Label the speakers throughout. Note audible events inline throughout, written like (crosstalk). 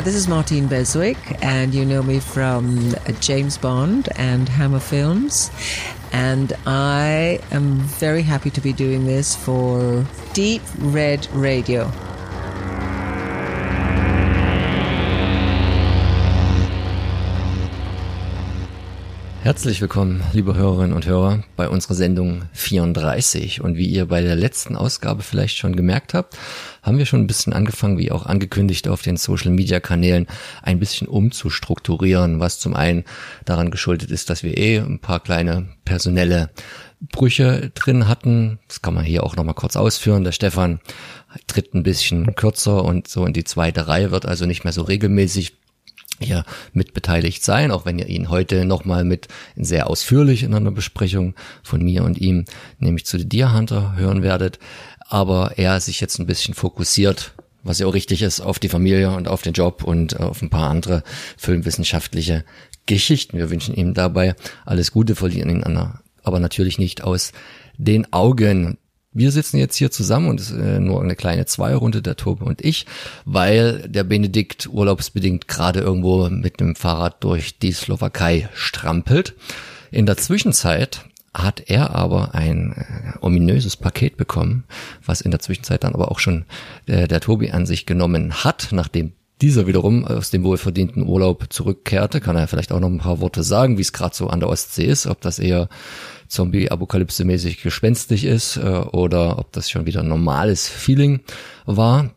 Speaker 1: Uh, this is Martine Beswick, and you know me from James Bond and Hammer Films. And I am very happy to be doing this for Deep Red Radio.
Speaker 2: Herzlich willkommen, liebe Hörerinnen und Hörer, bei unserer Sendung 34. Und wie ihr bei der letzten Ausgabe vielleicht schon gemerkt habt, haben wir schon ein bisschen angefangen, wie auch angekündigt auf den Social-Media-Kanälen, ein bisschen umzustrukturieren, was zum einen daran geschuldet ist, dass wir eh ein paar kleine personelle Brüche drin hatten. Das kann man hier auch nochmal kurz ausführen. Der Stefan tritt ein bisschen kürzer und so in die zweite Reihe wird also nicht mehr so regelmäßig hier mit beteiligt sein, auch wenn ihr ihn heute nochmal mit sehr ausführlich in einer Besprechung von mir und ihm, nämlich zu The Deer Hunter hören werdet. Aber er sich jetzt ein bisschen fokussiert, was ja auch richtig ist, auf die Familie und auf den Job und auf ein paar andere filmwissenschaftliche Geschichten. Wir wünschen ihm dabei alles Gute, verlieren ihn aber natürlich nicht aus den Augen. Wir sitzen jetzt hier zusammen und es ist äh, nur eine kleine Zweierrunde, der Tobi und ich, weil der Benedikt urlaubsbedingt gerade irgendwo mit dem Fahrrad durch die Slowakei strampelt. In der Zwischenzeit hat er aber ein äh, ominöses Paket bekommen, was in der Zwischenzeit dann aber auch schon äh, der Tobi an sich genommen hat, nachdem dieser wiederum aus dem wohlverdienten Urlaub zurückkehrte, kann er vielleicht auch noch ein paar Worte sagen, wie es gerade so an der Ostsee ist, ob das eher Zombie-Apokalypse-mäßig gespenstig ist äh, oder ob das schon wieder ein normales Feeling war.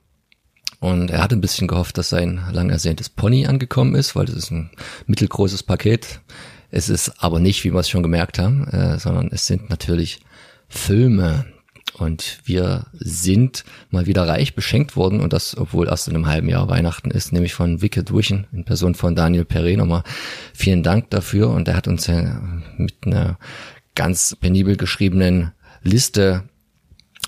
Speaker 2: Und er hat ein bisschen gehofft, dass sein lang ersehntes Pony angekommen ist, weil das ist ein mittelgroßes Paket. Es ist aber nicht, wie wir es schon gemerkt haben, äh, sondern es sind natürlich Filme. Und wir sind mal wieder reich beschenkt worden und das, obwohl erst in einem halben Jahr Weihnachten ist, nämlich von Wicked Vision in Person von Daniel Perret nochmal vielen Dank dafür und er hat uns ja mit einer ganz penibel geschriebenen Liste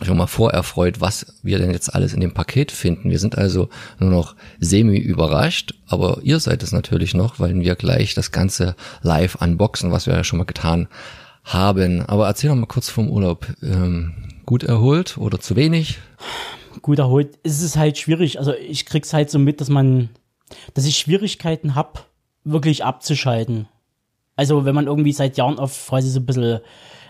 Speaker 2: schon mal vorerfreut, was wir denn jetzt alles in dem Paket finden. Wir sind also nur noch semi überrascht, aber ihr seid es natürlich noch, weil wir gleich das Ganze live unboxen, was wir ja schon mal getan haben. Aber erzähl doch mal kurz vom Urlaub. Ähm, gut erholt oder zu wenig?
Speaker 3: Gut erholt. Es ist halt schwierig. Also ich krieg's halt so mit, dass man, dass ich Schwierigkeiten hab, wirklich abzuschalten. Also wenn man irgendwie seit Jahren auf quasi so ein bisschen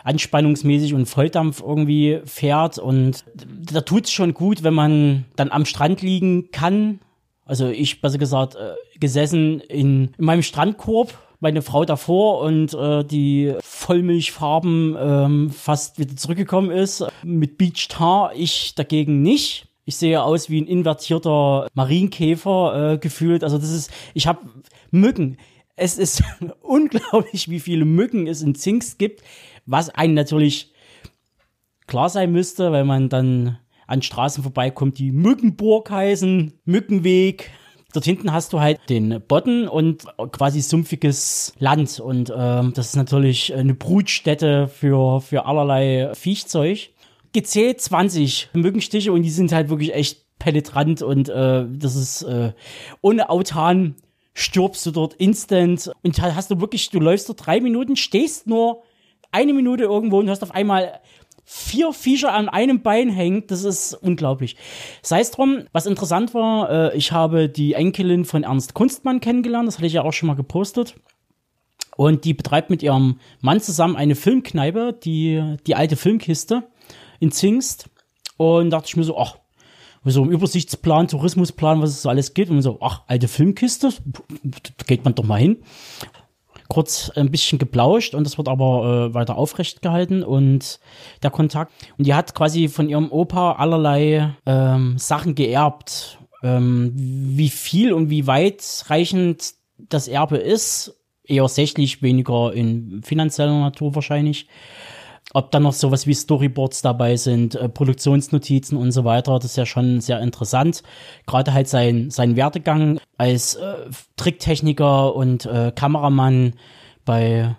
Speaker 3: anspannungsmäßig und Volldampf irgendwie fährt und da tut's schon gut, wenn man dann am Strand liegen kann. Also ich, besser gesagt, äh, gesessen in, in meinem Strandkorb, meine Frau davor und äh, die Vollmilchfarben ähm, fast wieder zurückgekommen ist. Mit Beach Tar, ich dagegen nicht. Ich sehe aus wie ein invertierter Marienkäfer äh, gefühlt. Also das ist, ich habe Mücken es ist (laughs) unglaublich, wie viele Mücken es in Zinks gibt, was einem natürlich klar sein müsste, weil man dann an Straßen vorbeikommt, die Mückenburg heißen, Mückenweg. Dort hinten hast du halt den Bodden und quasi sumpfiges Land. Und ähm, das ist natürlich eine Brutstätte für, für allerlei Viechzeug. Gezählt 20 Mückenstiche und die sind halt wirklich echt penetrant und äh, das ist äh, ohne Autan stirbst du dort instant und hast du wirklich, du läufst dort drei Minuten, stehst nur eine Minute irgendwo und hast auf einmal vier Viecher an einem Bein hängt, das ist unglaublich. Sei es drum, was interessant war, äh, ich habe die Enkelin von Ernst Kunstmann kennengelernt, das hatte ich ja auch schon mal gepostet. Und die betreibt mit ihrem Mann zusammen eine Filmkneipe, die, die alte Filmkiste in Zingst. Und dachte ich mir so, ach, so im Übersichtsplan, Tourismusplan, was es so alles gibt. Und so, ach, alte Filmkiste, geht man doch mal hin. Kurz ein bisschen geplauscht und das wird aber äh, weiter aufrecht gehalten und der Kontakt. Und die hat quasi von ihrem Opa allerlei ähm, Sachen geerbt. Ähm, wie viel und wie weitreichend das Erbe ist, eher sächlich, weniger in finanzieller Natur wahrscheinlich ob dann noch sowas wie Storyboards dabei sind, äh, Produktionsnotizen und so weiter, das ist ja schon sehr interessant. Gerade halt sein, sein Werdegang als äh, Tricktechniker und äh, Kameramann bei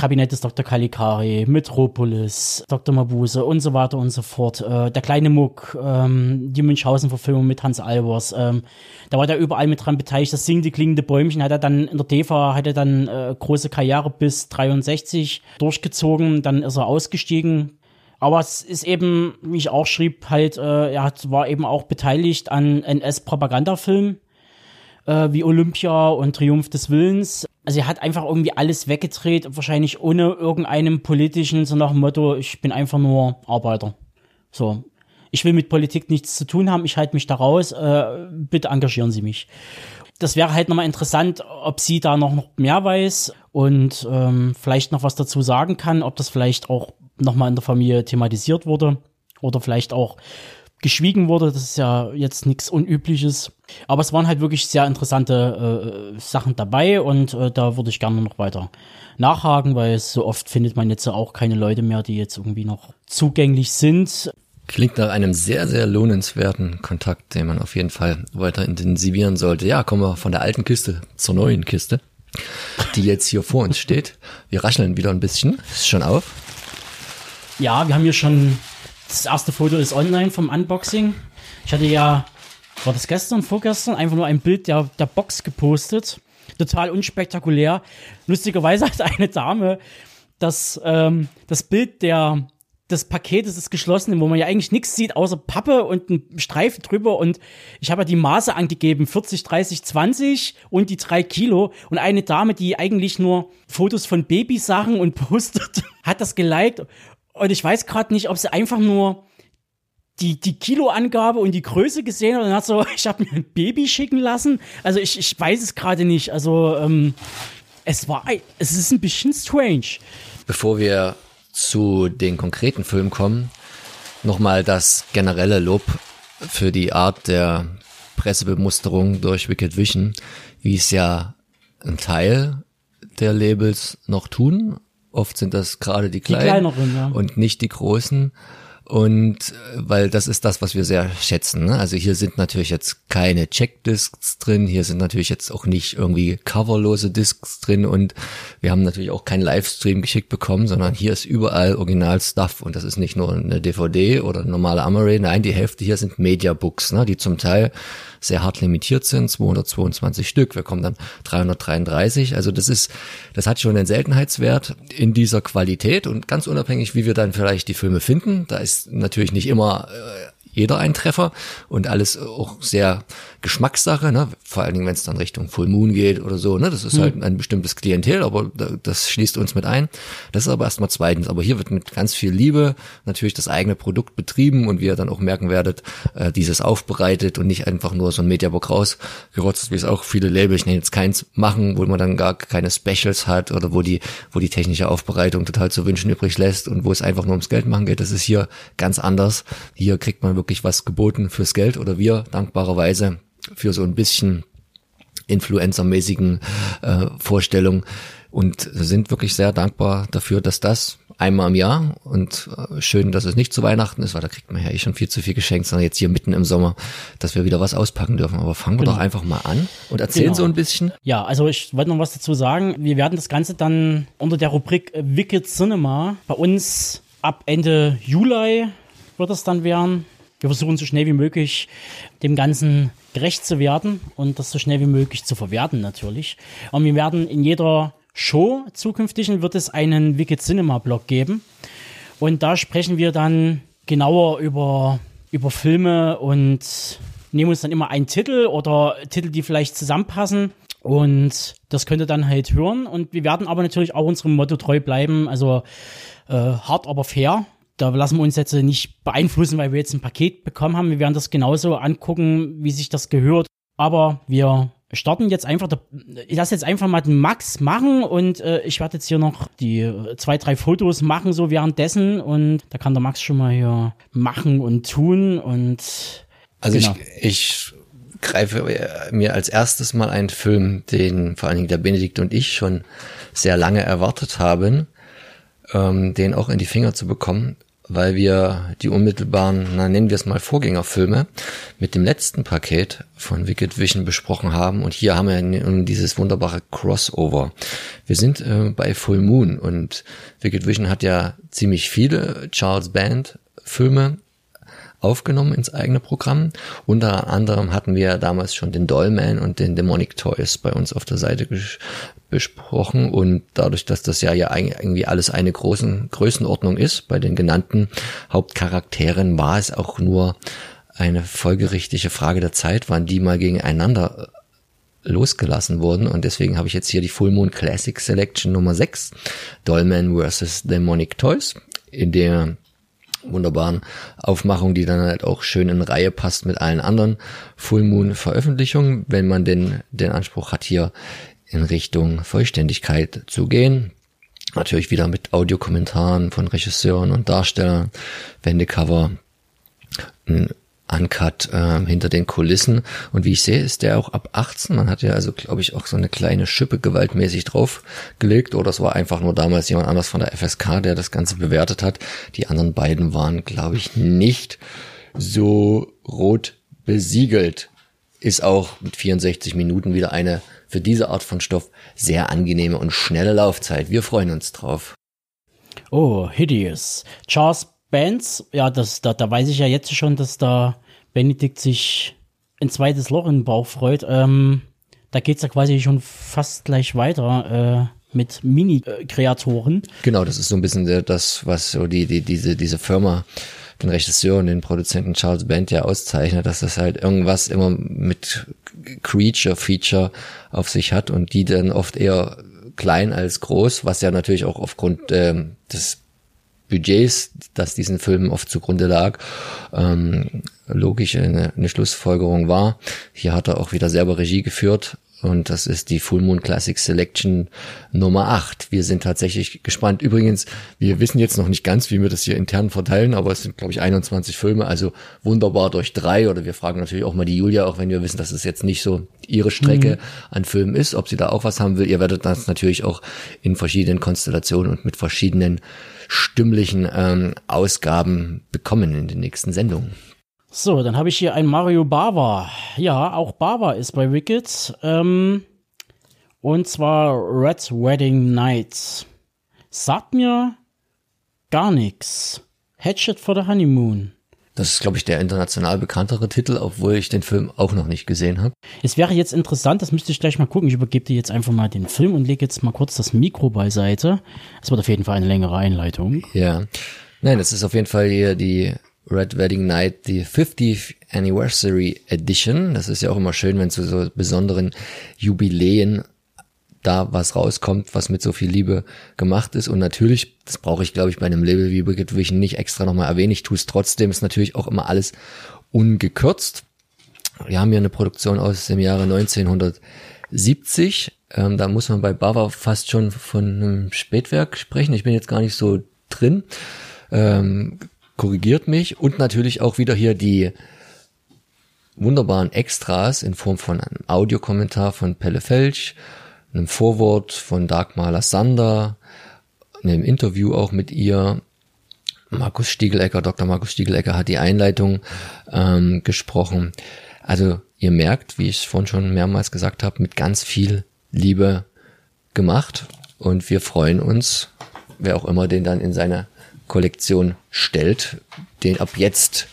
Speaker 3: Kabinett des Dr. Caligari, Metropolis, Dr. Mabuse und so weiter und so fort. Äh, der kleine Muck, ähm, die Münchhausen-Verfilmung mit Hans Albers, ähm, da war der überall mit dran beteiligt. Das singende, klingende Bäumchen hat er dann in der TV, hat er dann äh, große Karriere bis 63 durchgezogen, dann ist er ausgestiegen. Aber es ist eben, wie ich auch schrieb, halt, äh, er hat, war eben auch beteiligt an NS-Propagandafilmen äh, wie Olympia und Triumph des Willens. Also er hat einfach irgendwie alles weggedreht, wahrscheinlich ohne irgendeinem politischen, so nach dem Motto, ich bin einfach nur Arbeiter. So. Ich will mit Politik nichts zu tun haben, ich halte mich da raus, äh, bitte engagieren Sie mich. Das wäre halt nochmal interessant, ob sie da noch mehr weiß und ähm, vielleicht noch was dazu sagen kann, ob das vielleicht auch nochmal in der Familie thematisiert wurde oder vielleicht auch geschwiegen wurde. Das ist ja jetzt nichts Unübliches. Aber es waren halt wirklich sehr interessante äh, Sachen dabei und äh, da würde ich gerne noch weiter nachhaken, weil so oft findet man jetzt auch keine Leute mehr, die jetzt irgendwie noch zugänglich sind.
Speaker 2: Klingt nach einem sehr, sehr lohnenswerten Kontakt, den man auf jeden Fall weiter intensivieren sollte. Ja, kommen wir von der alten Kiste zur neuen Kiste, die jetzt hier vor uns steht. Wir rascheln wieder ein bisschen. Ist schon auf.
Speaker 3: Ja, wir haben hier schon das erste Foto ist online vom Unboxing. Ich hatte ja, war das gestern, vorgestern, einfach nur ein Bild der, der Box gepostet. Total unspektakulär. Lustigerweise (laughs) hat eine Dame das, ähm, das Bild der, des Paketes des Geschlossenen, wo man ja eigentlich nichts sieht, außer Pappe und ein Streifen drüber. Und ich habe ja die Maße angegeben, 40, 30, 20 und die drei Kilo. Und eine Dame, die eigentlich nur Fotos von Babysachen und (laughs) postet, hat das geliked und ich weiß gerade nicht, ob sie einfach nur die, die Kiloangabe und die Größe gesehen hat und hat so, (laughs) ich habe mir ein Baby schicken lassen. Also ich, ich weiß es gerade nicht. Also ähm, es war, es ist ein bisschen strange.
Speaker 2: Bevor wir zu den konkreten Filmen kommen, nochmal das generelle Lob für die Art der Pressebemusterung durch Wicked Vision, wie es ja ein Teil der Labels noch tun Oft sind das gerade die kleinen die kleineren, ja. und nicht die großen. Und äh, weil das ist das, was wir sehr schätzen. Ne? Also hier sind natürlich jetzt keine Checkdiscs drin, hier sind natürlich jetzt auch nicht irgendwie coverlose Discs drin und wir haben natürlich auch keinen Livestream geschickt bekommen, sondern hier ist überall Original-Stuff und das ist nicht nur eine DVD oder eine normale Amaray, nein, die Hälfte hier sind Mediabooks, ne? die zum Teil sehr hart limitiert sind, 222 Stück. Wir kommen dann 333. Also das ist, das hat schon einen Seltenheitswert in dieser Qualität und ganz unabhängig, wie wir dann vielleicht die Filme finden. Da ist natürlich nicht immer äh, jeder ein Treffer und alles auch sehr Geschmackssache, ne? Vor allen Dingen, wenn es dann Richtung Full Moon geht oder so. Ne? Das ist mhm. halt ein bestimmtes Klientel, aber das schließt uns mit ein. Das ist aber erstmal zweitens. Aber hier wird mit ganz viel Liebe natürlich das eigene Produkt betrieben und wie ihr dann auch merken werdet, äh, dieses aufbereitet und nicht einfach nur so ein Mediabook rausgerotzt, wie es auch viele Labels, ich nenne jetzt keins, machen, wo man dann gar keine Specials hat oder wo die, wo die technische Aufbereitung total zu wünschen übrig lässt und wo es einfach nur ums Geld machen geht. Das ist hier ganz anders. Hier kriegt man wirklich was geboten fürs Geld oder wir dankbarerweise für so ein bisschen influencermäßigen äh, Vorstellung und sind wirklich sehr dankbar dafür, dass das einmal im Jahr und äh, schön, dass es nicht zu Weihnachten ist, weil da kriegt man ja eh schon viel zu viel geschenkt, sondern jetzt hier mitten im Sommer, dass wir wieder was auspacken dürfen. Aber fangen wir genau. doch einfach mal an und erzählen genau. so ein bisschen.
Speaker 3: Ja, also ich wollte noch was dazu sagen. Wir werden das Ganze dann unter der Rubrik Wicked Cinema bei uns ab Ende Juli wird es dann werden. Wir versuchen so schnell wie möglich dem Ganzen gerecht zu werden und das so schnell wie möglich zu verwerten natürlich. Und wir werden in jeder Show zukünftigen wird es einen Wicked Cinema Blog geben. Und da sprechen wir dann genauer über, über Filme und nehmen uns dann immer einen Titel oder Titel, die vielleicht zusammenpassen. Und das könnt ihr dann halt hören. Und wir werden aber natürlich auch unserem Motto treu bleiben. Also äh, hart, aber fair da lassen wir uns jetzt nicht beeinflussen, weil wir jetzt ein Paket bekommen haben. Wir werden das genauso angucken, wie sich das gehört. Aber wir starten jetzt einfach, ich lasse jetzt einfach mal den Max machen und äh, ich werde jetzt hier noch die äh, zwei, drei Fotos machen, so währenddessen. Und da kann der Max schon mal hier machen und tun und.
Speaker 2: Also genau. ich, ich greife mir als erstes mal einen Film, den vor allen Dingen der Benedikt und ich schon sehr lange erwartet haben, ähm, den auch in die Finger zu bekommen weil wir die unmittelbaren, na nennen wir es mal Vorgängerfilme mit dem letzten Paket von Wicked Vision besprochen haben und hier haben wir dieses wunderbare Crossover. Wir sind äh, bei Full Moon und Wicked Vision hat ja ziemlich viele Charles Band Filme aufgenommen ins eigene Programm. Unter anderem hatten wir damals schon den Dollman und den Demonic Toys bei uns auf der Seite besprochen und dadurch, dass das ja ja irgendwie alles eine großen Größenordnung ist bei den genannten Hauptcharakteren, war es auch nur eine folgerichtige Frage der Zeit, wann die mal gegeneinander losgelassen wurden. Und deswegen habe ich jetzt hier die Full Moon Classic Selection Nummer 6, Dollman vs. Demonic Toys, in der wunderbaren Aufmachung, die dann halt auch schön in Reihe passt mit allen anderen Full Moon Veröffentlichungen, wenn man denn den Anspruch hat, hier in Richtung Vollständigkeit zu gehen. Natürlich wieder mit Audiokommentaren von Regisseuren und Darstellern, Wendecover, ein Uncut äh, hinter den Kulissen. Und wie ich sehe, ist der auch ab 18. Man hat ja also, glaube ich, auch so eine kleine Schippe gewaltmäßig draufgelegt. Oder es war einfach nur damals jemand anders von der FSK, der das Ganze bewertet hat. Die anderen beiden waren, glaube ich, nicht so rot besiegelt. Ist auch mit 64 Minuten wieder eine für diese Art von Stoff sehr angenehme und schnelle Laufzeit. Wir freuen uns drauf.
Speaker 3: Oh, hideous. Charles Bands, ja, das, da, da weiß ich ja jetzt schon, dass da Benedikt sich ein zweites Loch in den Bauch freut. Ähm, da geht's ja quasi schon fast gleich weiter äh, mit Mini-Kreatoren.
Speaker 2: Genau, das ist so ein bisschen das, was so die, die, diese, diese Firma, den Regisseur und den Produzenten Charles Band ja auszeichnet, dass das halt irgendwas immer mit Creature-Feature auf sich hat und die dann oft eher klein als groß, was ja natürlich auch aufgrund ähm, des Budgets, das diesen Filmen oft zugrunde lag, ähm, logisch eine, eine Schlussfolgerung war. Hier hat er auch wieder selber Regie geführt und das ist die Full Moon Classic Selection Nummer 8. Wir sind tatsächlich gespannt. Übrigens, wir wissen jetzt noch nicht ganz, wie wir das hier intern verteilen, aber es sind, glaube ich, 21 Filme, also wunderbar durch drei. Oder wir fragen natürlich auch mal die Julia, auch wenn wir wissen, dass es jetzt nicht so ihre Strecke mhm. an Filmen ist, ob sie da auch was haben will. Ihr werdet das natürlich auch in verschiedenen Konstellationen und mit verschiedenen stimmlichen ähm, Ausgaben bekommen in den nächsten Sendungen.
Speaker 3: So, dann habe ich hier ein Mario Bava. Ja, auch Bava ist bei Wicked. Ähm, und zwar Red Wedding Nights. Sagt mir gar nichts. Hatchet for the Honeymoon.
Speaker 2: Das ist, glaube ich, der international bekanntere Titel, obwohl ich den Film auch noch nicht gesehen habe.
Speaker 3: Es wäre jetzt interessant, das müsste ich gleich mal gucken. Ich übergebe dir jetzt einfach mal den Film und lege jetzt mal kurz das Mikro beiseite. Es wird auf jeden Fall eine längere Einleitung.
Speaker 2: Ja. Nein, das ist auf jeden Fall hier die Red Wedding Night, die 50th Anniversary Edition. Das ist ja auch immer schön, wenn zu so besonderen Jubiläen da was rauskommt, was mit so viel Liebe gemacht ist. Und natürlich, das brauche ich, glaube ich, bei einem Label wie Wicked Vision nicht extra nochmal erwähnen. Ich tue es trotzdem, ist natürlich auch immer alles ungekürzt. Wir haben hier eine Produktion aus dem Jahre 1970. Ähm, da muss man bei Bava fast schon von einem Spätwerk sprechen. Ich bin jetzt gar nicht so drin. Ähm, korrigiert mich. Und natürlich auch wieder hier die wunderbaren Extras in Form von einem Audiokommentar von Pelle Felsch, einem Vorwort von Dagmar Lassander, einem Interview auch mit ihr. Markus Stiegelecker, Dr. Markus Stiegelecker hat die Einleitung ähm, gesprochen. Also ihr merkt, wie ich es vorhin schon mehrmals gesagt habe, mit ganz viel Liebe gemacht. Und wir freuen uns, wer auch immer den dann in seine Kollektion stellt, den ab jetzt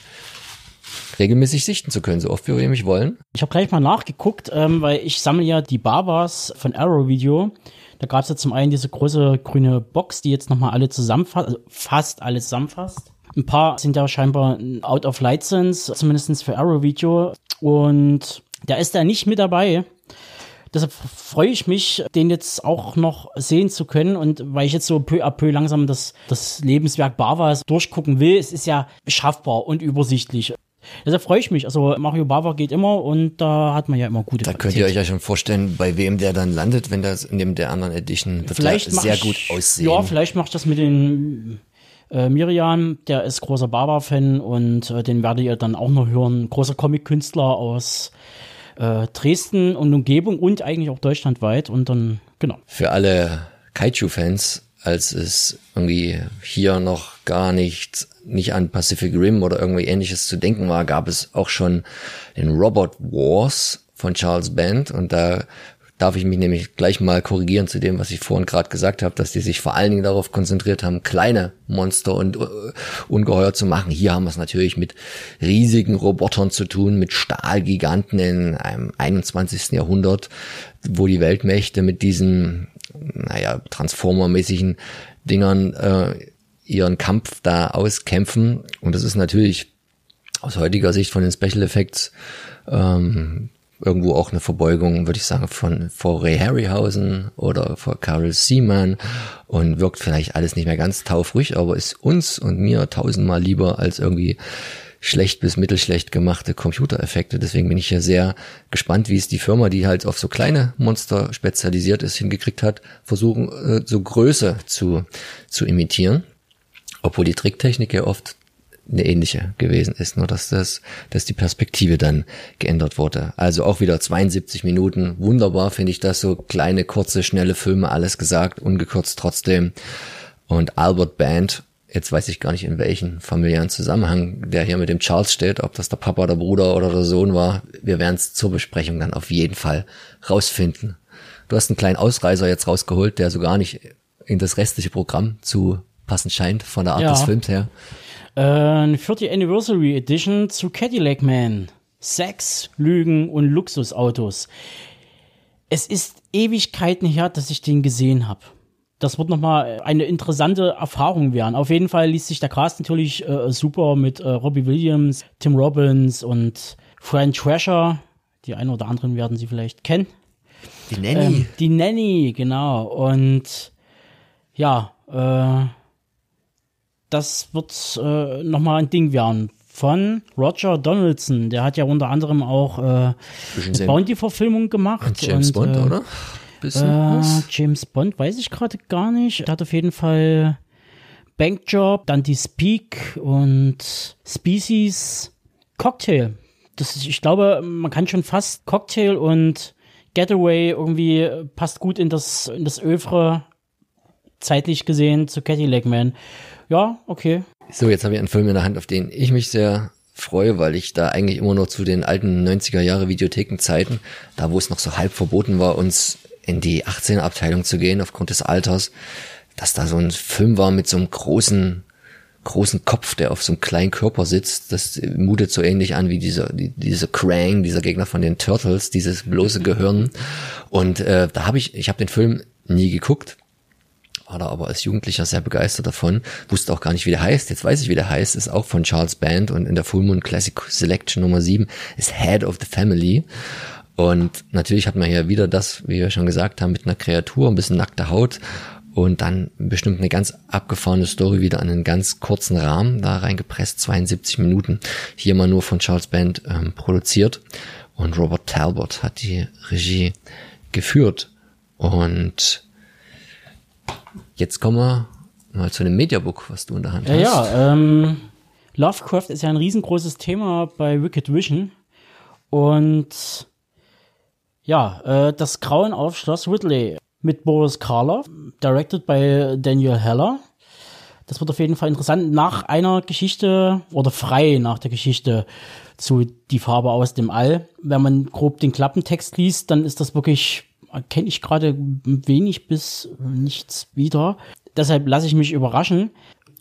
Speaker 2: regelmäßig sichten zu können, so oft wie wir mich wollen.
Speaker 3: Ich habe gleich mal nachgeguckt, ähm, weil ich sammle ja die Barbas von Arrow Video. Da gab es ja zum einen diese große grüne Box, die jetzt nochmal alle zusammenfasst, also fast alles zusammenfasst. Ein paar sind ja scheinbar out of license, zumindest für Arrow Video. Und da ist er nicht mit dabei. Deshalb freue ich mich, den jetzt auch noch sehen zu können. Und weil ich jetzt so peu à peu langsam das, das Lebenswerk Bavas durchgucken will, es ist ja schaffbar und übersichtlich. Deshalb freue ich mich. Also Mario Bava geht immer und da hat man ja immer gute
Speaker 2: Da Qualität. könnt ihr euch ja schon vorstellen, bei wem der dann landet, wenn das in dem der anderen Edition
Speaker 3: vielleicht sehr ich, gut aussehen. Ja, vielleicht mache ich das mit den äh, Miriam, der ist großer Bava-Fan und äh, den werdet ihr dann auch noch hören. Großer Comic-Künstler aus äh, Dresden und Umgebung und eigentlich auch deutschlandweit und dann, genau.
Speaker 2: Für alle Kaiju-Fans, als es irgendwie hier noch gar nicht, nicht an Pacific Rim oder irgendwie ähnliches zu denken war, gab es auch schon den Robot Wars von Charles Band und da darf ich mich nämlich gleich mal korrigieren zu dem, was ich vorhin gerade gesagt habe, dass die sich vor allen Dingen darauf konzentriert haben, kleine Monster und uh, Ungeheuer zu machen. Hier haben wir es natürlich mit riesigen Robotern zu tun, mit Stahlgiganten in einem 21. Jahrhundert, wo die Weltmächte mit diesen, naja, Transformer-mäßigen Dingern äh, ihren Kampf da auskämpfen. Und das ist natürlich aus heutiger Sicht von den Special Effects ähm, irgendwo auch eine Verbeugung, würde ich sagen, von vor Ray Harryhausen oder vor Carol Seaman und wirkt vielleicht alles nicht mehr ganz taufrig, aber ist uns und mir tausendmal lieber als irgendwie schlecht bis mittelschlecht gemachte Computereffekte. Deswegen bin ich ja sehr gespannt, wie es die Firma, die halt auf so kleine Monster spezialisiert ist, hingekriegt hat, versuchen, äh, so Größe zu, zu imitieren. Obwohl die Tricktechnik ja oft eine ähnliche gewesen ist, nur dass das, dass die Perspektive dann geändert wurde. Also auch wieder 72 Minuten, wunderbar finde ich das, so kleine, kurze, schnelle Filme, alles gesagt, ungekürzt trotzdem. Und Albert Band, jetzt weiß ich gar nicht in welchen familiären Zusammenhang der hier mit dem Charles steht, ob das der Papa, der Bruder oder der Sohn war. Wir werden es zur Besprechung dann auf jeden Fall rausfinden. Du hast einen kleinen Ausreißer jetzt rausgeholt, der so gar nicht in das restliche Programm zu passen scheint, von der Art ja. des Films her.
Speaker 3: Äh, 40 Anniversary Edition zu Cadillac Man. Sex, Lügen und Luxusautos. Es ist Ewigkeiten her, dass ich den gesehen habe. Das wird nochmal eine interessante Erfahrung werden. Auf jeden Fall liest sich der Cast natürlich äh, super mit äh, Robbie Williams, Tim Robbins und Fran Trasher. Die einen oder anderen werden sie vielleicht kennen.
Speaker 2: Die Nanny. Ähm,
Speaker 3: die Nanny, genau. Und ja, äh, das wird äh, nochmal ein Ding werden. Von Roger Donaldson. Der hat ja unter anderem auch äh, eine Bounty-Verfilmung gemacht. Und
Speaker 2: James und, Bond, äh, oder?
Speaker 3: Äh, James Bond weiß ich gerade gar nicht. Er hat auf jeden Fall Bankjob, dann die Speak und Species Cocktail. Das ist, ich glaube, man kann schon fast Cocktail und Getaway irgendwie passt gut in das, in das Övre zeitlich gesehen zu Cadillac Man ja, okay.
Speaker 2: So, jetzt habe ich einen Film in der Hand, auf den ich mich sehr freue, weil ich da eigentlich immer noch zu den alten 90er Jahre Videothekenzeiten, da wo es noch so halb verboten war, uns in die 18er Abteilung zu gehen aufgrund des Alters, dass da so ein Film war mit so einem großen großen Kopf, der auf so einem kleinen Körper sitzt, das mutet so ähnlich an wie dieser die, dieser Krang, dieser Gegner von den Turtles, dieses bloße Gehirn. Und äh, da habe ich, ich habe den Film nie geguckt, war da aber als Jugendlicher sehr begeistert davon, wusste auch gar nicht, wie der heißt. Jetzt weiß ich, wie der heißt, ist auch von Charles Band und in der Full Moon Classic Selection Nummer 7 ist Head of the Family. Und natürlich hat man hier wieder das, wie wir schon gesagt haben, mit einer Kreatur, ein bisschen nackte Haut und dann bestimmt eine ganz abgefahrene Story wieder an einen ganz kurzen Rahmen da reingepresst, 72 Minuten. Hier mal nur von Charles Band ähm, produziert und Robert Talbot hat die Regie geführt und Jetzt kommen wir mal zu dem Mediabook, was du in der Hand
Speaker 3: hast. Ja, ähm, Lovecraft ist ja ein riesengroßes Thema bei Wicked Vision. Und ja, äh, das Grauen auf Schloss Ridley mit Boris Karloff, directed by Daniel Heller. Das wird auf jeden Fall interessant. Nach einer Geschichte oder frei nach der Geschichte zu Die Farbe aus dem All. Wenn man grob den Klappentext liest, dann ist das wirklich kenne ich gerade wenig bis nichts wieder. Deshalb lasse ich mich überraschen.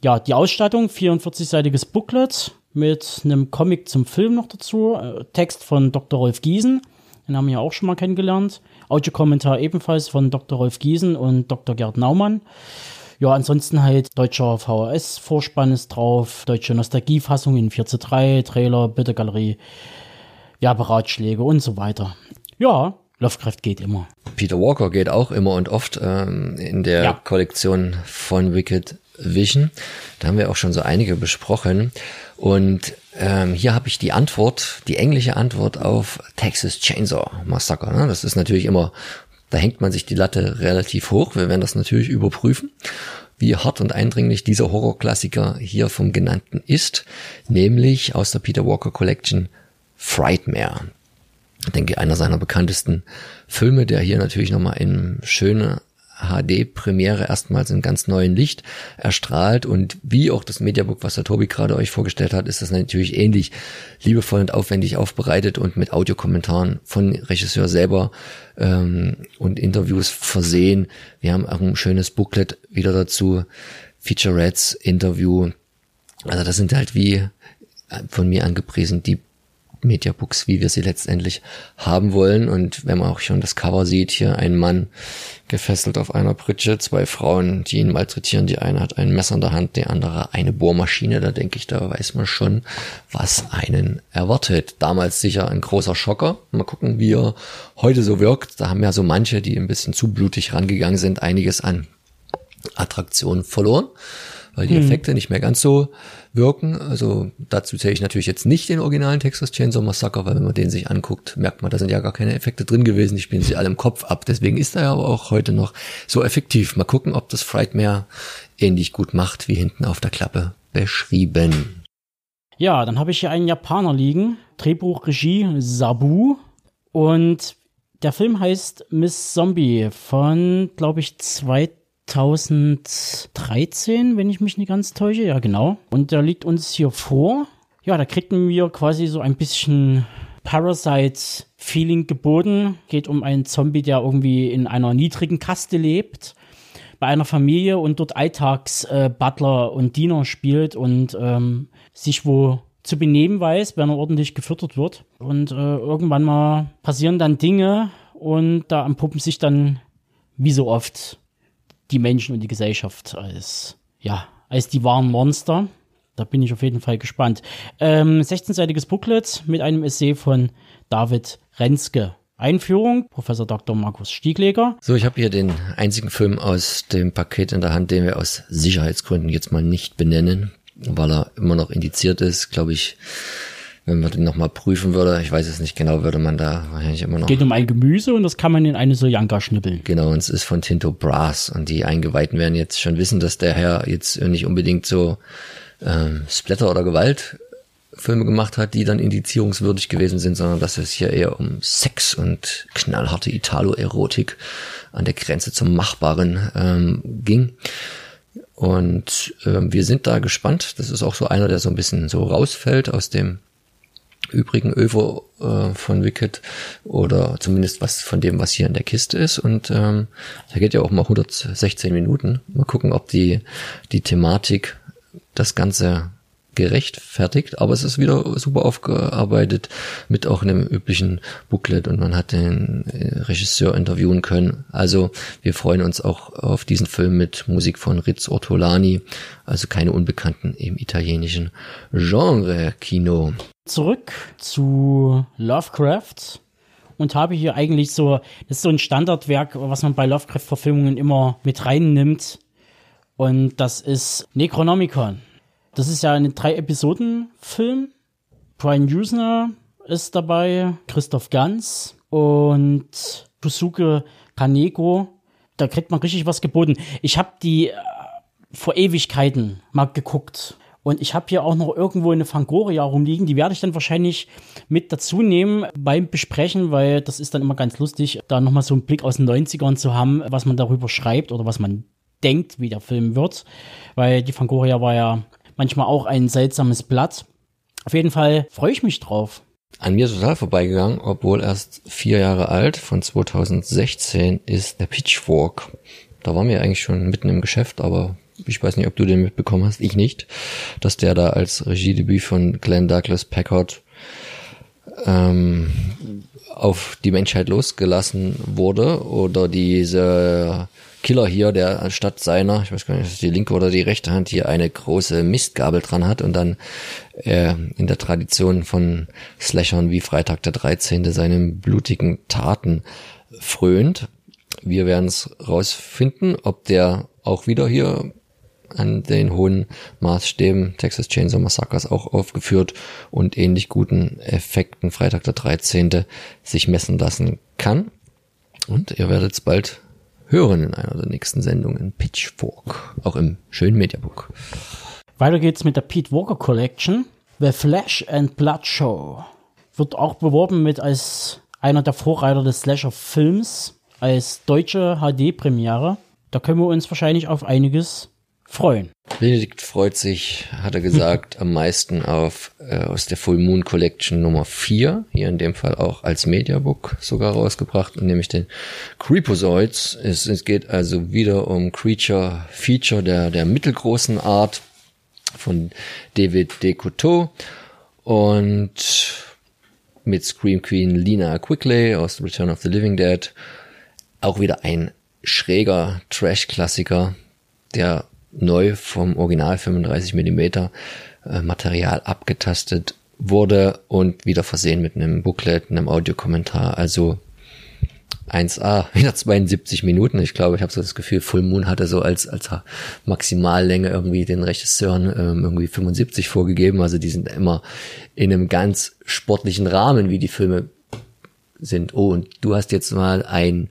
Speaker 3: Ja, die Ausstattung, 44-seitiges Booklet mit einem Comic zum Film noch dazu. Äh, Text von Dr. Rolf Giesen, den haben wir ja auch schon mal kennengelernt. Audiokommentar ebenfalls von Dr. Rolf Giesen und Dr. Gerd Naumann. Ja, ansonsten halt deutscher VHS-Vorspann ist drauf, deutsche Nostalgiefassung in 4 zu 3, Trailer, Bittergalerie, Werberatschläge und so weiter. Ja, Lovecraft geht immer.
Speaker 2: Peter Walker geht auch immer und oft ähm, in der ja. Kollektion von Wicked Vision. Da haben wir auch schon so einige besprochen. Und ähm, hier habe ich die Antwort, die englische Antwort auf Texas Chainsaw Massacre. Ne? Das ist natürlich immer, da hängt man sich die Latte relativ hoch. Wir werden das natürlich überprüfen, wie hart und eindringlich dieser Horrorklassiker hier vom genannten ist. Nämlich aus der Peter Walker Collection Frightmare denke einer seiner bekanntesten Filme, der hier natürlich nochmal in schöne HD-Premiere erstmals in ganz neuen Licht erstrahlt und wie auch das Mediabook, was der Tobi gerade euch vorgestellt hat, ist das natürlich ähnlich liebevoll und aufwendig aufbereitet und mit Audiokommentaren von Regisseur selber ähm, und Interviews versehen. Wir haben auch ein schönes Booklet wieder dazu, Featurettes, Interview. Also das sind halt wie von mir angepriesen die Mediabooks, wie wir sie letztendlich haben wollen. Und wenn man auch schon das Cover sieht, hier ein Mann gefesselt auf einer Pritsche, zwei Frauen, die ihn malträtieren. Die eine hat ein Messer in der Hand, die andere eine Bohrmaschine. Da denke ich, da weiß man schon, was einen erwartet. Damals sicher ein großer Schocker. Mal gucken, wie er heute so wirkt. Da haben ja so manche, die ein bisschen zu blutig rangegangen sind, einiges an Attraktion verloren weil die hm. Effekte nicht mehr ganz so wirken. Also dazu zähle ich natürlich jetzt nicht den originalen Texas Chainsaw Massacre, weil wenn man den sich anguckt, merkt man, da sind ja gar keine Effekte drin gewesen. Die spielen sich alle im Kopf ab. Deswegen ist er ja aber auch heute noch so effektiv. Mal gucken, ob das Frightmare ähnlich gut macht, wie hinten auf der Klappe beschrieben.
Speaker 3: Ja, dann habe ich hier einen Japaner liegen. Drehbuch, Regie, Sabu. Und der Film heißt Miss Zombie von, glaube ich, 2000 2013, wenn ich mich nicht ganz täusche. Ja, genau. Und der liegt uns hier vor. Ja, da kriegen wir quasi so ein bisschen Parasite-Feeling geboten. Geht um einen Zombie, der irgendwie in einer niedrigen Kaste lebt bei einer Familie und dort Alltags-Butler äh, und Diener spielt und ähm, sich wo zu benehmen weiß, wenn er ordentlich gefüttert wird. Und äh, irgendwann mal passieren dann Dinge und da entpuppen sich dann, wie so oft, die Menschen und die Gesellschaft als, ja, als die wahren Monster. Da bin ich auf jeden Fall gespannt. Ähm, 16-seitiges Booklet mit einem Essay von David Renske. Einführung, Professor Dr. Markus Stiegleger.
Speaker 2: So, ich habe hier den einzigen Film aus dem Paket in der Hand, den wir aus Sicherheitsgründen jetzt mal nicht benennen, weil er immer noch indiziert ist, glaube ich wenn man den nochmal prüfen würde, ich weiß es nicht genau, würde man da wahrscheinlich immer noch.
Speaker 3: Geht um ein Gemüse und das kann man in eine Sojanka schnippeln.
Speaker 2: Genau, und es ist von Tinto Brass und die Eingeweihten werden jetzt schon wissen, dass der Herr jetzt nicht unbedingt so ähm, Splatter oder Gewalt Filme gemacht hat, die dann indizierungswürdig gewesen sind, sondern dass es hier eher um Sex und knallharte Italo-Erotik an der Grenze zum Machbaren ähm, ging. Und äh, wir sind da gespannt. Das ist auch so einer, der so ein bisschen so rausfällt aus dem übrigen Övo äh, von Wicked oder zumindest was von dem, was hier in der Kiste ist. Und ähm, da geht ja auch mal 116 Minuten. Mal gucken, ob die, die Thematik das Ganze gerechtfertigt, aber es ist wieder super aufgearbeitet mit auch einem üblichen Booklet und man hat den äh, Regisseur interviewen können. Also wir freuen uns auch auf diesen Film mit Musik von Ritz Ortolani, also keine Unbekannten im italienischen Genre-Kino.
Speaker 3: Zurück zu Lovecraft und habe hier eigentlich so, das ist so ein Standardwerk, was man bei Lovecraft-Verfilmungen immer mit reinnimmt. Und das ist Necronomicon. Das ist ja ein Drei-Episoden-Film. Brian Usner ist dabei, Christoph Ganz und Tusuke Kaneko. Da kriegt man richtig was geboten. Ich habe die äh, vor Ewigkeiten mal geguckt. Und ich habe hier auch noch irgendwo eine Fangoria rumliegen. Die werde ich dann wahrscheinlich mit dazu nehmen beim Besprechen, weil das ist dann immer ganz lustig, da nochmal so einen Blick aus den 90ern zu haben, was man darüber schreibt oder was man denkt, wie der Film wird. Weil die Fangoria war ja manchmal auch ein seltsames Blatt. Auf jeden Fall freue ich mich drauf.
Speaker 2: An mir total vorbeigegangen, obwohl erst vier Jahre alt, von 2016 ist der Pitchfork. Da waren wir eigentlich schon mitten im Geschäft, aber ich weiß nicht, ob du den mitbekommen hast, ich nicht, dass der da als Regiedebüt von Glenn Douglas Packard ähm, auf die Menschheit losgelassen wurde oder diese Killer hier, der anstatt seiner, ich weiß gar nicht, die linke oder die rechte Hand hier eine große Mistgabel dran hat und dann äh, in der Tradition von Slashern wie Freitag der 13. seinen blutigen Taten frönt. Wir werden es rausfinden, ob der auch wieder hier an den hohen Maßstäben Texas Chainsaw Massacres auch aufgeführt und ähnlich guten Effekten Freitag der 13. sich messen lassen kann. Und ihr werdet es bald hören in einer der nächsten Sendungen. Pitchfork, auch im schönen Mediabook.
Speaker 3: Weiter geht's mit der Pete Walker Collection. The Flash and Blood Show wird auch beworben mit als einer der Vorreiter des Slasher-Films, als deutsche HD-Premiere. Da können wir uns wahrscheinlich auf einiges freuen.
Speaker 2: Benedikt freut sich, hat er gesagt, am meisten auf äh, aus der Full Moon Collection Nummer 4, hier in dem Fall auch als Mediabook sogar rausgebracht, nämlich den Creepozoids. Es, es geht also wieder um Creature Feature der, der mittelgroßen Art von David Decoteau. Und mit Scream Queen Lina Quickly aus Return of the Living Dead. Auch wieder ein schräger Trash-Klassiker, der neu vom Original 35 Millimeter äh, Material abgetastet wurde und wieder versehen mit einem Booklet, einem Audiokommentar. Also 1A, (laughs) wieder 72 Minuten. Ich glaube, ich habe so das Gefühl, Full Moon hatte so als, als Maximallänge irgendwie den Regisseuren ähm, irgendwie 75 vorgegeben. Also die sind immer in einem ganz sportlichen Rahmen, wie die Filme sind. Oh, und du hast jetzt mal ein,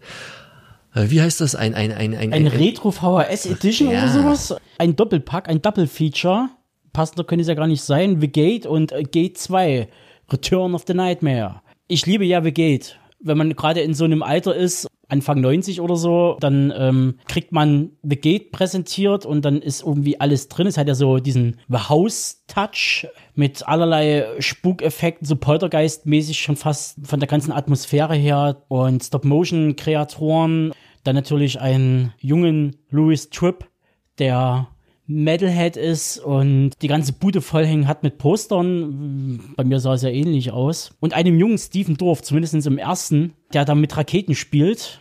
Speaker 2: wie heißt das? Ein, ein, ein, ein,
Speaker 3: ein Retro VHS Edition ja. oder sowas? Ein Doppelpack, ein Double Feature. Passender könnte es ja gar nicht sein. The Gate und äh, Gate 2. Return of the Nightmare. Ich liebe ja The Gate wenn man gerade in so einem Alter ist, Anfang 90 oder so, dann ähm, kriegt man The Gate präsentiert und dann ist irgendwie alles drin. Es hat ja so diesen The House-Touch mit allerlei Spukeffekten, so Poltergeist-mäßig schon fast von der ganzen Atmosphäre her und Stop-Motion-Kreatoren. Dann natürlich einen jungen Louis Tripp, der Metalhead ist und die ganze Bude vollhängen hat mit Postern. Bei mir sah es ja ähnlich aus. Und einem jungen Stephen Dorf, zumindest im ersten, der da mit Raketen spielt,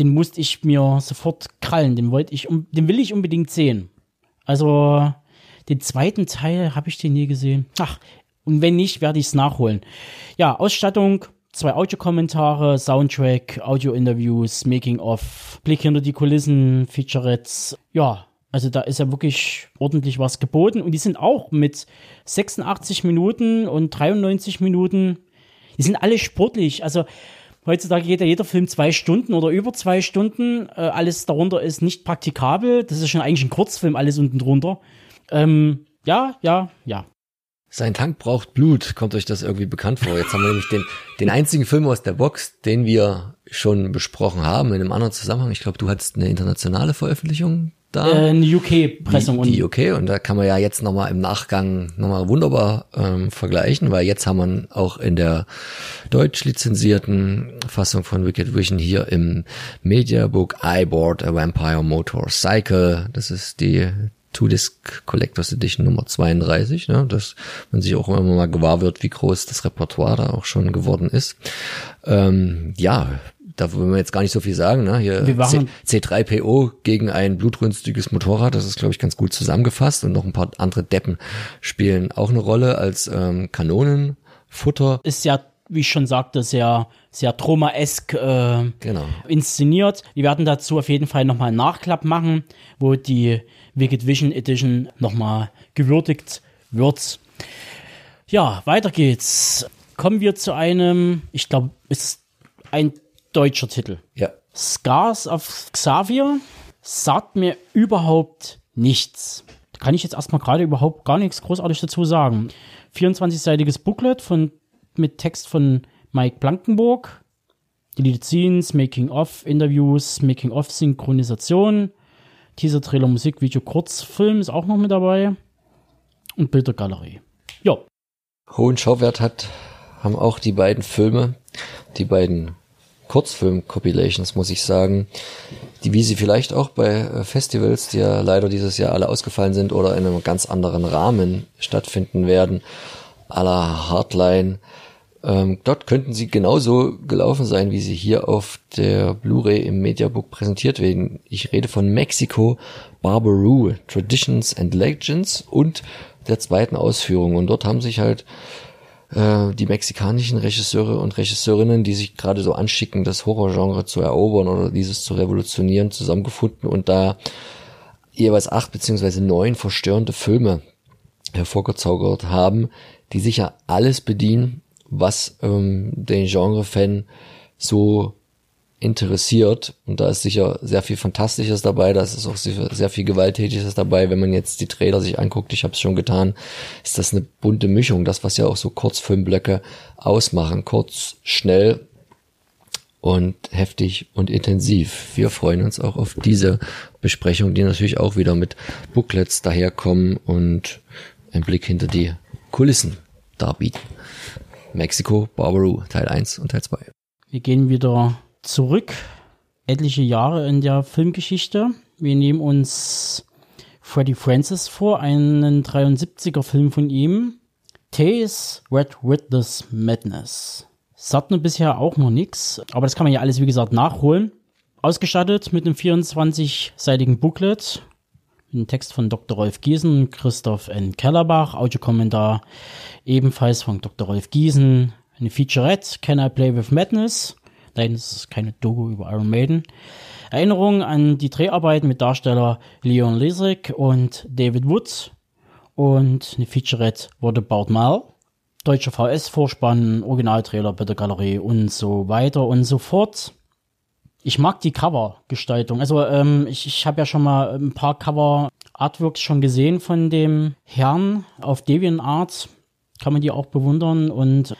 Speaker 3: den musste ich mir sofort krallen. Den wollte ich, den will ich unbedingt sehen. Also, den zweiten Teil habe ich den nie gesehen. Ach, und wenn nicht, werde ich es nachholen. Ja, Ausstattung, zwei Audiokommentare, Soundtrack, Audio-Interviews, Making-of, Blick hinter die Kulissen, Featurettes. Ja, also da ist ja wirklich ordentlich was geboten. Und die sind auch mit 86 Minuten und 93 Minuten, die sind alle sportlich. Also heutzutage geht ja jeder Film zwei Stunden oder über zwei Stunden. Äh, alles darunter ist nicht praktikabel. Das ist schon eigentlich ein Kurzfilm, alles unten drunter. Ähm, ja, ja, ja.
Speaker 2: Sein Tank braucht Blut, kommt euch das irgendwie bekannt vor. Jetzt haben wir nämlich den, den einzigen Film aus der Box, den wir schon besprochen haben in einem anderen Zusammenhang. Ich glaube, du hattest eine internationale Veröffentlichung da.
Speaker 3: Äh, eine UK-Pressung.
Speaker 2: Die, die UK und da kann man ja jetzt nochmal im Nachgang nochmal wunderbar ähm, vergleichen, weil jetzt haben wir auch in der deutsch lizenzierten Fassung von Wicked Vision hier im Mediabook I Bought a Vampire Motorcycle. Das ist die Two-Disc Collectors Edition Nummer 32, ne, dass man sich auch immer mal gewahr wird, wie groß das Repertoire da auch schon geworden ist. Ähm, ja, da wollen wir jetzt gar nicht so viel sagen, ne? Hier C, 3 po gegen ein blutrünstiges Motorrad, das ist, glaube ich, ganz gut zusammengefasst und noch ein paar andere Deppen spielen auch eine Rolle als ähm, Kanonenfutter.
Speaker 3: Ist ja, wie ich schon sagte, sehr, sehr Troma-esk äh, genau. inszeniert. Wir werden dazu auf jeden Fall nochmal einen Nachklapp machen, wo die Wicked Vision Edition nochmal gewürdigt wird. Ja, weiter geht's. Kommen wir zu einem, ich glaube, es ist ein deutscher Titel.
Speaker 2: Ja.
Speaker 3: Scars of Xavier sagt mir überhaupt nichts. Da kann ich jetzt erstmal gerade überhaupt gar nichts großartig dazu sagen. 24-seitiges Booklet von, mit Text von Mike Blankenburg. Deleted Scenes, Making-of, Interviews, Making-of, Synchronisation, Teaser, Trailer, Musik, Video, Kurzfilm ist auch noch mit dabei. Und Bildergalerie. Ja.
Speaker 2: Hohen Schauwert hat, haben auch die beiden Filme, die beiden Kurzfilm-Compilations, muss ich sagen, die wie sie vielleicht auch bei äh, Festivals, die ja leider dieses Jahr alle ausgefallen sind oder in einem ganz anderen Rahmen stattfinden werden, aller Hardline. Ähm, dort könnten sie genauso gelaufen sein, wie sie hier auf der Blu-ray im Mediabook präsentiert werden. Ich rede von Mexico Barbaroo, Traditions and Legends und der zweiten Ausführung. Und dort haben sich halt äh, die mexikanischen Regisseure und Regisseurinnen, die sich gerade so anschicken, das Horrorgenre zu erobern oder dieses zu revolutionieren, zusammengefunden und da jeweils acht beziehungsweise neun verstörende Filme hervorgezaubert haben, die sicher alles bedienen, was ähm, den Genre-Fan so interessiert. Und da ist sicher sehr viel Fantastisches dabei, da ist auch sehr viel Gewalttätiges dabei. Wenn man jetzt die Trailer sich anguckt, ich habe es schon getan, ist das eine bunte Mischung. Das, was ja auch so Kurzfilmblöcke ausmachen. Kurz, schnell und heftig und intensiv. Wir freuen uns auch auf diese Besprechung, die natürlich auch wieder mit Booklets daherkommen und einen Blick hinter die Kulissen darbieten. Mexiko, Barbaroo, Teil 1 und Teil 2.
Speaker 3: Wir gehen wieder zurück, etliche Jahre in der Filmgeschichte. Wir nehmen uns Freddie Francis vor, einen 73er Film von ihm, Tales Red Witness Madness. Sagt mir bisher auch noch nichts, aber das kann man ja alles, wie gesagt, nachholen. Ausgestattet mit einem 24-seitigen Booklet, einem Text von Dr. Rolf Giesen, Christoph N. Kellerbach, Audiokommentar ebenfalls von Dr. Rolf Giesen, eine Featurette, Can I Play with Madness? Nein, das ist keine Dogo über Iron Maiden. Erinnerung an die Dreharbeiten mit Darsteller Leon Lisick und David Woods und eine Featurette wurde About Mal. Deutscher VS-Vorspann, Originaltrailer, Galerie und so weiter und so fort. Ich mag die Cover-Gestaltung. Also ähm, ich, ich habe ja schon mal ein paar Cover-Artworks schon gesehen von dem Herrn auf DeviantArt. Kann man die auch bewundern und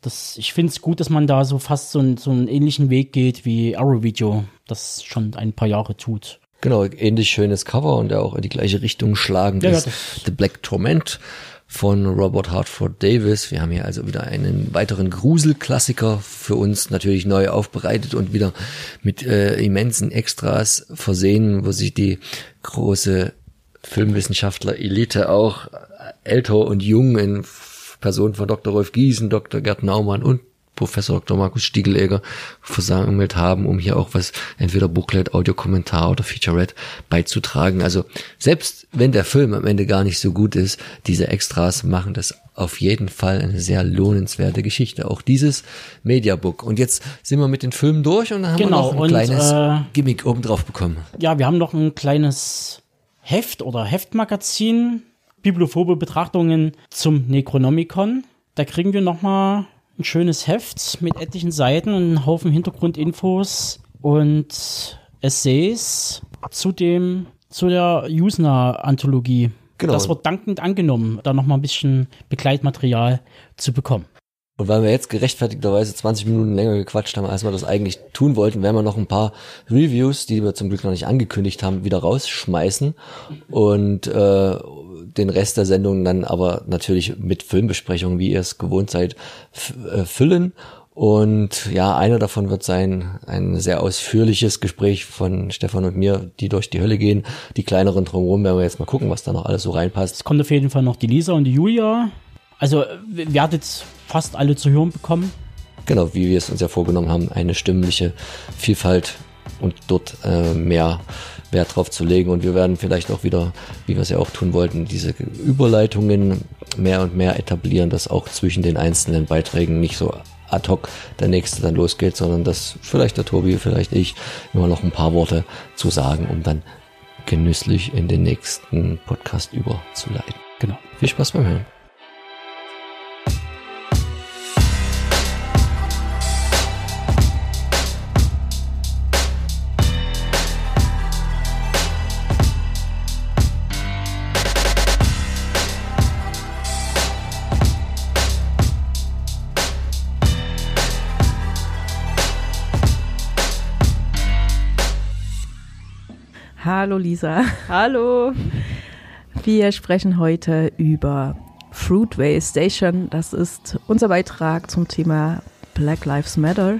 Speaker 3: das, ich finde es gut, dass man da so fast so, ein, so einen ähnlichen Weg geht wie Arrow Video, das schon ein paar Jahre tut.
Speaker 2: Genau, ähnlich schönes Cover und der auch in die gleiche Richtung schlagen ja, ist. Ja, The Black Torment von Robert Hartford Davis. Wir haben hier also wieder einen weiteren Gruselklassiker für uns natürlich neu aufbereitet und wieder mit äh, immensen Extras versehen, wo sich die große Filmwissenschaftler Elite auch älter und jung in Person von Dr. Rolf Giesen, Dr. Gerd Naumann und Professor Dr. Markus Stiegelegger versammelt haben, um hier auch was, entweder Booklet, Audiokommentar oder Featurette beizutragen. Also selbst wenn der Film am Ende gar nicht so gut ist, diese Extras machen das auf jeden Fall eine sehr lohnenswerte Geschichte. Auch dieses Mediabook. Und jetzt sind wir mit den Filmen durch und dann haben genau, wir noch ein und, kleines äh, Gimmick obendrauf bekommen.
Speaker 3: Ja, wir haben noch ein kleines Heft oder Heftmagazin, bibliophobe Betrachtungen zum Necronomicon. Da kriegen wir nochmal ein schönes Heft mit etlichen Seiten und einem Haufen Hintergrundinfos und Essays zu dem, zu der Usner-Anthologie. Genau. Das wird dankend angenommen, da nochmal ein bisschen Begleitmaterial zu bekommen.
Speaker 2: Und weil wir jetzt gerechtfertigterweise 20 Minuten länger gequatscht haben, als wir das eigentlich tun wollten, werden wir noch ein paar Reviews, die wir zum Glück noch nicht angekündigt haben, wieder rausschmeißen und äh, den Rest der Sendung dann aber natürlich mit Filmbesprechungen, wie ihr es gewohnt seid, äh, füllen. Und ja, einer davon wird sein, ein sehr ausführliches Gespräch von Stefan und mir, die durch die Hölle gehen. Die kleineren drumherum werden wir jetzt mal gucken, was da noch alles so reinpasst.
Speaker 3: Es kommt auf jeden Fall noch die Lisa und die Julia. Also, wir hatten jetzt fast alle zu hören bekommen.
Speaker 2: Genau, wie wir es uns ja vorgenommen haben, eine stimmliche Vielfalt und dort äh, mehr Wert drauf zu legen. Und wir werden vielleicht auch wieder, wie wir es ja auch tun wollten, diese Überleitungen mehr und mehr etablieren, dass auch zwischen den einzelnen Beiträgen nicht so ad hoc der nächste dann losgeht, sondern dass vielleicht der Tobi, vielleicht ich immer noch ein paar Worte zu sagen, um dann genüsslich in den nächsten Podcast überzuleiten.
Speaker 3: Genau.
Speaker 2: Viel Spaß beim Hören.
Speaker 4: Hallo Lisa.
Speaker 5: Hallo.
Speaker 4: Wir sprechen heute über Fruitway Station. Das ist unser Beitrag zum Thema Black Lives Matter.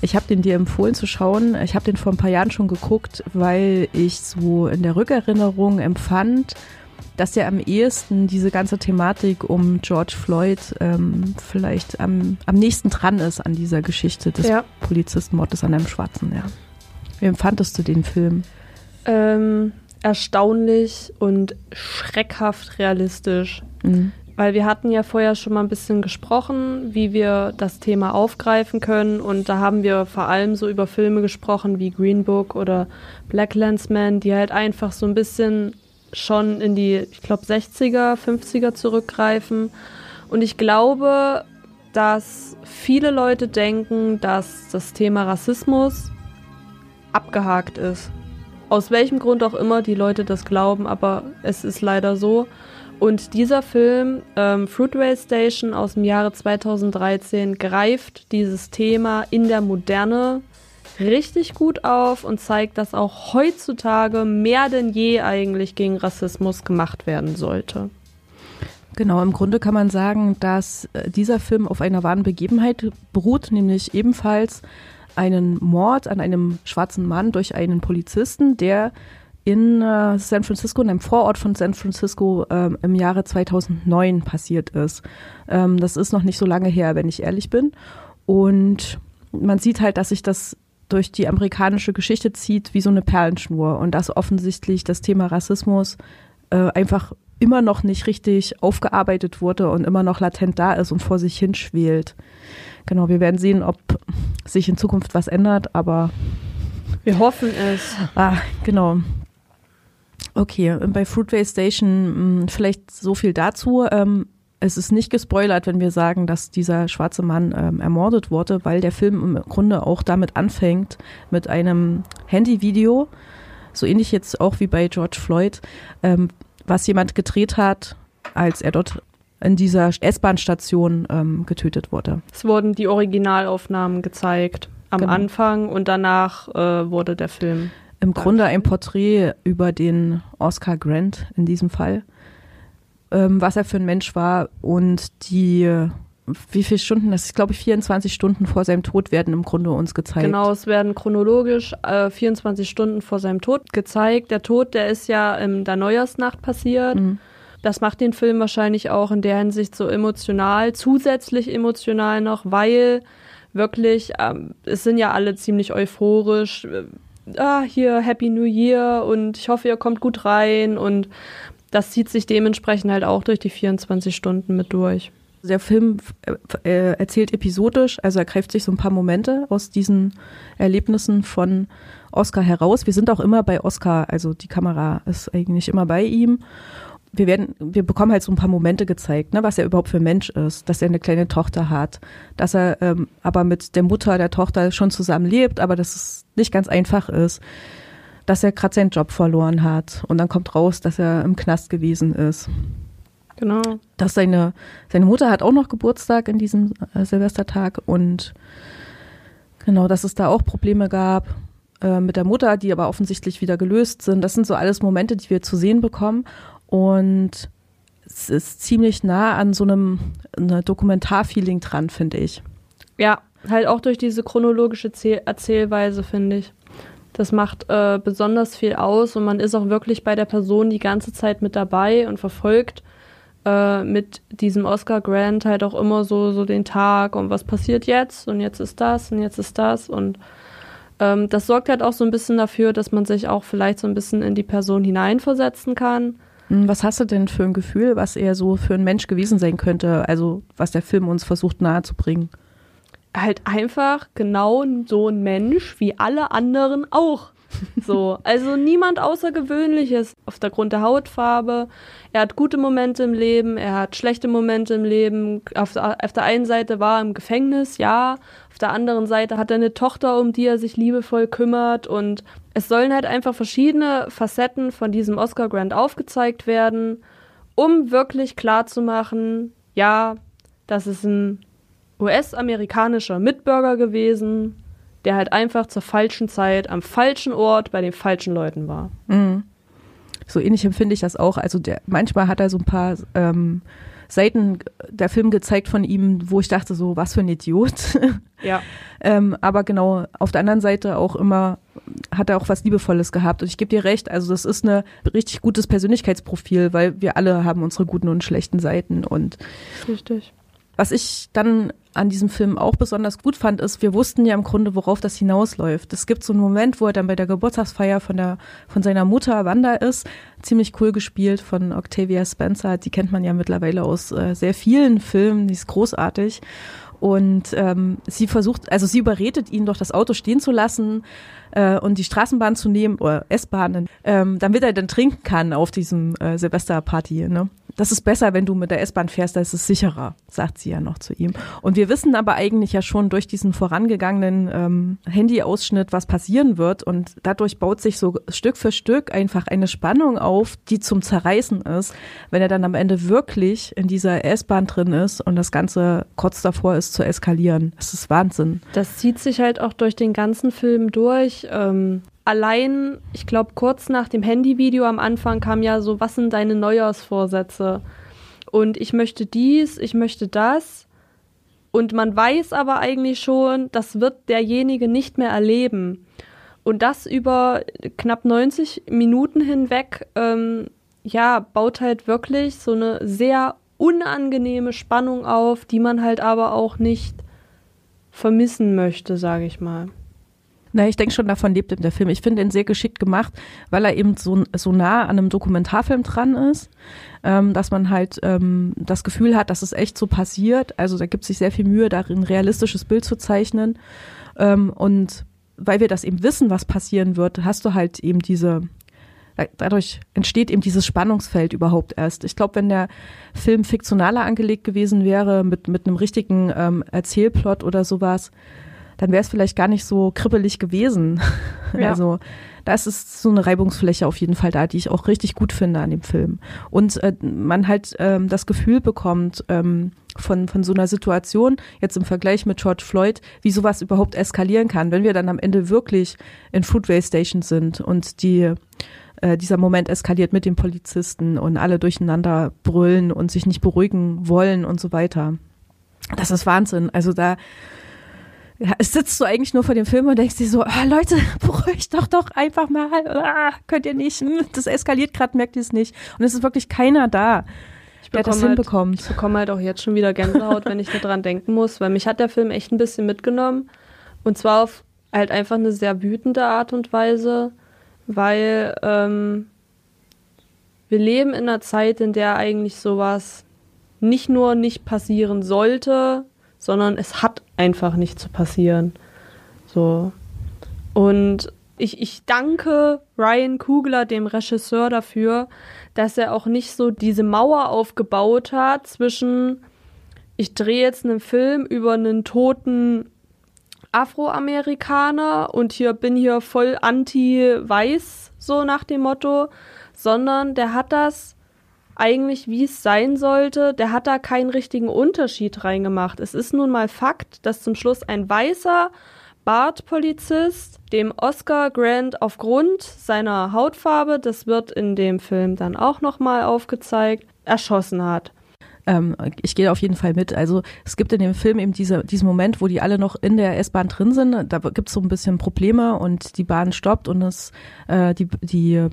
Speaker 4: Ich habe den dir empfohlen zu schauen. Ich habe den vor ein paar Jahren schon geguckt, weil ich so in der Rückerinnerung empfand, dass der am ehesten diese ganze Thematik um George Floyd ähm, vielleicht am, am nächsten dran ist an dieser Geschichte des ja. Polizistenmordes an einem Schwarzen. Ja. Wie empfandest du den Film?
Speaker 5: Ähm, erstaunlich und schreckhaft realistisch. Mhm. Weil wir hatten ja vorher schon mal ein bisschen gesprochen, wie wir das Thema aufgreifen können. Und da haben wir vor allem so über Filme gesprochen wie Green Book oder Black Landsman, die halt einfach so ein bisschen schon in die, ich glaube, 60er, 50er zurückgreifen. Und ich glaube, dass viele Leute denken, dass das Thema Rassismus abgehakt ist aus welchem Grund auch immer die Leute das glauben, aber es ist leider so. Und dieser Film, ähm, Fruitvale Station aus dem Jahre 2013, greift dieses Thema in der Moderne richtig gut auf und zeigt, dass auch heutzutage mehr denn je eigentlich gegen Rassismus gemacht werden sollte.
Speaker 4: Genau, im Grunde kann man sagen, dass äh, dieser Film auf einer wahren Begebenheit beruht, nämlich ebenfalls einen Mord an einem schwarzen Mann durch einen Polizisten, der in äh, San Francisco, in einem Vorort von San Francisco ähm, im Jahre 2009 passiert ist. Ähm, das ist noch nicht so lange her, wenn ich ehrlich bin. Und man sieht halt, dass sich das durch die amerikanische Geschichte zieht wie so eine Perlenschnur und dass offensichtlich das Thema Rassismus äh, einfach immer noch nicht richtig aufgearbeitet wurde und immer noch latent da ist und vor sich hinschwelt. Genau, wir werden sehen, ob sich in Zukunft was ändert, aber
Speaker 5: wir hoffen es.
Speaker 4: Ah, genau. Okay, bei Fruitway Station hm, vielleicht so viel dazu. Ähm, es ist nicht gespoilert, wenn wir sagen, dass dieser schwarze Mann ähm, ermordet wurde, weil der Film im Grunde auch damit anfängt, mit einem Handyvideo, so ähnlich jetzt auch wie bei George Floyd, ähm, was jemand gedreht hat, als er dort in dieser S-Bahn-Station ähm, getötet wurde.
Speaker 5: Es wurden die Originalaufnahmen gezeigt am genau. Anfang und danach äh, wurde der Film.
Speaker 4: Im Grunde ein Porträt über den Oscar Grant in diesem Fall, ähm, was er für ein Mensch war und die wie viele Stunden, das ist glaube ich 24 Stunden vor seinem Tod werden im Grunde uns gezeigt.
Speaker 5: Genau, es werden chronologisch äh, 24 Stunden vor seinem Tod gezeigt. Der Tod, der ist ja in der Neujahrsnacht passiert. Mhm. Das macht den Film wahrscheinlich auch in der Hinsicht so emotional, zusätzlich emotional noch, weil wirklich, ähm, es sind ja alle ziemlich euphorisch. Äh, ah, hier Happy New Year und ich hoffe, ihr kommt gut rein und das zieht sich dementsprechend halt auch durch die 24 Stunden mit durch.
Speaker 4: Der Film äh, erzählt episodisch, also er greift sich so ein paar Momente aus diesen Erlebnissen von Oscar heraus. Wir sind auch immer bei Oscar, also die Kamera ist eigentlich immer bei ihm wir werden, wir bekommen halt so ein paar Momente gezeigt, ne, was er überhaupt für ein Mensch ist, dass er eine kleine Tochter hat, dass er ähm, aber mit der Mutter der Tochter schon zusammen lebt, aber dass es nicht ganz einfach ist, dass er gerade seinen Job verloren hat und dann kommt raus, dass er im Knast gewesen ist.
Speaker 5: Genau.
Speaker 4: Dass seine, seine Mutter hat auch noch Geburtstag in diesem äh, Silvestertag und genau, dass es da auch Probleme gab äh, mit der Mutter, die aber offensichtlich wieder gelöst sind. Das sind so alles Momente, die wir zu sehen bekommen. Und es ist ziemlich nah an so einem eine Dokumentarfeeling dran, finde ich.
Speaker 5: Ja, halt auch durch diese chronologische Erzählweise, finde ich. Das macht äh, besonders viel aus und man ist auch wirklich bei der Person die ganze Zeit mit dabei und verfolgt äh, mit diesem Oscar Grant halt auch immer so, so den Tag und was passiert jetzt und jetzt ist das und jetzt ist das und ähm, das sorgt halt auch so ein bisschen dafür, dass man sich auch vielleicht so ein bisschen in die Person hineinversetzen kann
Speaker 4: was hast du denn für ein Gefühl, was er so für ein Mensch gewesen sein könnte? Also was der Film uns versucht nahezubringen?
Speaker 5: Halt einfach genau so ein Mensch wie alle anderen auch. So, (laughs) also niemand Außergewöhnliches auf der Grund der Hautfarbe. Er hat gute Momente im Leben, er hat schlechte Momente im Leben. Auf der, auf der einen Seite war er im Gefängnis, ja. Auf der anderen Seite hat er eine Tochter, um die er sich liebevoll kümmert. Und es sollen halt einfach verschiedene Facetten von diesem Oscar Grant aufgezeigt werden, um wirklich klarzumachen, ja, das ist ein US-amerikanischer Mitbürger gewesen, der halt einfach zur falschen Zeit am falschen Ort bei den falschen Leuten war.
Speaker 4: Mhm. So ähnlich empfinde ich das auch. Also der, manchmal hat er so ein paar ähm, Seiten der Film gezeigt von ihm, wo ich dachte so, was für ein Idiot. (laughs)
Speaker 5: Ja.
Speaker 4: ähm, aber genau, auf der anderen Seite auch immer hat er auch was Liebevolles gehabt. Und ich gebe dir recht, also das ist ein richtig gutes Persönlichkeitsprofil, weil wir alle haben unsere guten und schlechten Seiten. Und
Speaker 5: Richtig.
Speaker 4: Was ich dann an diesem Film auch besonders gut fand, ist, wir wussten ja im Grunde, worauf das hinausläuft. Es gibt so einen Moment, wo er dann bei der Geburtstagsfeier von, der, von seiner Mutter Wanda ist. Ziemlich cool gespielt von Octavia Spencer. Die kennt man ja mittlerweile aus äh, sehr vielen Filmen. Die ist großartig. Und ähm, sie versucht, also sie überredet ihn doch das Auto stehen zu lassen äh, und die Straßenbahn zu nehmen oder S-Bahnen, ähm, damit er dann trinken kann auf diesem äh, Silvesterparty. Ne? Das ist besser, wenn du mit der S-Bahn fährst, da ist es sicherer, sagt sie ja noch zu ihm. Und wir wissen aber eigentlich ja schon durch diesen vorangegangenen ähm, Handy-Ausschnitt, was passieren wird. Und dadurch baut sich so Stück für Stück einfach eine Spannung auf, die zum Zerreißen ist, wenn er dann am Ende wirklich in dieser S-Bahn drin ist und das Ganze kurz davor ist zu eskalieren. Das ist Wahnsinn.
Speaker 5: Das zieht sich halt auch durch den ganzen Film durch. Ähm, allein, ich glaube, kurz nach dem Handyvideo am Anfang kam ja so, was sind deine Neujahrsvorsätze? Und ich möchte dies, ich möchte das. Und man weiß aber eigentlich schon, das wird derjenige nicht mehr erleben. und das über knapp 90 Minuten hinweg, ähm, ja, baut halt wirklich so eine sehr unangenehme Spannung auf, die man halt aber auch nicht vermissen möchte, sage ich mal.
Speaker 4: Na, ich denke schon, davon lebt der Film. Ich finde ihn sehr geschickt gemacht, weil er eben so, so nah an einem Dokumentarfilm dran ist, ähm, dass man halt ähm, das Gefühl hat, dass es echt so passiert. Also da gibt sich sehr viel Mühe, darin realistisches Bild zu zeichnen. Ähm, und weil wir das eben wissen, was passieren wird, hast du halt eben diese, dadurch entsteht eben dieses Spannungsfeld überhaupt erst. Ich glaube, wenn der Film fiktionaler angelegt gewesen wäre, mit, mit einem richtigen ähm, Erzählplot oder sowas, dann wäre es vielleicht gar nicht so kribbelig gewesen. Ja. (laughs) Also da ist so eine Reibungsfläche auf jeden Fall da, die ich auch richtig gut finde an dem Film. Und äh, man halt ähm, das Gefühl bekommt ähm, von, von so einer Situation, jetzt im Vergleich mit George Floyd, wie sowas überhaupt eskalieren kann, wenn wir dann am Ende wirklich in Foodway Station sind und die äh, dieser Moment eskaliert mit den Polizisten und alle durcheinander brüllen und sich nicht beruhigen wollen und so weiter. Das ist Wahnsinn. Also da ja, sitzt du eigentlich nur vor dem Film und denkst dir so, ah, Leute, (laughs) beruhigt doch doch einfach mal. Ah, könnt ihr nicht. Hm, das eskaliert gerade, merkt ihr es nicht. Und es ist wirklich keiner da, der das
Speaker 5: halt,
Speaker 4: hinbekommt.
Speaker 5: Ich bekomme halt auch jetzt schon wieder Gänsehaut, wenn ich daran denken muss, weil mich hat der Film echt ein bisschen mitgenommen. Und zwar auf halt einfach eine sehr wütende Art und Weise, weil ähm, wir leben in einer Zeit, in der eigentlich sowas nicht nur nicht passieren sollte, sondern es hat einfach nicht zu passieren. So. Und ich, ich danke Ryan Kugler, dem Regisseur, dafür, dass er auch nicht so diese Mauer aufgebaut hat zwischen, ich drehe jetzt einen Film über einen toten Afroamerikaner und hier bin hier voll anti-weiß, so nach dem Motto, sondern der hat das eigentlich, wie es sein sollte. Der hat da keinen richtigen Unterschied reingemacht. Es ist nun mal Fakt, dass zum Schluss ein weißer Bartpolizist dem Oscar Grant aufgrund seiner Hautfarbe, das wird in dem Film dann auch nochmal aufgezeigt, erschossen hat.
Speaker 4: Ähm, ich gehe auf jeden Fall mit. Also es gibt in dem Film eben diese, diesen Moment, wo die alle noch in der S-Bahn drin sind. Da gibt es so ein bisschen Probleme und die Bahn stoppt und es, äh, die, die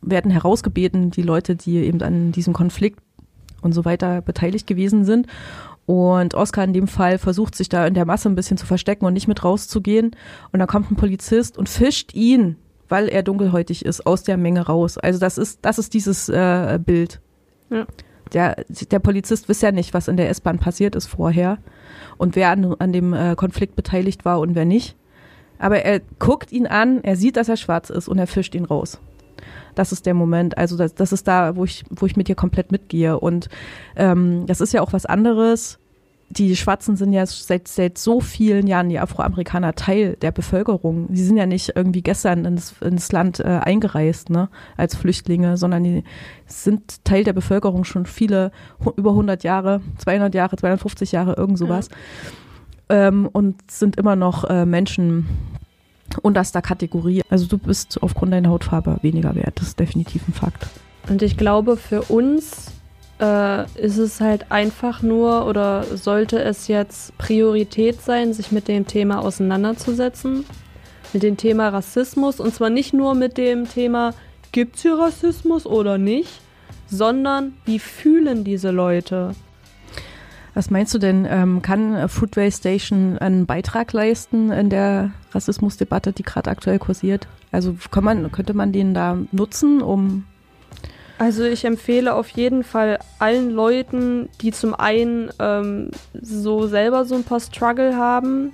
Speaker 4: werden herausgebeten, die Leute, die eben an diesem Konflikt und so weiter beteiligt gewesen sind. Und Oscar in dem Fall versucht sich da in der Masse ein bisschen zu verstecken und nicht mit rauszugehen. Und dann kommt ein Polizist und fischt ihn, weil er dunkelhäutig ist, aus der Menge raus. Also das ist, das ist dieses äh, Bild. Ja der, der Polizist weiß ja nicht, was in der S-Bahn passiert ist vorher und wer an, an dem äh, Konflikt beteiligt war und wer nicht. Aber er guckt ihn an, er sieht, dass er schwarz ist und er fischt ihn raus. Das ist der Moment. Also das, das ist da, wo ich, wo ich mit dir komplett mitgehe. Und ähm, das ist ja auch was anderes, die Schwarzen sind ja seit, seit so vielen Jahren, die Afroamerikaner, Teil der Bevölkerung. Sie sind ja nicht irgendwie gestern ins, ins Land äh, eingereist, ne, als Flüchtlinge, sondern die sind Teil der Bevölkerung schon viele, über 100 Jahre, 200 Jahre, 250 Jahre, irgend sowas. Ja. Ähm, und sind immer noch äh, Menschen unterster Kategorie. Also du bist aufgrund deiner Hautfarbe weniger wert. Das ist definitiv ein Fakt.
Speaker 5: Und ich glaube, für uns äh, ist es halt einfach nur oder sollte es jetzt Priorität sein, sich mit dem Thema auseinanderzusetzen? Mit dem Thema Rassismus und zwar nicht nur mit dem Thema, gibt es hier Rassismus oder nicht, sondern wie fühlen diese Leute?
Speaker 4: Was meinst du denn, ähm, kann Foodway Station einen Beitrag leisten in der Rassismusdebatte, die gerade aktuell kursiert? Also man, könnte man den da nutzen, um
Speaker 5: also ich empfehle auf jeden Fall allen Leuten, die zum einen ähm, so selber so ein paar Struggle haben,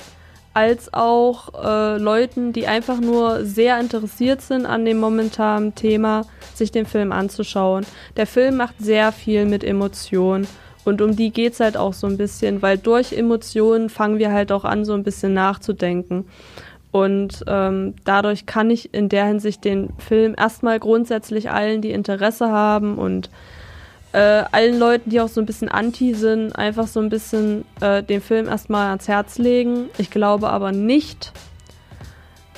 Speaker 5: als auch äh, Leuten, die einfach nur sehr interessiert sind an dem momentanen Thema, sich den Film anzuschauen. Der Film macht sehr viel mit Emotionen. Und um die geht es halt auch so ein bisschen, weil durch Emotionen fangen wir halt auch an, so ein bisschen nachzudenken. Und ähm, dadurch kann ich in der Hinsicht den Film erstmal grundsätzlich allen, die Interesse haben und äh, allen Leuten, die auch so ein bisschen anti sind, einfach so ein bisschen äh, den Film erstmal ans Herz legen. Ich glaube aber nicht,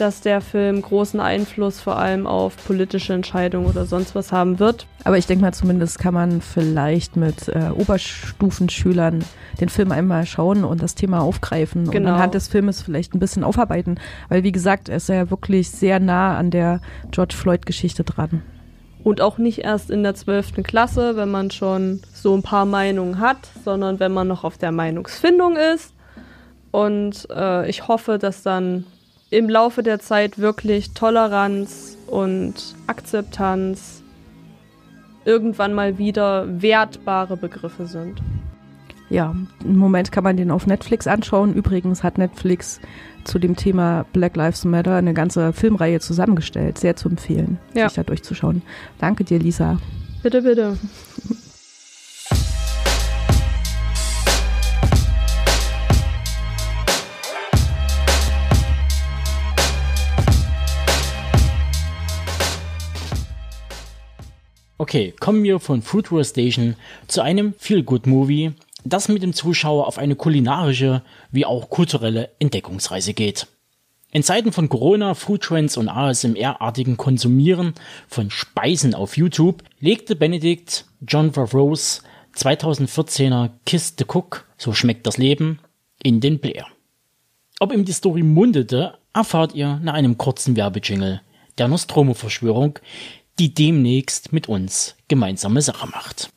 Speaker 5: dass der Film großen Einfluss vor allem auf politische Entscheidungen oder sonst was haben wird.
Speaker 4: Aber ich denke mal, zumindest kann man vielleicht mit äh, Oberstufenschülern den Film einmal schauen und das Thema aufgreifen
Speaker 5: Genau.
Speaker 4: und anhand des Filmes vielleicht ein bisschen aufarbeiten. Weil, wie gesagt, er ist ja wirklich sehr nah an der George Floyd-Geschichte dran.
Speaker 5: Und auch nicht erst in der 12. Klasse, wenn man schon so ein paar Meinungen hat, sondern wenn man noch auf der Meinungsfindung ist. Und äh, ich hoffe, dass dann im Laufe der Zeit wirklich Toleranz und Akzeptanz irgendwann mal wieder wertbare Begriffe sind.
Speaker 4: Ja, im Moment kann man den auf Netflix anschauen. Übrigens hat Netflix zu dem Thema Black Lives Matter eine ganze Filmreihe zusammengestellt. Sehr zu empfehlen,
Speaker 5: Ja.
Speaker 4: sich da durchzuschauen. Danke dir, Lisa.
Speaker 5: Bitte, bitte.
Speaker 3: Okay, kommen wir von Food Tour Station zu einem Feel-Good-Movie, das mit dem Zuschauer auf eine kulinarische wie auch kulturelle Entdeckungsreise geht. In Zeiten von Corona, Foodtrends und ASMR-artigen Konsumieren von Speisen auf YouTube legte Benedict John Favreau's 2014er Kiss the Cook, so schmeckt das Leben, in den Blair. Ob ihm die Story mundete, erfahrt ihr nach einem kurzen Werbejingle der Nostromo-Verschwörung, die demnächst mit uns gemeinsame Sache macht.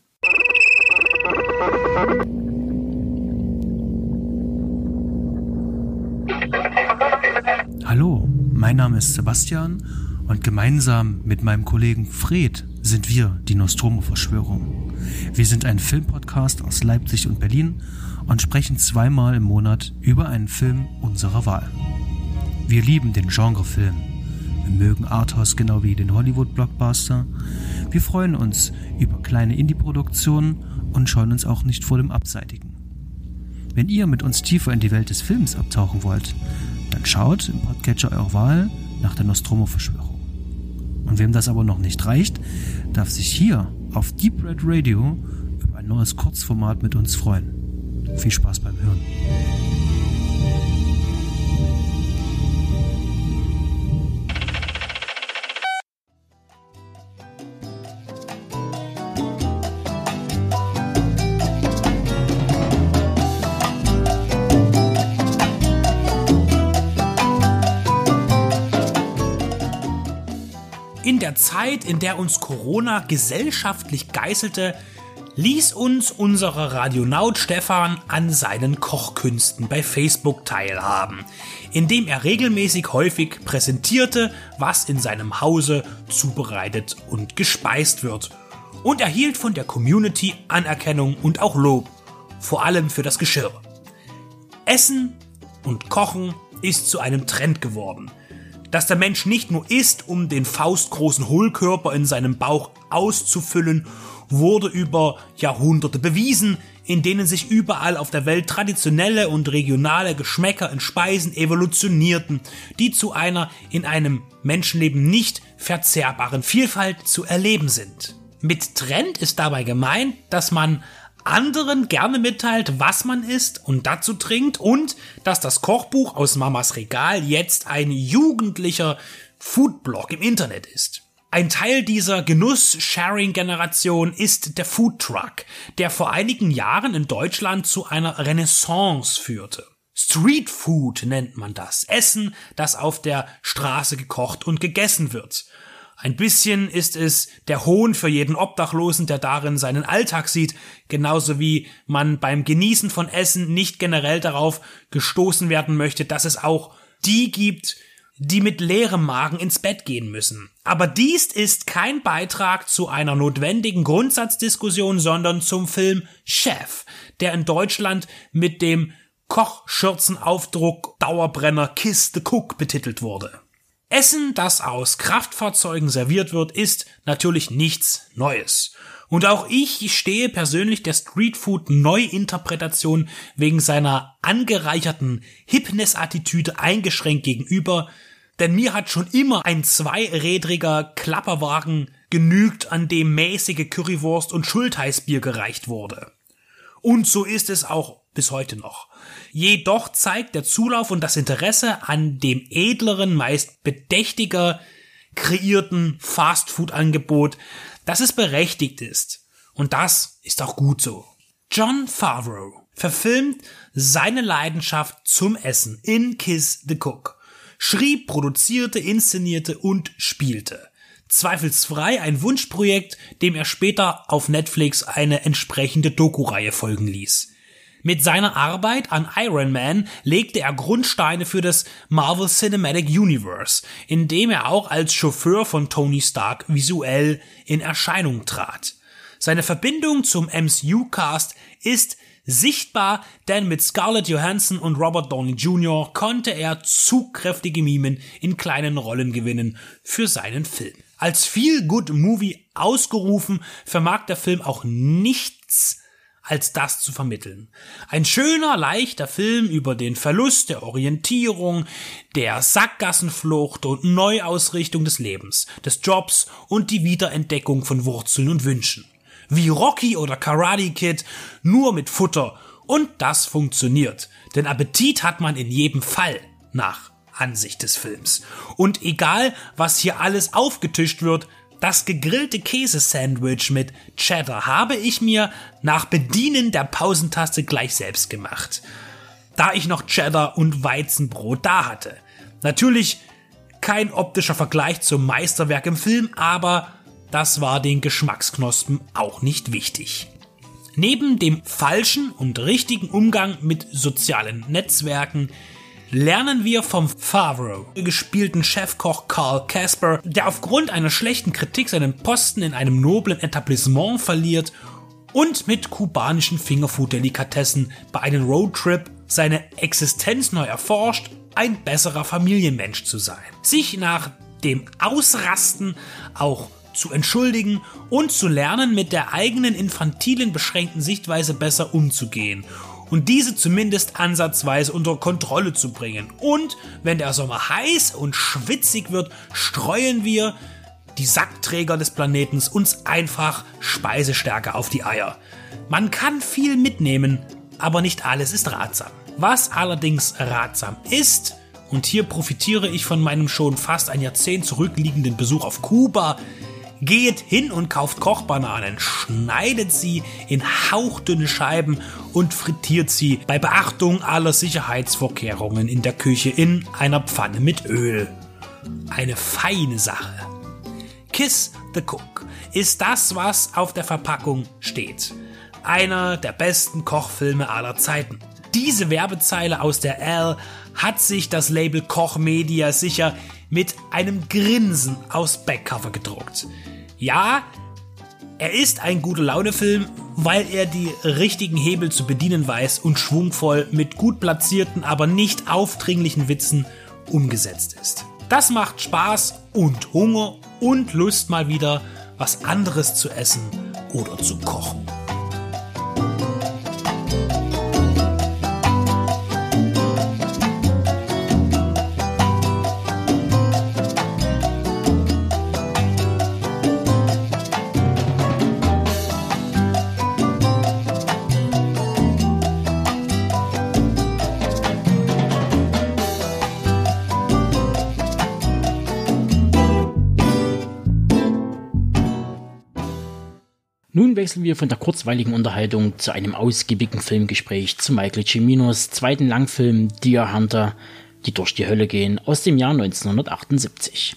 Speaker 6: Hallo, mein Name ist Sebastian und gemeinsam mit meinem Kollegen Fred sind wir die Nostromo-Verschwörung. Wir sind ein Filmpodcast aus Leipzig und Berlin und sprechen zweimal im Monat über einen Film unserer Wahl. Wir lieben den Genrefilm. Mögen Arthouse genau wie den Hollywood-Blockbuster. Wir freuen uns über kleine Indie-Produktionen und scheuen uns auch nicht vor dem Abseitigen. Wenn ihr mit uns tiefer in die Welt des Films abtauchen wollt, dann schaut im Podcatcher eurer Wahl nach der Nostromo-Verschwörung. Und wem das aber noch nicht reicht, darf sich hier auf Deep Red Radio über ein neues Kurzformat mit uns freuen. Viel Spaß beim Hören.
Speaker 7: Der Zeit, in der uns Corona gesellschaftlich geißelte, ließ uns unser Radionaut Stefan an seinen Kochkünsten bei Facebook teilhaben, indem er regelmäßig häufig präsentierte, was in seinem Hause zubereitet und gespeist wird und erhielt von der Community Anerkennung und auch Lob, vor allem für das Geschirr. Essen und Kochen ist zu einem Trend geworden. Dass der Mensch nicht nur isst, um den faustgroßen Hohlkörper in seinem Bauch auszufüllen, wurde über Jahrhunderte bewiesen, in denen sich überall auf der Welt traditionelle und regionale Geschmäcker in Speisen evolutionierten, die zu einer in einem Menschenleben nicht verzehrbaren Vielfalt zu erleben sind. Mit Trend ist dabei gemeint, dass man anderen gerne mitteilt, was man isst und dazu trinkt und dass das Kochbuch aus Mamas Regal jetzt ein jugendlicher Foodblog im Internet ist. Ein Teil dieser Genuss-Sharing-Generation ist der Foodtruck, der vor einigen Jahren in Deutschland zu einer Renaissance führte. Street Food nennt man das. Essen, das auf der Straße gekocht und gegessen wird. Ein bisschen ist es der Hohn für jeden Obdachlosen, der darin seinen Alltag sieht, genauso wie man beim Genießen von Essen nicht generell darauf gestoßen werden möchte, dass es auch die gibt, die mit leerem Magen ins Bett gehen müssen. Aber dies ist kein Beitrag zu einer notwendigen Grundsatzdiskussion, sondern zum Film Chef, der in Deutschland mit dem Kochschürzenaufdruck Dauerbrenner Kiss the Cook betitelt wurde. Essen, das aus Kraftfahrzeugen serviert wird, ist natürlich nichts Neues. Und auch ich stehe persönlich der Streetfood Neuinterpretation wegen seiner angereicherten Hipness-Attitüde eingeschränkt gegenüber, denn mir hat schon immer ein zweirädriger Klapperwagen genügt, an dem mäßige Currywurst und Schultheißbier gereicht wurde. Und so ist es auch bis heute noch. Jedoch zeigt der Zulauf und das Interesse an dem edleren, meist bedächtiger kreierten Fastfood-Angebot, dass es berechtigt ist. Und das ist auch gut so. John Favreau verfilmt seine Leidenschaft zum Essen in Kiss the Cook, schrieb, produzierte, inszenierte und spielte. Zweifelsfrei ein Wunschprojekt, dem er später auf Netflix eine entsprechende Doku-Reihe folgen ließ. Mit seiner Arbeit an Iron Man legte er Grundsteine für das Marvel Cinematic Universe, in dem er auch als Chauffeur von Tony Stark visuell in Erscheinung trat. Seine Verbindung zum MCU-Cast ist sichtbar, denn mit Scarlett Johansson und Robert Downey Jr. konnte er zugkräftige Mimen in kleinen Rollen gewinnen für seinen Film. Als Feel-Good-Movie ausgerufen, vermag der Film auch nichts als das zu vermitteln. Ein schöner, leichter Film über den Verlust der Orientierung, der Sackgassenflucht und Neuausrichtung des Lebens, des Jobs und die Wiederentdeckung von Wurzeln und Wünschen. Wie Rocky oder Karate Kid, nur mit Futter. Und das funktioniert. Denn Appetit hat man in jedem Fall nach Ansicht des Films. Und egal, was hier alles aufgetischt wird, das gegrillte Käsesandwich mit Cheddar habe ich mir nach Bedienen der Pausentaste gleich selbst gemacht. Da ich noch Cheddar und Weizenbrot da hatte. Natürlich kein optischer Vergleich zum Meisterwerk im Film, aber das war den Geschmacksknospen auch nicht wichtig. Neben dem falschen und richtigen Umgang mit sozialen Netzwerken lernen wir vom Favreau gespielten Chefkoch Carl Casper, der aufgrund einer schlechten Kritik seinen Posten in einem noblen Etablissement verliert und mit kubanischen Fingerfood-Delikatessen bei einem Roadtrip seine Existenz neu erforscht, ein besserer Familienmensch zu sein. Sich nach dem Ausrasten auch zu entschuldigen und zu lernen, mit der eigenen infantilen beschränkten Sichtweise besser umzugehen und diese zumindest ansatzweise unter Kontrolle zu bringen. Und wenn der Sommer heiß und schwitzig wird, streuen wir, die Sackträger des Planetens, uns einfach Speisestärke auf die Eier. Man kann viel mitnehmen, aber nicht alles ist ratsam. Was allerdings ratsam ist, und hier profitiere ich von meinem schon fast ein Jahrzehnt zurückliegenden Besuch auf Kuba, Geht hin und kauft Kochbananen, schneidet sie in hauchdünne Scheiben und frittiert sie bei Beachtung aller Sicherheitsvorkehrungen in der Küche in einer Pfanne mit Öl. Eine feine Sache. Kiss the Cook ist das, was auf der Verpackung steht. Einer der besten Kochfilme aller Zeiten. Diese Werbezeile aus der L hat sich das Label Koch Media sicher mit einem Grinsen aus Backcover gedruckt. Ja, er ist ein gute Laune-Film, weil er die richtigen Hebel zu bedienen weiß und schwungvoll mit gut platzierten, aber nicht aufdringlichen Witzen umgesetzt ist. Das macht Spaß und Hunger und Lust mal wieder was anderes zu essen oder zu kochen.
Speaker 3: Nun wechseln wir von der kurzweiligen Unterhaltung zu einem ausgiebigen Filmgespräch zu Michael Ciminos zweiten Langfilm Deer Hunter, die durch die Hölle gehen, aus dem Jahr 1978.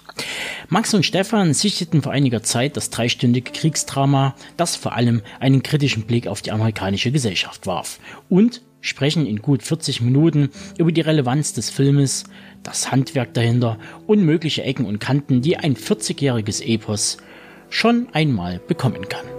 Speaker 3: Max und Stefan sichteten vor einiger Zeit das dreistündige Kriegsdrama, das vor allem einen kritischen Blick auf die amerikanische Gesellschaft warf und sprechen in gut 40 Minuten über die Relevanz des Filmes, das Handwerk dahinter und mögliche Ecken und Kanten, die ein 40-jähriges Epos schon einmal bekommen kann.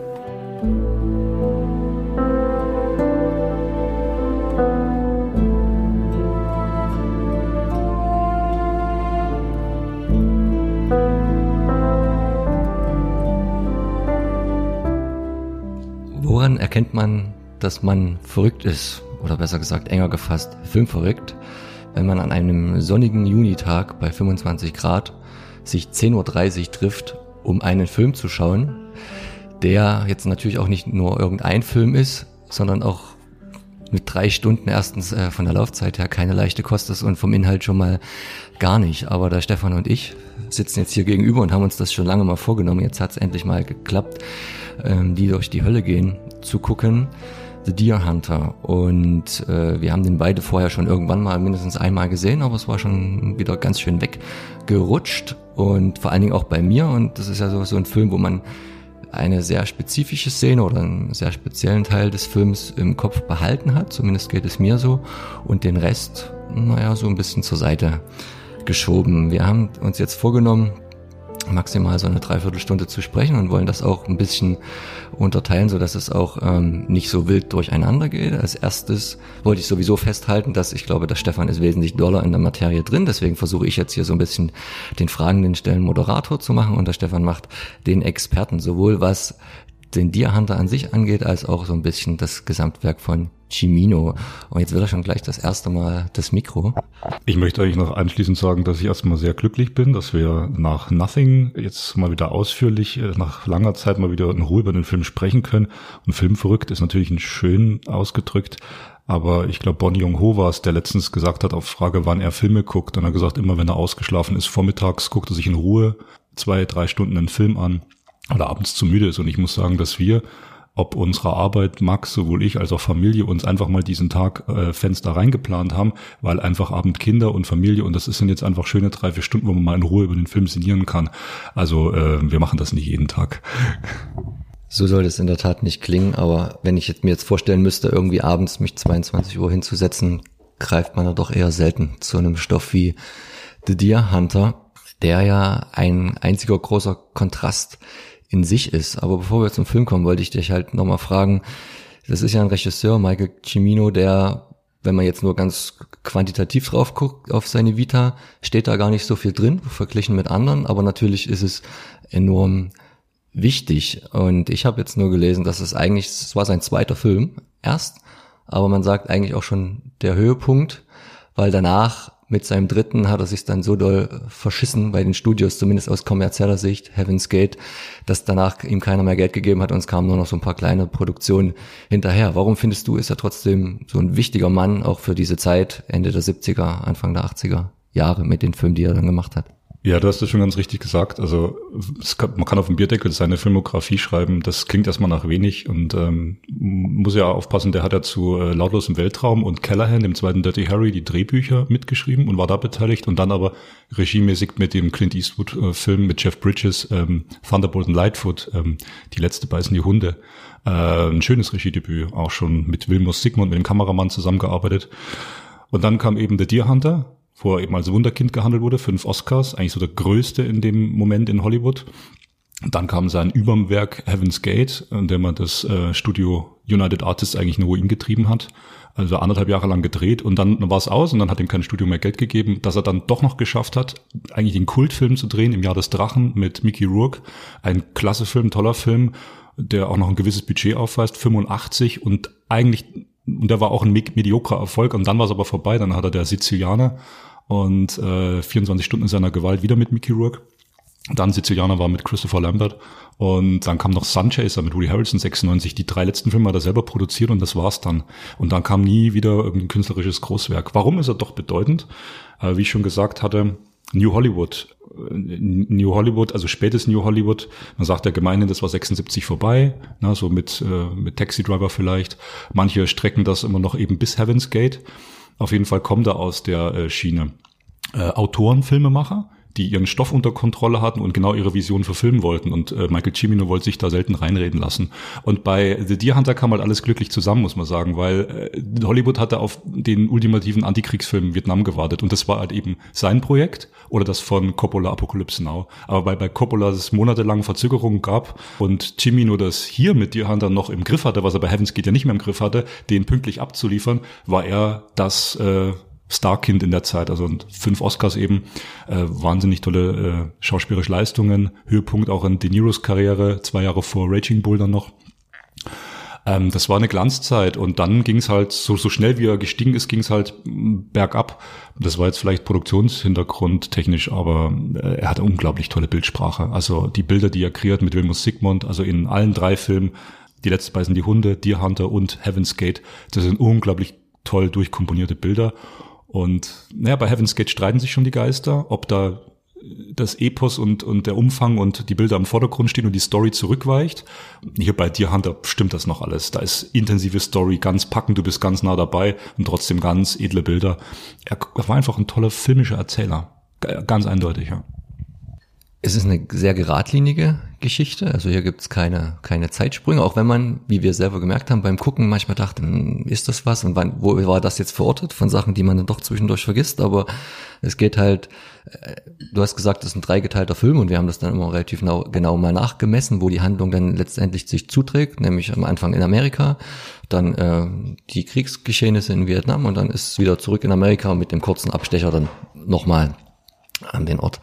Speaker 2: Woran erkennt man, dass man verrückt ist? Oder besser gesagt, enger gefasst, filmverrückt, wenn man an einem sonnigen Junitag bei 25 Grad sich 10.30 Uhr trifft, um einen Film zu schauen, der jetzt natürlich auch nicht nur irgendein Film ist, sondern auch mit drei Stunden erstens äh, von der Laufzeit her keine leichte Kost ist und vom Inhalt schon mal gar nicht. Aber der Stefan und ich sitzen jetzt hier gegenüber und haben uns das schon lange mal vorgenommen. Jetzt hat es endlich mal geklappt, ähm, die durch die Hölle gehen zu gucken. The Deer Hunter. Und äh, wir haben den beide vorher schon irgendwann mal mindestens einmal gesehen, aber es war schon wieder ganz schön weggerutscht. Und vor allen Dingen auch bei mir. Und das ist ja so, so ein Film, wo man eine sehr spezifische Szene oder einen sehr speziellen Teil des Films im Kopf behalten hat. Zumindest geht es mir so. Und den Rest, naja, so ein bisschen zur Seite geschoben. Wir haben uns jetzt vorgenommen, maximal so eine Dreiviertelstunde zu sprechen und wollen das auch ein bisschen unterteilen, so dass es auch ähm, nicht so wild durcheinander geht. Als erstes wollte ich sowieso festhalten, dass ich glaube, dass Stefan ist wesentlich doller in der Materie drin. Deswegen versuche ich jetzt hier so ein bisschen den fragenden Stellen Moderator zu machen und der Stefan macht den Experten, sowohl was den Deer Hunter an sich angeht, als auch so ein bisschen das Gesamtwerk von Chimino. Und jetzt will er schon gleich das erste Mal das Mikro.
Speaker 8: Ich möchte eigentlich noch anschließend sagen, dass ich erstmal sehr glücklich bin, dass wir nach Nothing jetzt mal wieder ausführlich, äh, nach langer Zeit mal wieder in Ruhe über den Film sprechen können. Und Filmverrückt ist natürlich ein schön ausgedrückt. Aber ich glaube, Bon Jong-ho war es, der letztens gesagt hat auf Frage, wann er Filme guckt. Und er hat gesagt, immer wenn er ausgeschlafen ist, vormittags guckt er sich in Ruhe zwei, drei Stunden einen Film an oder abends zu müde ist. Und ich muss sagen, dass wir ob unsere Arbeit, Max, sowohl ich als auch Familie, uns einfach mal diesen Tag äh, Fenster reingeplant haben, weil einfach Abend Kinder und Familie und das sind jetzt einfach schöne drei, vier Stunden, wo man mal in Ruhe über den Film sinnieren kann. Also äh, wir machen das nicht jeden Tag.
Speaker 2: So soll es in der Tat nicht klingen, aber wenn ich mir jetzt vorstellen müsste, irgendwie abends mich 22 Uhr hinzusetzen, greift man da doch eher selten zu einem Stoff wie The Deer Hunter, der ja ein einziger großer Kontrast in sich ist. Aber bevor wir zum Film kommen, wollte ich dich halt nochmal fragen, das ist ja ein Regisseur, Michael Cimino, der, wenn man jetzt nur ganz quantitativ drauf guckt auf seine Vita, steht da gar nicht so viel drin, verglichen mit anderen, aber natürlich ist es enorm wichtig. Und ich habe jetzt nur gelesen, dass es eigentlich, es war sein zweiter Film erst, aber man sagt eigentlich auch schon der Höhepunkt, weil danach mit seinem dritten hat er sich dann so doll verschissen bei den Studios, zumindest aus kommerzieller Sicht, Heaven's Gate, dass danach ihm keiner mehr Geld gegeben hat und es kamen nur noch so ein paar kleine Produktionen hinterher. Warum findest du, ist er trotzdem so ein wichtiger Mann auch für diese Zeit, Ende der 70er, Anfang der 80er Jahre mit den Filmen, die er dann gemacht hat?
Speaker 8: Ja, du hast es schon ganz richtig gesagt. Also kann, man kann auf dem Bierdeckel seine Filmografie schreiben. Das klingt erstmal nach wenig und ähm, muss ja aufpassen. Der hat ja zu äh, Lautlos im Weltraum und Callahan, dem zweiten Dirty Harry, die Drehbücher mitgeschrieben und war da beteiligt und dann aber regiemäßig mit dem Clint Eastwood-Film äh, mit Jeff Bridges, ähm, Thunderbolt und Lightfoot, ähm, die letzte beißen die Hunde. Äh, ein schönes Regiedebüt, auch schon mit Wilmus Sigmund, mit dem Kameramann zusammengearbeitet. Und dann kam eben The Deer Hunter, wo er eben als Wunderkind gehandelt wurde, fünf Oscars, eigentlich so der größte in dem Moment in Hollywood. Dann kam sein Übermwerk Heaven's Gate, in dem man das äh, Studio United Artists eigentlich nur ihn getrieben hat. Also anderthalb Jahre lang gedreht und dann war es aus und dann hat ihm kein Studio mehr Geld gegeben, dass er dann doch noch geschafft hat, eigentlich den Kultfilm zu drehen im Jahr des Drachen mit Mickey Rourke. Ein klasse Film, toller Film, der auch noch ein gewisses Budget aufweist, 85 und eigentlich und der war auch ein mediokrer Erfolg und dann war es aber vorbei, dann hat er der Sizilianer und äh, 24 Stunden in seiner Gewalt wieder mit Mickey Rourke. Dann Sizilianer war mit Christopher Lambert und dann kam noch Sunchaser mit Woody Harrelson 96. Die drei letzten Filme hat er selber produziert und das war's dann. Und dann kam nie wieder irgendein künstlerisches Großwerk. Warum ist er doch bedeutend? Äh, wie ich schon gesagt hatte, New Hollywood. Äh, New Hollywood, also spätes New Hollywood, man sagt ja gemeinhin, das war 76 vorbei, na, so mit, äh, mit Taxi Driver vielleicht. Manche strecken das immer noch eben bis Heaven's Gate. Auf jeden Fall kommt er aus der äh, Schiene. Äh, Autoren, Filmemacher, die ihren Stoff unter Kontrolle hatten und genau ihre Vision verfilmen wollten. Und äh, Michael Cimino wollte sich da selten reinreden lassen. Und bei The Deer Hunter kam halt alles glücklich zusammen, muss man sagen, weil äh, Hollywood hatte auf den ultimativen Antikriegsfilm Vietnam gewartet. Und das war halt eben sein Projekt oder das von Coppola Apocalypse Now. Aber weil bei Coppola es monatelang Verzögerungen gab und Cimino das hier mit Deer Hunter noch im Griff hatte, was er bei Heavens Gate ja nicht mehr im Griff hatte, den pünktlich abzuliefern, war er das äh, Starkind in der Zeit, also fünf Oscars eben, äh, wahnsinnig tolle äh, schauspielerische Leistungen, Höhepunkt auch in De Niros Karriere, zwei Jahre vor Raging Bull dann noch. Ähm, das war eine Glanzzeit und dann ging es halt, so, so schnell wie er gestiegen ist, ging es halt bergab. Das war jetzt vielleicht Produktionshintergrund technisch, aber äh, er hatte unglaublich tolle Bildsprache. Also die Bilder, die er kreiert mit Wilmus Sigmund, also in allen drei Filmen Die letzte beiden sind die Hunde, Deer Hunter und Heaven's Gate. Das sind unglaublich toll durchkomponierte Bilder. Und naja, bei Heaven's Gate streiten sich schon die Geister, ob da das Epos und, und der Umfang und die Bilder im Vordergrund stehen und die Story zurückweicht. Hier bei Deer Hunter stimmt das noch alles. Da ist intensive Story, ganz packend, du bist ganz nah dabei und trotzdem ganz edle Bilder. Er war einfach ein toller filmischer Erzähler. Ganz eindeutig, ja.
Speaker 2: Es ist eine sehr geradlinige Geschichte. Also hier gibt es keine, keine Zeitsprünge, auch wenn man, wie wir selber gemerkt haben, beim Gucken manchmal dachte, hm, ist das was und wann, wo war das jetzt verortet von Sachen, die man dann doch zwischendurch vergisst. Aber es geht halt, äh, du hast gesagt, das ist ein dreigeteilter Film und wir haben das dann immer relativ genau, genau mal nachgemessen, wo die Handlung dann letztendlich sich zuträgt, nämlich am Anfang in Amerika, dann äh, die Kriegsgeschehnisse in Vietnam und dann ist es wieder zurück in Amerika mit dem kurzen Abstecher dann nochmal an den Ort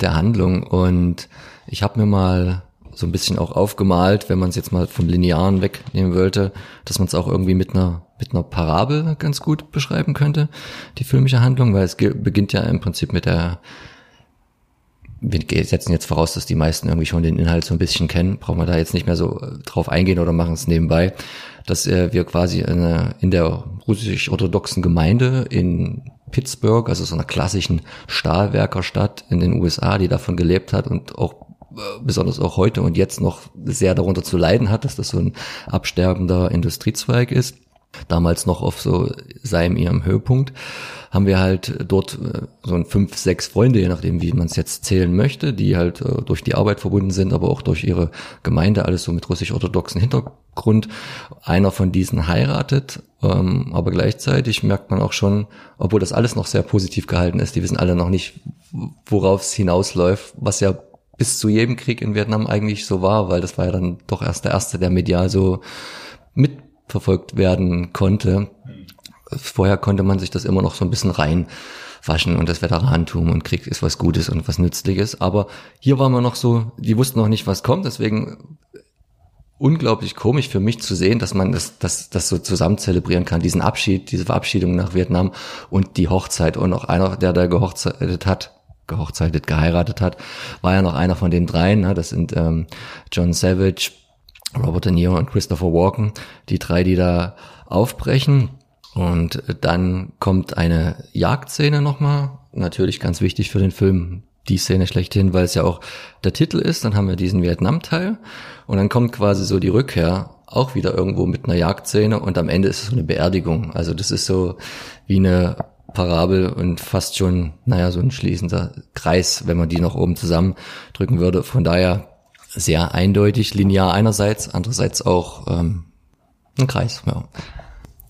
Speaker 2: der Handlung. Und ich habe mir mal so ein bisschen auch aufgemalt, wenn man es jetzt mal vom Linearen wegnehmen wollte, dass man es auch irgendwie mit einer mit einer Parabel ganz gut beschreiben könnte, die filmische Handlung, weil es beginnt ja im Prinzip mit der wir setzen jetzt voraus, dass die meisten irgendwie schon den Inhalt so ein bisschen kennen, brauchen wir da jetzt nicht mehr so äh, drauf eingehen oder machen es nebenbei, dass äh, wir quasi in, in der russisch-orthodoxen Gemeinde in Pittsburgh, also so einer klassischen Stahlwerkerstadt in den USA, die davon gelebt hat und auch äh, besonders auch heute und jetzt noch sehr darunter zu leiden hat, dass das so ein absterbender Industriezweig ist. Damals noch auf so seinem ihrem Höhepunkt haben wir halt dort äh, so ein fünf, sechs Freunde, je nachdem, wie man es jetzt zählen möchte, die halt äh, durch die Arbeit verbunden sind, aber auch durch ihre Gemeinde, alles so mit russisch-orthodoxen Hintergrund. Einer von diesen heiratet, ähm, aber gleichzeitig merkt man auch schon, obwohl das alles noch sehr positiv gehalten ist, die wissen alle noch nicht, worauf es hinausläuft, was ja bis zu jedem Krieg in Vietnam eigentlich so war, weil das war ja dann doch erst der erste, der medial so mitverfolgt werden konnte. Vorher konnte man sich das immer noch so ein bisschen reinwaschen und das Veteranentum und Krieg ist was Gutes und was Nützliches. Aber hier war man noch so, die wussten noch nicht, was kommt, deswegen unglaublich komisch für mich zu sehen, dass man das, das, das so zusammen zelebrieren kann, diesen Abschied, diese Verabschiedung nach Vietnam und die Hochzeit. Und noch einer, der da gehochzeitet hat, gehochzeitet, geheiratet hat, war ja noch einer von den dreien. Ne? Das sind ähm, John Savage, Robert De Niro und Christopher Walken, die drei, die da aufbrechen. Und dann kommt eine Jagdszene nochmal, natürlich ganz wichtig für den Film, die Szene schlechthin, weil es ja auch der Titel ist. Dann haben wir diesen Vietnam-Teil und dann kommt quasi so die Rückkehr auch wieder irgendwo mit einer Jagdszene und am Ende ist es so eine Beerdigung. Also das ist so wie eine Parabel und fast schon, naja, so ein schließender Kreis, wenn man die noch oben zusammendrücken würde. Von daher sehr eindeutig, linear einerseits, andererseits auch ähm, ein Kreis. Ja.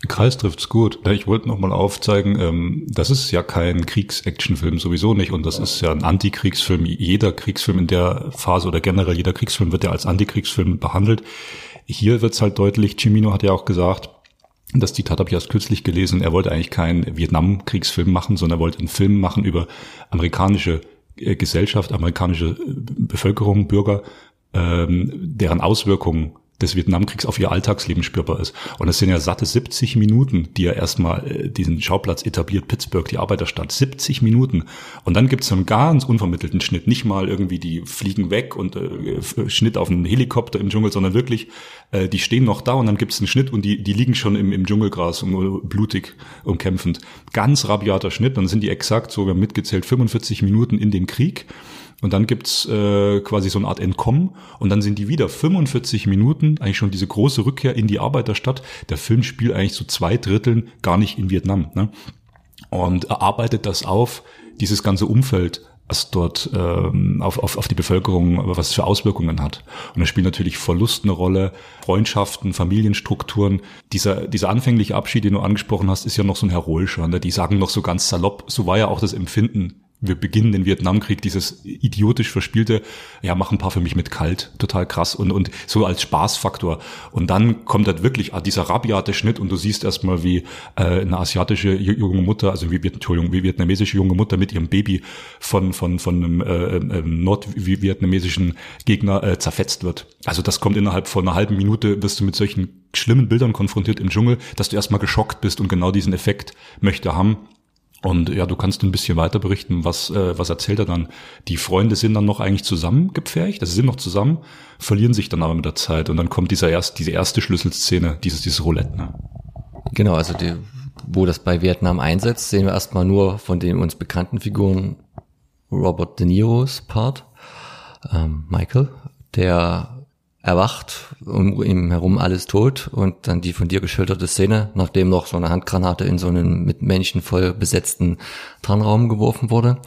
Speaker 8: Kreis trifft's gut. Ich wollte noch mal aufzeigen, ähm, das ist ja kein Kriegs-Action-Film sowieso nicht und das ist ja ein Antikriegsfilm. Jeder Kriegsfilm in der Phase oder generell jeder Kriegsfilm wird ja als Antikriegsfilm behandelt. Hier wird's halt deutlich, Cimino hat ja auch gesagt, das Zitat habe ich erst kürzlich gelesen, er wollte eigentlich keinen Vietnam-Kriegsfilm machen, sondern er wollte einen Film machen über amerikanische äh, Gesellschaft, amerikanische äh, Bevölkerung, Bürger, ähm, deren Auswirkungen des Vietnamkriegs auf ihr Alltagsleben spürbar ist. Und es sind ja satte 70 Minuten, die er erstmal äh, diesen Schauplatz etabliert, Pittsburgh, die Arbeiterstadt. 70 Minuten. Und dann gibt es einen ganz unvermittelten Schnitt. Nicht mal irgendwie die fliegen weg und äh, Schnitt auf einen Helikopter im Dschungel, sondern wirklich, äh, die stehen noch da und dann gibt es einen Schnitt und die, die liegen schon im, im Dschungelgras und blutig umkämpfend. Ganz rabiater Schnitt. Dann sind die exakt, so wir haben mitgezählt, 45 Minuten in dem Krieg. Und dann gibt's äh, quasi so eine Art Entkommen und dann sind die wieder 45 Minuten, eigentlich schon diese große Rückkehr in die Arbeiterstadt. Der Film spielt eigentlich so zwei Dritteln gar nicht in Vietnam. Ne? Und erarbeitet das auf, dieses ganze Umfeld, was dort ähm, auf, auf, auf die Bevölkerung, was für Auswirkungen hat. Und da spielt natürlich Verlust eine Rolle, Freundschaften, Familienstrukturen. Dieser, dieser anfängliche Abschied, den du angesprochen hast, ist ja noch so ein heroischer. Ne? Die sagen noch so ganz salopp, so war ja auch das Empfinden wir beginnen den Vietnamkrieg, dieses idiotisch verspielte, ja, mach ein paar für mich mit kalt, total krass und, und so als Spaßfaktor. Und dann kommt halt wirklich dieser rabiate Schnitt und du siehst erstmal, wie äh, eine asiatische junge Mutter, also wie, Entschuldigung, wie vietnamesische junge Mutter mit ihrem Baby von, von, von einem äh, äh, nordvietnamesischen Gegner äh, zerfetzt wird. Also das kommt innerhalb von einer halben Minute, wirst du mit solchen schlimmen Bildern konfrontiert im Dschungel, dass du erstmal geschockt bist und genau diesen Effekt möchte haben. Und ja, du kannst ein bisschen weiter berichten, was, äh, was erzählt er dann? Die Freunde sind dann noch eigentlich zusammengepfercht, also sind noch zusammen, verlieren sich dann aber mit der Zeit und dann kommt dieser erst, diese erste Schlüsselszene, dieses, dieses Roulette. Ne?
Speaker 2: Genau, also die, wo das bei Vietnam einsetzt, sehen wir erstmal nur von den uns bekannten Figuren Robert De Niros Part, ähm, Michael, der erwacht, um ihm herum alles tot und dann die von dir geschilderte Szene, nachdem noch so eine Handgranate in so einen mit Menschen voll besetzten Tarnraum geworfen wurde.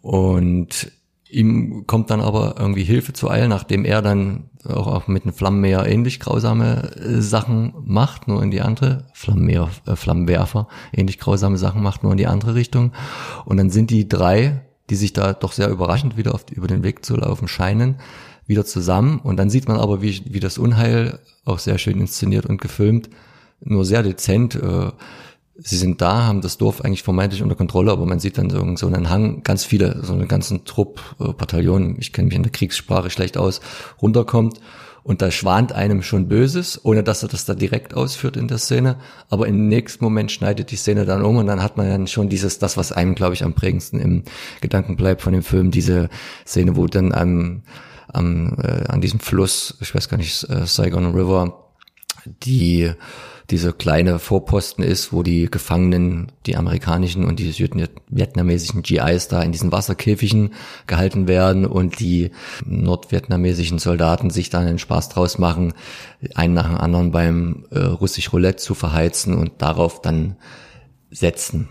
Speaker 2: Und ihm kommt dann aber irgendwie Hilfe zu eilen, nachdem er dann auch, auch mit einem Flammenmäher ähnlich grausame äh, Sachen macht, nur in die andere, Flammenmäher, äh, Flammenwerfer, ähnlich grausame Sachen macht, nur in die andere Richtung. Und dann sind die drei, die sich da doch sehr überraschend wieder auf, über den Weg zu laufen scheinen, wieder zusammen. Und dann sieht man aber, wie, wie das Unheil, auch sehr schön inszeniert und gefilmt, nur sehr dezent, äh, sie sind da, haben das Dorf eigentlich vermeintlich unter Kontrolle, aber man sieht dann so, so einen Hang, ganz viele, so einen ganzen Trupp, äh, Bataillon, ich kenne mich in der Kriegssprache schlecht aus, runterkommt. Und da schwant einem schon Böses, ohne dass er das da direkt ausführt in der Szene. Aber im nächsten Moment schneidet die Szene dann um und dann hat man dann schon dieses, das, was einem, glaube ich, am prägendsten im Gedanken bleibt von dem Film, diese Szene, wo dann am am, äh, an diesem Fluss, ich weiß gar nicht, äh, Saigon River, die diese kleine Vorposten ist, wo die Gefangenen, die amerikanischen und die südvietnamesischen GIs da in diesen Wasserkäfigen gehalten werden und die nordvietnamesischen Soldaten sich dann einen Spaß draus machen, einen nach dem anderen beim äh, russisch Roulette zu verheizen und darauf dann setzen.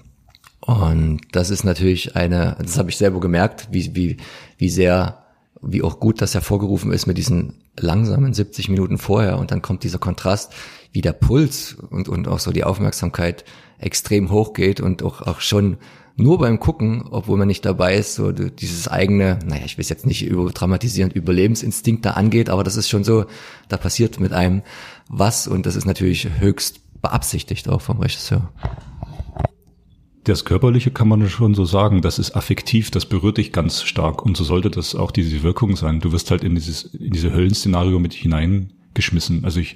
Speaker 2: Und das ist natürlich eine, das habe ich selber gemerkt, wie, wie, wie sehr wie auch gut das hervorgerufen ist mit diesen langsamen 70 Minuten vorher und dann kommt dieser Kontrast, wie der Puls und, und auch so die Aufmerksamkeit extrem hoch geht und auch, auch schon nur beim Gucken, obwohl man nicht dabei ist, so dieses eigene, naja, ich will es jetzt nicht überdramatisierend, Überlebensinstinkt da angeht, aber das ist schon so, da passiert mit einem was und das ist natürlich höchst beabsichtigt auch vom Regisseur.
Speaker 8: Das Körperliche kann man schon so sagen, das ist affektiv, das berührt dich ganz stark und so sollte das auch diese Wirkung sein. Du wirst halt in dieses, in diese Höllenszenario mit hinein geschmissen. Also ich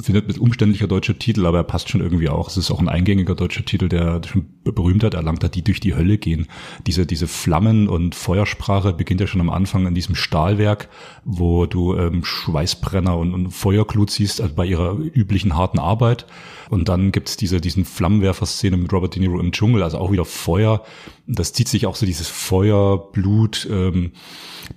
Speaker 8: finde mit umständlicher deutscher Titel, aber er passt schon irgendwie auch. Es ist auch ein eingängiger deutscher Titel, der schon Berühmtheit erlangt hat, die durch die Hölle gehen. Diese, diese Flammen- und Feuersprache beginnt ja schon am Anfang in diesem Stahlwerk, wo du ähm, Schweißbrenner und, und Feuerglut siehst, also bei ihrer üblichen harten Arbeit. Und dann gibt's diese, diesen Flammenwerfer-Szene mit Robert De Niro im Dschungel, also auch wieder Feuer. Das zieht sich auch so dieses Feuer, Blut, ähm,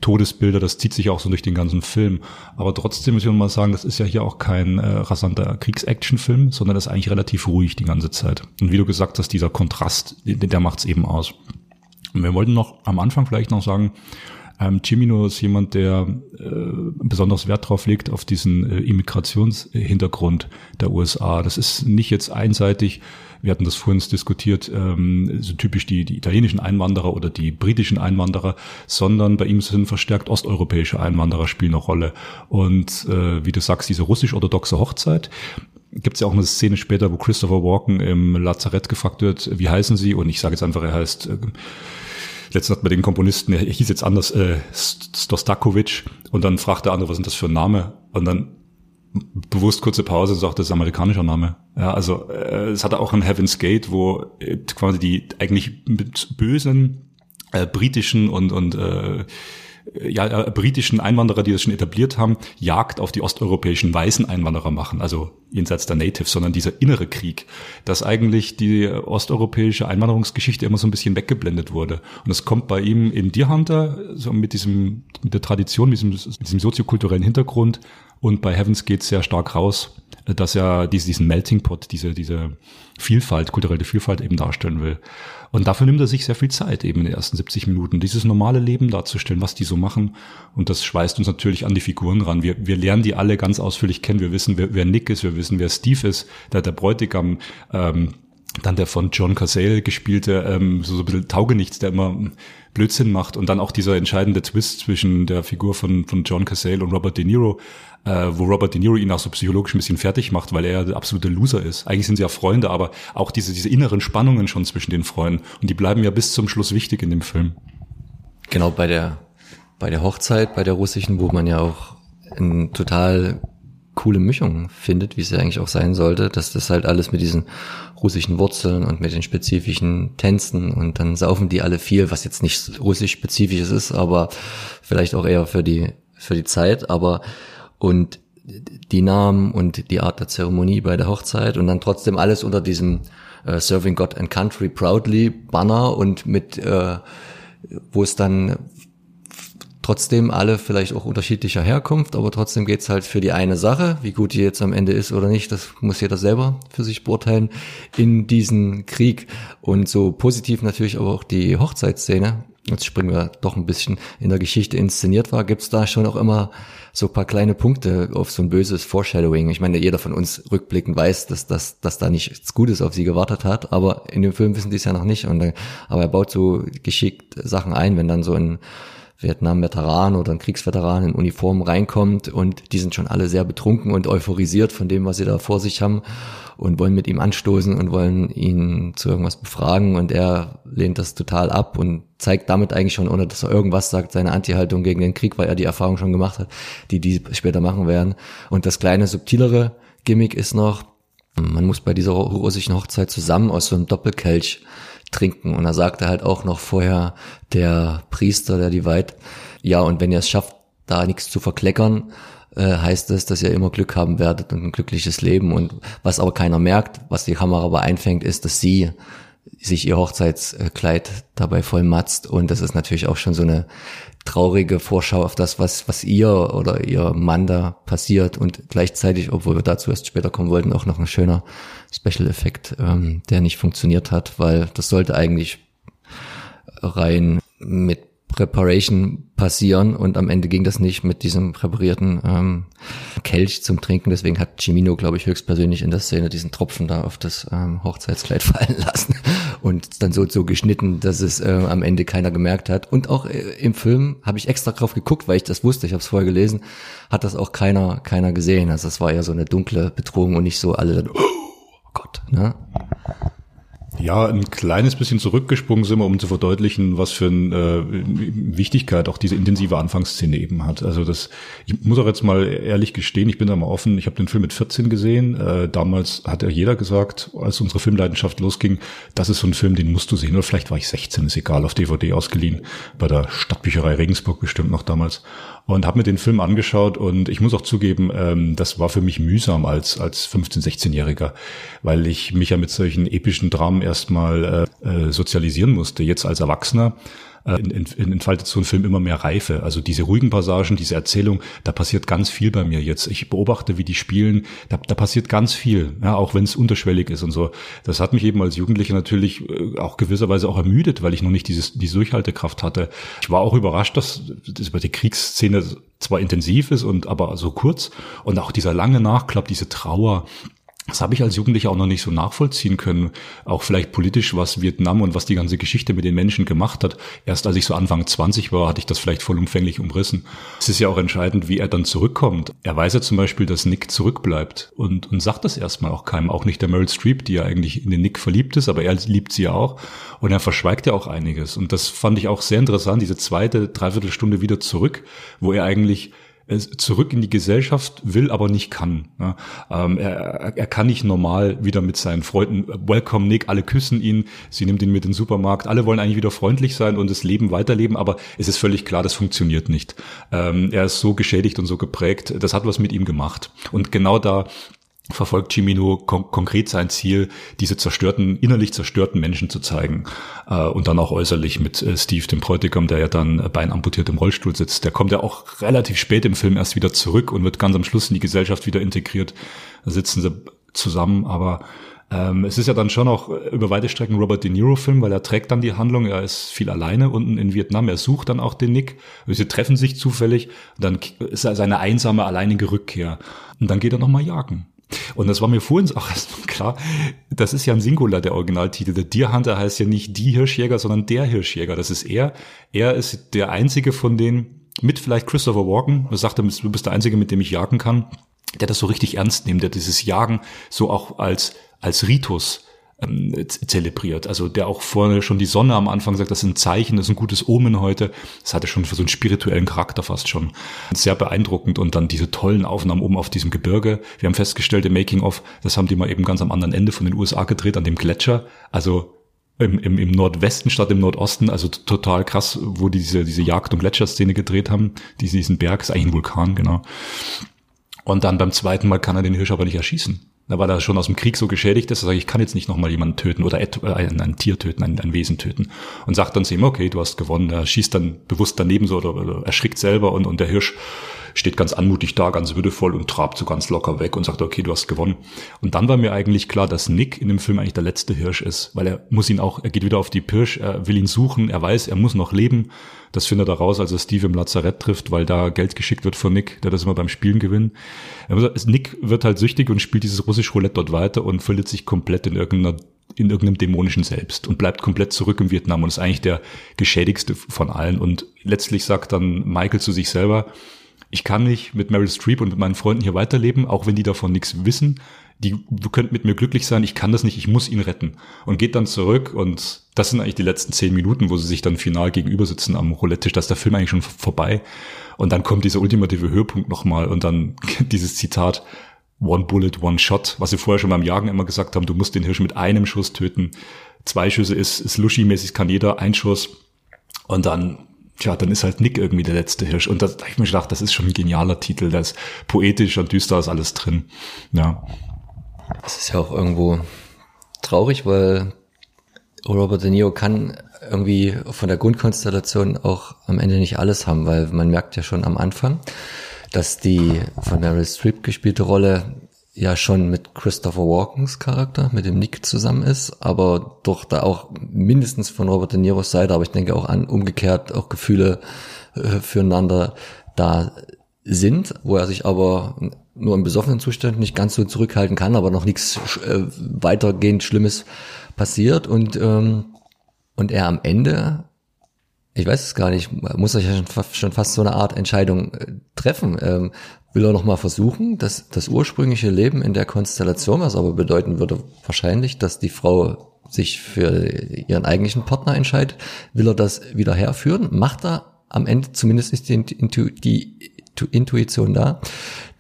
Speaker 8: Todesbilder, das zieht sich auch so durch den ganzen Film. Aber trotzdem muss ich mal sagen, das ist ja hier auch kein äh, rasanter Kriegs-Action-Film, sondern das ist eigentlich relativ ruhig die ganze Zeit. Und wie du gesagt hast, dieser Kontrast, der, der macht's eben aus. Und wir wollten noch am Anfang vielleicht noch sagen, ähm, Cimino ist jemand, der äh, besonders Wert drauf legt, auf diesen äh, Immigrationshintergrund der USA. Das ist nicht jetzt einseitig, wir hatten das vorhin diskutiert, ähm, so typisch die, die italienischen Einwanderer oder die britischen Einwanderer, sondern bei ihm sind verstärkt osteuropäische Einwanderer spielen eine Rolle. Und äh, wie du sagst, diese russisch-orthodoxe Hochzeit, gibt es ja auch eine Szene später, wo Christopher Walken im Lazarett gefragt wird, wie heißen sie? Und ich sage jetzt einfach, er heißt äh, letztens hat man den Komponisten, er hieß jetzt anders, äh, Stostakovic, und dann fragt der andere, was ist das für ein Name? Und dann bewusst kurze Pause und sagt, das ist amerikanischer Name. Ja, also äh, es hatte auch ein Heaven's Gate, wo äh, quasi die eigentlich bösen äh, britischen und und äh, ja, äh, britischen Einwanderer, die das schon etabliert haben, Jagd auf die osteuropäischen weißen Einwanderer machen, also jenseits der Natives, sondern dieser innere Krieg, dass eigentlich die osteuropäische Einwanderungsgeschichte immer so ein bisschen weggeblendet wurde. Und es kommt bei ihm in Deer Hunter, so mit diesem, mit der Tradition, mit diesem, mit diesem soziokulturellen Hintergrund und bei Heavens geht sehr stark raus, dass er diesen Melting Pot, diese, diese Vielfalt, kulturelle Vielfalt eben darstellen will. Und dafür nimmt er sich sehr viel Zeit, eben in den ersten 70 Minuten, dieses normale Leben darzustellen, was die so machen. Und das schweißt uns natürlich an die Figuren ran. Wir, wir lernen die alle ganz ausführlich kennen. Wir wissen, wer, wer Nick ist, wir wissen, wer Steve ist, der, der Bräutigam, ähm, dann der von John Cazale gespielte, ähm, so, so ein bisschen Taugenichts, der immer Blödsinn macht. Und dann auch dieser entscheidende Twist zwischen der Figur von, von John Cazale und Robert De Niro, äh, wo Robert De Niro ihn auch so psychologisch ein bisschen fertig macht, weil er der absolute Loser ist. Eigentlich sind sie ja Freunde, aber auch diese, diese inneren Spannungen schon zwischen den Freunden. Und die bleiben ja bis zum Schluss wichtig in dem Film.
Speaker 2: Genau, bei der, bei der Hochzeit, bei der russischen, wo man ja auch ein total coole Mischung findet, wie es ja eigentlich auch sein sollte, dass das halt alles mit diesen russischen Wurzeln und mit den spezifischen Tänzen und dann saufen die alle viel, was jetzt nicht russisch spezifisches ist, aber vielleicht auch eher für die für die Zeit, aber und die Namen und die Art der Zeremonie bei der Hochzeit und dann trotzdem alles unter diesem äh, Serving God and Country Proudly Banner und mit äh, wo es dann trotzdem alle vielleicht auch unterschiedlicher Herkunft, aber trotzdem geht's halt für die eine Sache, wie gut die jetzt am Ende ist oder nicht, das muss jeder selber für sich beurteilen, in diesen Krieg. Und so positiv natürlich aber auch die Hochzeitsszene, jetzt springen wir doch ein bisschen in der Geschichte inszeniert war, gibt's da schon auch immer so paar kleine Punkte auf so ein böses Foreshadowing. Ich meine, jeder von uns rückblickend weiß, dass, dass, dass da nichts Gutes auf sie gewartet hat, aber in dem Film wissen die es ja noch nicht. Und, aber er baut so geschickt Sachen ein, wenn dann so ein Vietnam-Veteran oder ein Kriegsveteran in Uniform reinkommt und die sind schon alle sehr betrunken und euphorisiert von dem, was sie da vor sich haben und wollen mit ihm anstoßen und wollen ihn zu irgendwas befragen und er lehnt das total ab und zeigt damit eigentlich schon, ohne dass er irgendwas sagt, seine Anti-Haltung gegen den Krieg, weil er die Erfahrung schon gemacht hat, die die später machen werden. Und das kleine subtilere Gimmick ist noch, man muss bei dieser russischen Hochzeit zusammen aus so einem Doppelkelch trinken. Und da sagte halt auch noch vorher der Priester, der die weiht, ja, und wenn ihr es schafft, da nichts zu verkleckern, äh, heißt es, dass ihr immer Glück haben werdet und ein glückliches Leben. Und was aber keiner merkt, was die Kamera aber einfängt, ist, dass sie sich ihr Hochzeitskleid dabei voll matzt. Und das ist natürlich auch schon so eine traurige Vorschau auf das, was, was ihr oder ihr Mann da passiert und gleichzeitig, obwohl wir dazu erst später kommen wollten, auch noch ein schöner Special-Effekt, ähm, der nicht funktioniert hat, weil das sollte eigentlich rein mit Preparation passieren und am Ende ging das nicht mit diesem präparierten ähm, Kelch zum Trinken. Deswegen hat Cimino, glaube ich, höchstpersönlich in der Szene diesen Tropfen da auf das ähm, Hochzeitskleid (laughs) fallen lassen und dann so so geschnitten, dass es äh, am Ende keiner gemerkt hat. Und auch äh, im Film habe ich extra drauf geguckt, weil ich das wusste, ich habe es vorher gelesen, hat das auch keiner keiner gesehen. Also das war ja so eine dunkle Bedrohung und nicht so alle dann, (gasps) oh Gott. Ne?
Speaker 8: Ja, ein kleines bisschen zurückgesprungen sind wir, um zu verdeutlichen, was für eine äh, Wichtigkeit auch diese intensive Anfangsszene eben hat. Also das, ich muss auch jetzt mal ehrlich gestehen, ich bin da mal offen, ich habe den Film mit 14 gesehen. Äh, damals hat ja jeder gesagt, als unsere Filmleidenschaft losging, das ist so ein Film, den musst du sehen. Oder vielleicht war ich 16, ist egal, auf DVD ausgeliehen, bei der Stadtbücherei Regensburg bestimmt noch damals und habe mir den Film angeschaut und ich muss auch zugeben, ähm, das war für mich mühsam als als 15, 16-Jähriger, weil ich mich ja mit solchen epischen Dramen erstmal äh, äh, sozialisieren musste. Jetzt als Erwachsener entfaltet so ein Film immer mehr Reife. Also diese ruhigen Passagen, diese Erzählung, da passiert ganz viel bei mir jetzt. Ich beobachte, wie die spielen, da, da passiert ganz viel, ja, auch wenn es unterschwellig ist und so. Das hat mich eben als Jugendlicher natürlich äh, auch gewisserweise auch ermüdet, weil ich noch nicht dieses, diese Durchhaltekraft hatte. Ich war auch überrascht, dass das über die Kriegsszene zwar intensiv ist und aber so kurz und auch dieser lange Nachklapp, diese Trauer, das habe ich als Jugendlicher auch noch nicht so nachvollziehen können. Auch vielleicht politisch, was Vietnam und was die ganze Geschichte mit den Menschen gemacht hat. Erst als ich so Anfang 20 war, hatte ich das vielleicht vollumfänglich umrissen. Es ist ja auch entscheidend, wie er dann zurückkommt. Er weiß ja zum Beispiel, dass Nick zurückbleibt und, und sagt das erstmal auch keinem. Auch nicht der Meryl Streep, die ja eigentlich in den Nick verliebt ist, aber er liebt sie ja auch. Und er verschweigt ja auch einiges. Und das fand ich auch sehr interessant, diese zweite, dreiviertel Stunde wieder zurück, wo er eigentlich zurück in die Gesellschaft will, aber nicht kann. Ähm, er, er kann nicht normal wieder mit seinen Freunden, welcome Nick, alle küssen ihn, sie nimmt ihn mit in den Supermarkt, alle wollen eigentlich wieder freundlich sein und das Leben weiterleben, aber es ist völlig klar, das funktioniert nicht. Ähm, er ist so geschädigt und so geprägt, das hat was mit ihm gemacht. Und genau da verfolgt Chimino kon konkret sein Ziel, diese zerstörten, innerlich zerstörten Menschen zu zeigen. Äh, und dann auch äußerlich mit äh, Steve, dem Bräutigam, der ja dann äh, beinamputiert im Rollstuhl sitzt. Der kommt ja auch relativ spät im Film erst wieder zurück und wird ganz am Schluss in die Gesellschaft wieder integriert. Da sitzen sie zusammen, aber ähm, es ist ja dann schon auch über weite Strecken Robert De Niro-Film, weil er trägt dann die Handlung, er ist viel alleine unten in Vietnam, er sucht dann auch den Nick, sie treffen sich zufällig, dann ist er seine einsame, alleinige Rückkehr. Und dann geht er nochmal jagen. Und das war mir vorhin auch (laughs) erstmal klar, das ist ja ein Singular, der Originaltitel. Der Deer Hunter heißt ja nicht die Hirschjäger, sondern der Hirschjäger. Das ist er. Er ist der einzige von denen, mit vielleicht Christopher Walken, er sagte, du bist der einzige, mit dem ich jagen kann, der das so richtig ernst nimmt, der dieses Jagen so auch als, als Ritus ähm, zelebriert. Also der auch vorne schon die Sonne am Anfang sagt, das ist ein Zeichen, das ist ein gutes Omen heute. Das hatte schon für so einen spirituellen Charakter fast schon. Sehr beeindruckend und dann diese tollen Aufnahmen oben auf diesem Gebirge. Wir haben festgestellt im Making of, das haben die mal eben ganz am anderen Ende von den USA gedreht, an dem Gletscher. Also im, im, im Nordwesten statt im Nordosten, also total krass, wo die diese, diese Jagd- und Gletscherszene gedreht haben. Diesen Berg ist eigentlich ein Vulkan, genau. Und dann beim zweiten Mal kann er den Hirsch aber nicht erschießen. Da weil er schon aus dem Krieg so geschädigt ist, er sagt, ich kann jetzt nicht nochmal jemanden töten oder äh, ein, ein, Tier töten, ein, ein, Wesen töten. Und sagt dann zu ihm, okay, du hast gewonnen. Er schießt dann bewusst daneben so oder, oder erschrickt selber und, und der Hirsch steht ganz anmutig da, ganz würdevoll und trabt so ganz locker weg und sagt, okay, du hast gewonnen. Und dann war mir eigentlich klar, dass Nick in dem Film eigentlich der letzte Hirsch ist, weil er muss ihn auch, er geht wieder auf die Pirsch, er will ihn suchen, er weiß, er muss noch leben. Das findet er raus, als er Steve im Lazarett trifft, weil da Geld geschickt wird von Nick, der das immer beim Spielen gewinnt. Nick wird halt süchtig und spielt dieses russische Roulette dort weiter und verliert sich komplett in irgendeiner in irgendeinem dämonischen Selbst und bleibt komplett zurück im Vietnam und ist eigentlich der geschädigste von allen. Und letztlich sagt dann Michael zu sich selber, ich kann nicht mit Meryl Streep und mit meinen Freunden hier weiterleben, auch wenn die davon nichts wissen. Die könnten mit mir glücklich sein, ich kann das nicht, ich muss ihn retten. Und geht dann zurück und das sind eigentlich die letzten zehn Minuten, wo sie sich dann final gegenüber sitzen am Roulette-Tisch. Da ist der Film eigentlich schon vorbei. Und dann kommt dieser ultimative Höhepunkt nochmal und dann (laughs) dieses Zitat, One Bullet, One Shot, was sie vorher schon beim Jagen immer gesagt haben, du musst den Hirsch mit einem Schuss töten. Zwei Schüsse ist, ist Luschi-mäßig, kann jeder, ein Schuss. Und dann tja, dann ist halt Nick irgendwie der letzte Hirsch. Und da habe ich mir gedacht, das ist schon ein genialer Titel, da ist poetisch und düster ist alles drin. Ja.
Speaker 2: Das ist ja auch irgendwo traurig, weil Robert De Niro kann irgendwie von der Grundkonstellation auch am Ende nicht alles haben, weil man merkt ja schon am Anfang, dass die von Meryl Streep gespielte Rolle ja schon mit Christopher Walkens Charakter, mit dem Nick zusammen ist, aber doch da auch mindestens von Robert De Niros Seite, aber ich denke auch an umgekehrt auch Gefühle äh, füreinander da sind, wo er sich aber nur im besoffenen Zustand nicht ganz so zurückhalten kann, aber noch nichts äh, weitergehend Schlimmes passiert und ähm, und er am Ende ich weiß es gar nicht, muss er ja schon, schon fast so eine Art Entscheidung äh, treffen. Ähm, will er nochmal versuchen, dass das ursprüngliche Leben in der Konstellation, was aber bedeuten würde wahrscheinlich, dass die Frau sich für ihren eigentlichen Partner entscheidet, will er das wieder herführen? Macht er am Ende zumindest ist die, Intu die Intuition da,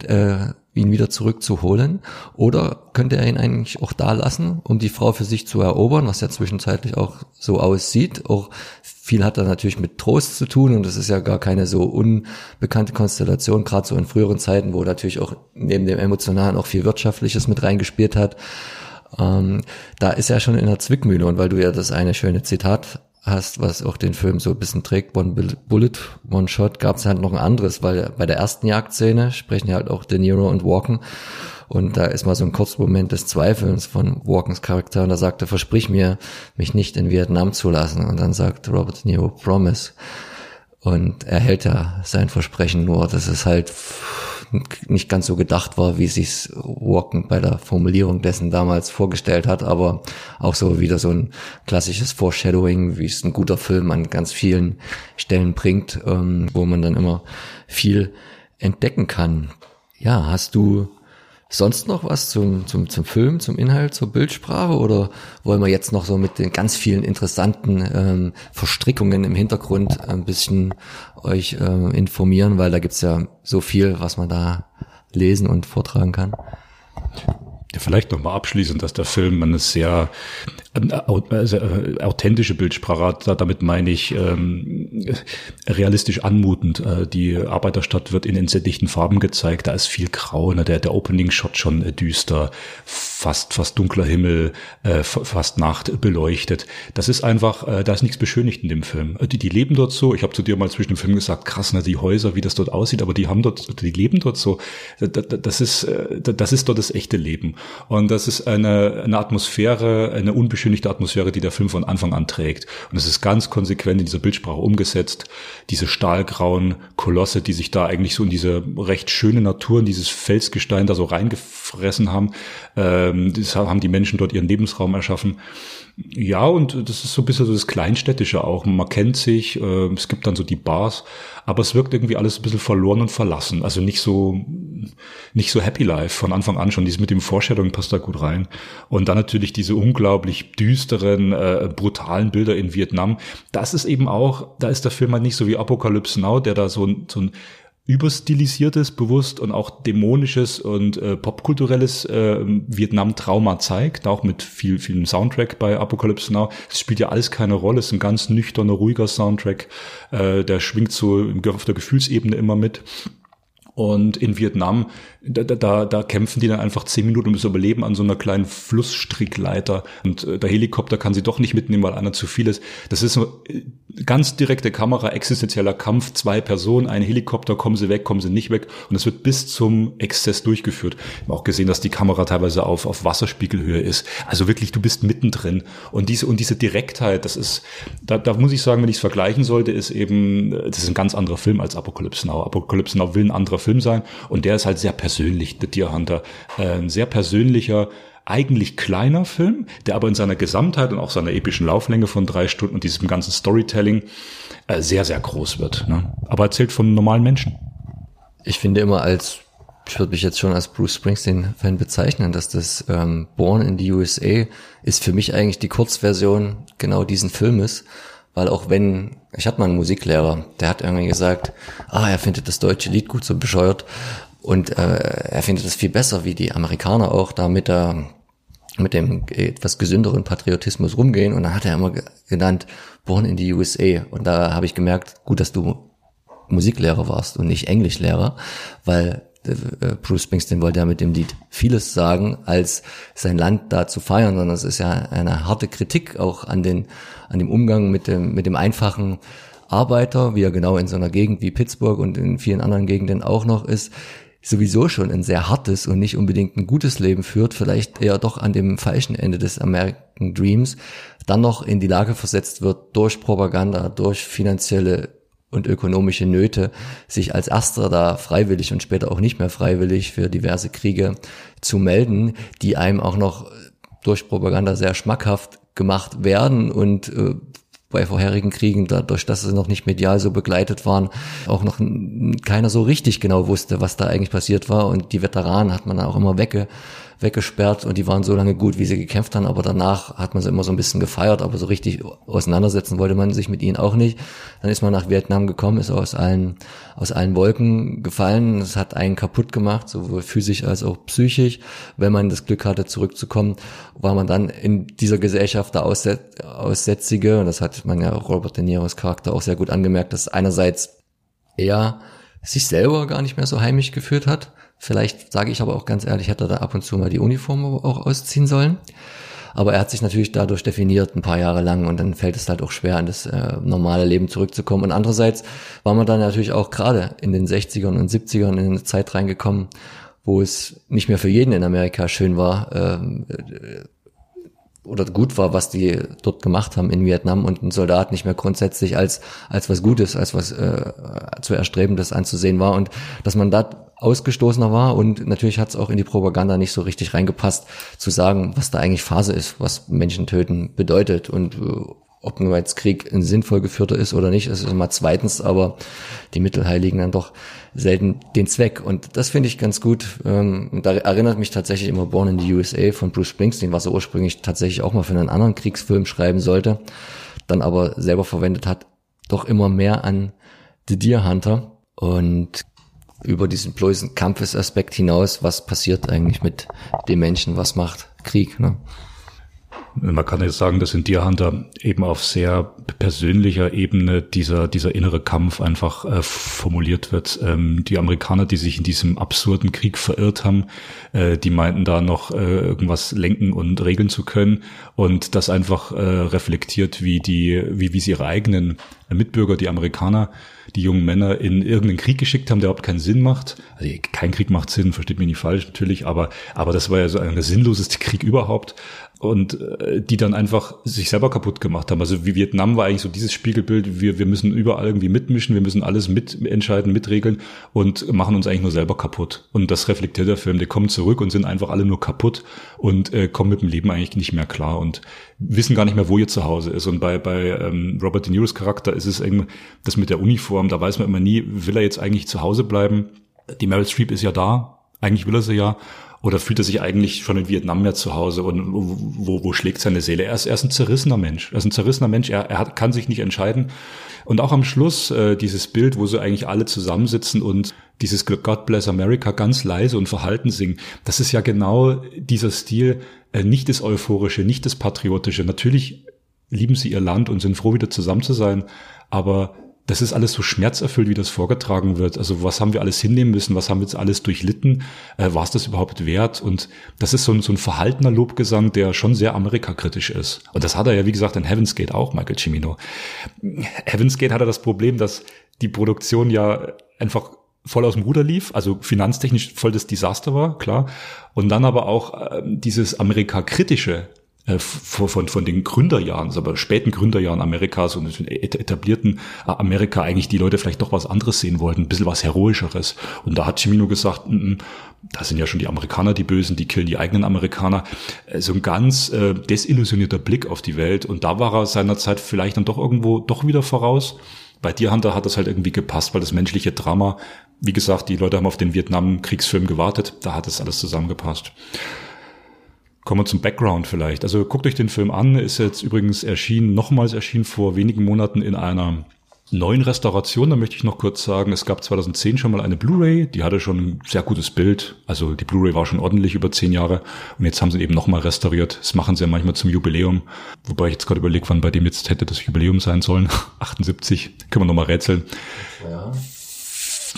Speaker 2: äh, ihn wieder zurückzuholen? Oder könnte er ihn eigentlich auch da lassen, um die Frau für sich zu erobern, was ja zwischenzeitlich auch so aussieht? Auch viel hat da natürlich mit Trost zu tun und das ist ja gar keine so unbekannte Konstellation, gerade so in früheren Zeiten, wo natürlich auch neben dem Emotionalen auch viel Wirtschaftliches mit reingespielt hat. Ähm, da ist er schon in der Zwickmühle und weil du ja das eine schöne Zitat hast, was auch den Film so ein bisschen trägt, One Bullet, One Shot, gab es halt noch ein anderes, weil bei der ersten Jagdszene sprechen ja halt auch De Niro und Walken. Und da ist mal so ein Kurzmoment des Zweifelns von Walkens Charakter und da sagt er, versprich mir, mich nicht in Vietnam zu lassen. Und dann sagt Robert De Niro, promise. Und er hält ja sein Versprechen nur, dass es halt nicht ganz so gedacht war, wie sich Walken bei der Formulierung dessen damals vorgestellt hat, aber auch so wieder so ein klassisches Foreshadowing, wie es ein guter Film an ganz vielen Stellen bringt, ähm, wo man dann immer viel entdecken kann. Ja, hast du sonst noch was zum, zum, zum Film, zum Inhalt, zur Bildsprache oder wollen wir jetzt noch so mit den ganz vielen interessanten ähm, Verstrickungen im Hintergrund ein bisschen euch äh, informieren, weil da gibt's ja so viel, was man da lesen und vortragen kann.
Speaker 8: Ja, vielleicht nochmal abschließend, dass der Film eine sehr also, authentische Bildsprache. Damit meine ich ähm, realistisch anmutend. Die Arbeiterstadt wird in entsättigten Farben gezeigt. Da ist viel Grau. Ne? Der, der Opening-Shot schon düster, fast fast dunkler Himmel, äh, fast Nacht beleuchtet. Das ist einfach, äh, da ist nichts beschönigt in dem Film. Die, die leben dort so. Ich habe zu dir mal zwischen dem Film gesagt, krass, ne, die Häuser, wie das dort aussieht, aber die haben dort, die leben dort so. Das ist, das ist dort das echte Leben. Und das ist eine, eine Atmosphäre, eine unbeschönigte ungeschönigte Atmosphäre, die der Film von Anfang an trägt. Und es ist ganz konsequent in dieser Bildsprache umgesetzt. Diese stahlgrauen Kolosse, die sich da eigentlich so in diese recht schöne Natur, in dieses Felsgestein da so reingefressen haben, äh, Ähm, das haben die Menschen dort ihren Lebensraum erschaffen. Ja, und das ist so ein bisschen so das Kleinstädtische auch. Man kennt sich, äh, es gibt dann so die Bars, aber es wirkt irgendwie alles ein bisschen verloren und verlassen. Also nicht so, nicht so Happy Life von Anfang an schon. Dies mit dem Vorstellung passt da gut rein. Und dann natürlich diese unglaublich düsteren, äh, brutalen Bilder in Vietnam. Das ist eben auch, da ist der Film halt nicht so wie Apocalypse Now, der da so, so ein überstilisiertes, bewusst und auch dämonisches und äh, popkulturelles äh, Vietnam-Trauma zeigt, auch mit viel, viel Soundtrack bei Apocalypse Now. Es spielt ja alles keine Rolle, es ist ein ganz nüchterner, ruhiger Soundtrack, äh, der schwingt so auf der Gefühlsebene immer mit. Und in Vietnam, da, da, da kämpfen die dann einfach zehn Minuten ums Überleben an so einer kleinen Flussstrickleiter. Und äh, der Helikopter kann sie doch nicht mitnehmen, weil einer zu viel ist. Das ist so äh, ganz direkte Kamera, existenzieller Kampf, zwei Personen, ein Helikopter, kommen sie weg, kommen sie nicht weg. Und es wird bis zum Exzess durchgeführt. Ich habe auch gesehen, dass die Kamera teilweise auf, auf Wasserspiegelhöhe ist. Also wirklich, du bist mittendrin. Und diese, und diese Direktheit, das ist, da, da muss ich sagen, wenn ich es vergleichen sollte, ist eben, das ist ein ganz anderer Film als Apocalypse Now. Apocalypse Now will ein anderer Film sein und der ist halt sehr persönlich, The Deer Hunter. Äh, ein sehr persönlicher, eigentlich kleiner Film, der aber in seiner Gesamtheit und auch seiner epischen Lauflänge von drei Stunden und diesem ganzen Storytelling äh, sehr, sehr groß wird. Ne? Aber erzählt von normalen Menschen.
Speaker 2: Ich finde immer als, ich würde mich jetzt schon als Bruce Springsteen-Fan bezeichnen, dass das ähm, Born in the USA ist für mich eigentlich die Kurzversion genau diesen Filmes weil auch wenn, ich hatte mal einen Musiklehrer, der hat irgendwie gesagt, ah, er findet das deutsche Lied gut so bescheuert und äh, er findet es viel besser, wie die Amerikaner auch da mit der mit dem etwas gesünderen Patriotismus rumgehen. Und dann hat er immer genannt Born in the USA und da habe ich gemerkt, gut, dass du Musiklehrer warst und nicht Englischlehrer, weil äh, Bruce Springsteen wollte ja mit dem Lied vieles sagen, als sein Land da zu feiern, sondern es ist ja eine harte Kritik auch an den, an dem Umgang mit dem, mit dem einfachen Arbeiter, wie er genau in so einer Gegend wie Pittsburgh und in vielen anderen Gegenden auch noch ist, sowieso schon ein sehr hartes und nicht unbedingt ein gutes Leben führt, vielleicht eher doch an dem falschen Ende des American Dreams, dann noch in die Lage versetzt wird durch Propaganda, durch finanzielle und ökonomische Nöte, sich als Erster da freiwillig und später auch nicht mehr freiwillig für diverse Kriege zu melden, die einem auch noch durch Propaganda sehr schmackhaft gemacht werden und äh, bei vorherigen Kriegen, dadurch, dass sie noch nicht medial so begleitet waren, auch noch keiner so richtig genau wusste, was da eigentlich passiert war. Und die Veteranen hat man auch immer wegge weggesperrt und die waren so lange gut, wie sie gekämpft haben, aber danach hat man sie immer so ein bisschen gefeiert, aber so richtig auseinandersetzen wollte man sich mit ihnen auch nicht. Dann ist man nach Vietnam gekommen, ist aus allen, aus allen Wolken gefallen. Es hat einen kaputt gemacht, sowohl physisch als auch psychisch. Wenn man das Glück hatte, zurückzukommen, war man dann in dieser Gesellschaft der Aussätzige, und das hat man ja Robert De Niros Charakter auch sehr gut angemerkt, dass einerseits er sich selber gar nicht mehr so heimisch gefühlt hat, Vielleicht sage ich aber auch ganz ehrlich, hätte er da ab und zu mal die Uniform auch ausziehen sollen. Aber er hat sich natürlich dadurch definiert ein paar Jahre lang und dann fällt es halt auch schwer, in das äh, normale Leben zurückzukommen. Und andererseits war man dann natürlich auch gerade in den 60ern und 70ern in eine Zeit reingekommen, wo es nicht mehr für jeden in Amerika schön war, ähm, äh, oder gut war, was die dort gemacht haben in Vietnam und ein Soldat nicht mehr grundsätzlich als als was Gutes, als was äh, zu erstrebendes anzusehen war und dass man da ausgestoßener war und natürlich hat es auch in die Propaganda nicht so richtig reingepasst, zu sagen, was da eigentlich Phase ist, was Menschen töten bedeutet und äh, ob nur jetzt Krieg ein sinnvoll geführter ist oder nicht, ist immer zweitens, aber die Mittel heiligen dann doch selten den Zweck. Und das finde ich ganz gut. Ähm, da erinnert mich tatsächlich immer Born in the USA von Bruce Springsteen, was er ursprünglich tatsächlich auch mal für einen anderen Kriegsfilm schreiben sollte, dann aber selber verwendet hat, doch immer mehr an The Deer Hunter. Und über diesen bloßen Kampfesaspekt hinaus, was passiert eigentlich mit dem Menschen, was macht Krieg. Ne?
Speaker 8: Man kann jetzt sagen, dass in Deer Hunter eben auf sehr persönlicher Ebene dieser, dieser innere Kampf einfach äh, formuliert wird. Ähm, die Amerikaner, die sich in diesem absurden Krieg verirrt haben, äh, die meinten da noch äh, irgendwas lenken und regeln zu können und das einfach äh, reflektiert, wie die, wie, wie sie ihre eigenen Mitbürger, die Amerikaner, die jungen Männer in irgendeinen Krieg geschickt haben, der überhaupt keinen Sinn macht. Also kein Krieg macht Sinn, versteht mich nicht falsch natürlich, aber, aber das war ja so ein sinnloseste Krieg überhaupt. Und äh, die dann einfach sich selber kaputt gemacht haben. Also wie Vietnam war eigentlich so dieses Spiegelbild, wir, wir müssen überall irgendwie mitmischen, wir müssen alles mitentscheiden, mitregeln und machen uns eigentlich nur selber kaputt. Und das reflektiert der Film. Die kommen zurück und sind einfach alle nur kaputt und äh, kommen mit dem Leben eigentlich nicht mehr klar und wissen gar nicht mehr, wo ihr Zuhause ist. Und bei, bei ähm, Robert De Niro's Charakter ist es irgendwie das mit der Uniform, da weiß man immer nie, will er jetzt eigentlich zu Hause bleiben? Die Meryl Streep ist ja da, eigentlich will er sie ja oder fühlt er sich eigentlich schon in Vietnam mehr zu Hause und wo, wo schlägt seine Seele? Er ist, er ist ein zerrissener Mensch. Er ist ein zerrissener Mensch. Er, er hat, kann sich nicht entscheiden. Und auch am Schluss äh, dieses Bild, wo sie eigentlich alle zusammensitzen und dieses God Bless America ganz leise und verhalten singen. Das ist ja genau dieser Stil, äh, nicht das Euphorische, nicht das Patriotische. Natürlich lieben sie ihr Land und sind froh, wieder zusammen zu sein, aber das ist alles so schmerzerfüllt, wie das vorgetragen wird. Also was haben wir alles hinnehmen müssen? Was haben wir jetzt alles durchlitten? Äh, war es das überhaupt wert? Und das ist so ein, so ein verhaltener Lobgesang, der schon sehr amerikakritisch ist. Und das hat er ja, wie gesagt, in Heaven's Gate auch, Michael Cimino. Heaven's Gate hatte das Problem, dass die Produktion ja einfach voll aus dem Ruder lief, also finanztechnisch voll das Desaster war, klar. Und dann aber auch äh, dieses Amerika-kritische von, von, von den Gründerjahren, aber späten Gründerjahren Amerikas und etablierten äh, Amerika eigentlich die Leute vielleicht doch was anderes sehen wollten, ein bisschen was Heroischeres. Und da hat Cimino gesagt, n mm, mm, da sind ja schon die Amerikaner die Bösen, die killen die eigenen Amerikaner. Äh, so ein ganz äh, desillusionierter Blick auf die Welt. Und da war er seinerzeit vielleicht dann doch irgendwo doch wieder voraus. Bei dir, Hunter, hat das halt irgendwie gepasst, weil das menschliche Drama, wie gesagt, die Leute haben auf den Vietnam-Kriegsfilm gewartet, da hat es alles zusammengepasst. Kommen wir zum Background vielleicht. Also guckt euch den Film an, ist jetzt übrigens erschienen, nochmals erschienen vor wenigen Monaten in einer neuen Restauration. Da möchte ich noch kurz sagen, es gab 2010 schon mal eine Blu-ray, die hatte schon ein sehr gutes Bild. Also die Blu-ray war schon ordentlich über zehn Jahre und jetzt haben sie eben nochmal restauriert. Das machen sie ja manchmal zum Jubiläum. Wobei ich jetzt gerade überlege, wann bei dem jetzt hätte das Jubiläum sein sollen. (laughs) 78, können wir nochmal rätseln. Ja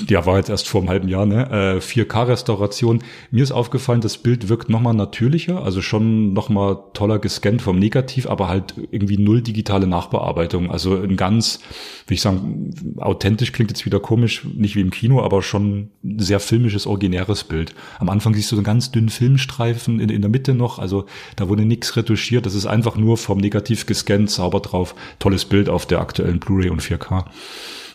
Speaker 8: ja, war jetzt erst vor einem halben Jahr, ne? Äh, 4K-Restauration. Mir ist aufgefallen, das Bild wirkt nochmal natürlicher, also schon nochmal toller gescannt vom Negativ, aber halt irgendwie null digitale Nachbearbeitung. Also ein ganz, wie ich sagen, authentisch klingt jetzt wieder komisch, nicht wie im Kino, aber schon sehr filmisches, originäres Bild. Am Anfang siehst du so einen ganz dünnen Filmstreifen in, in der Mitte noch, also da wurde nichts retuschiert, das ist einfach nur vom Negativ gescannt, sauber drauf, tolles Bild auf der aktuellen Blu-ray und 4K.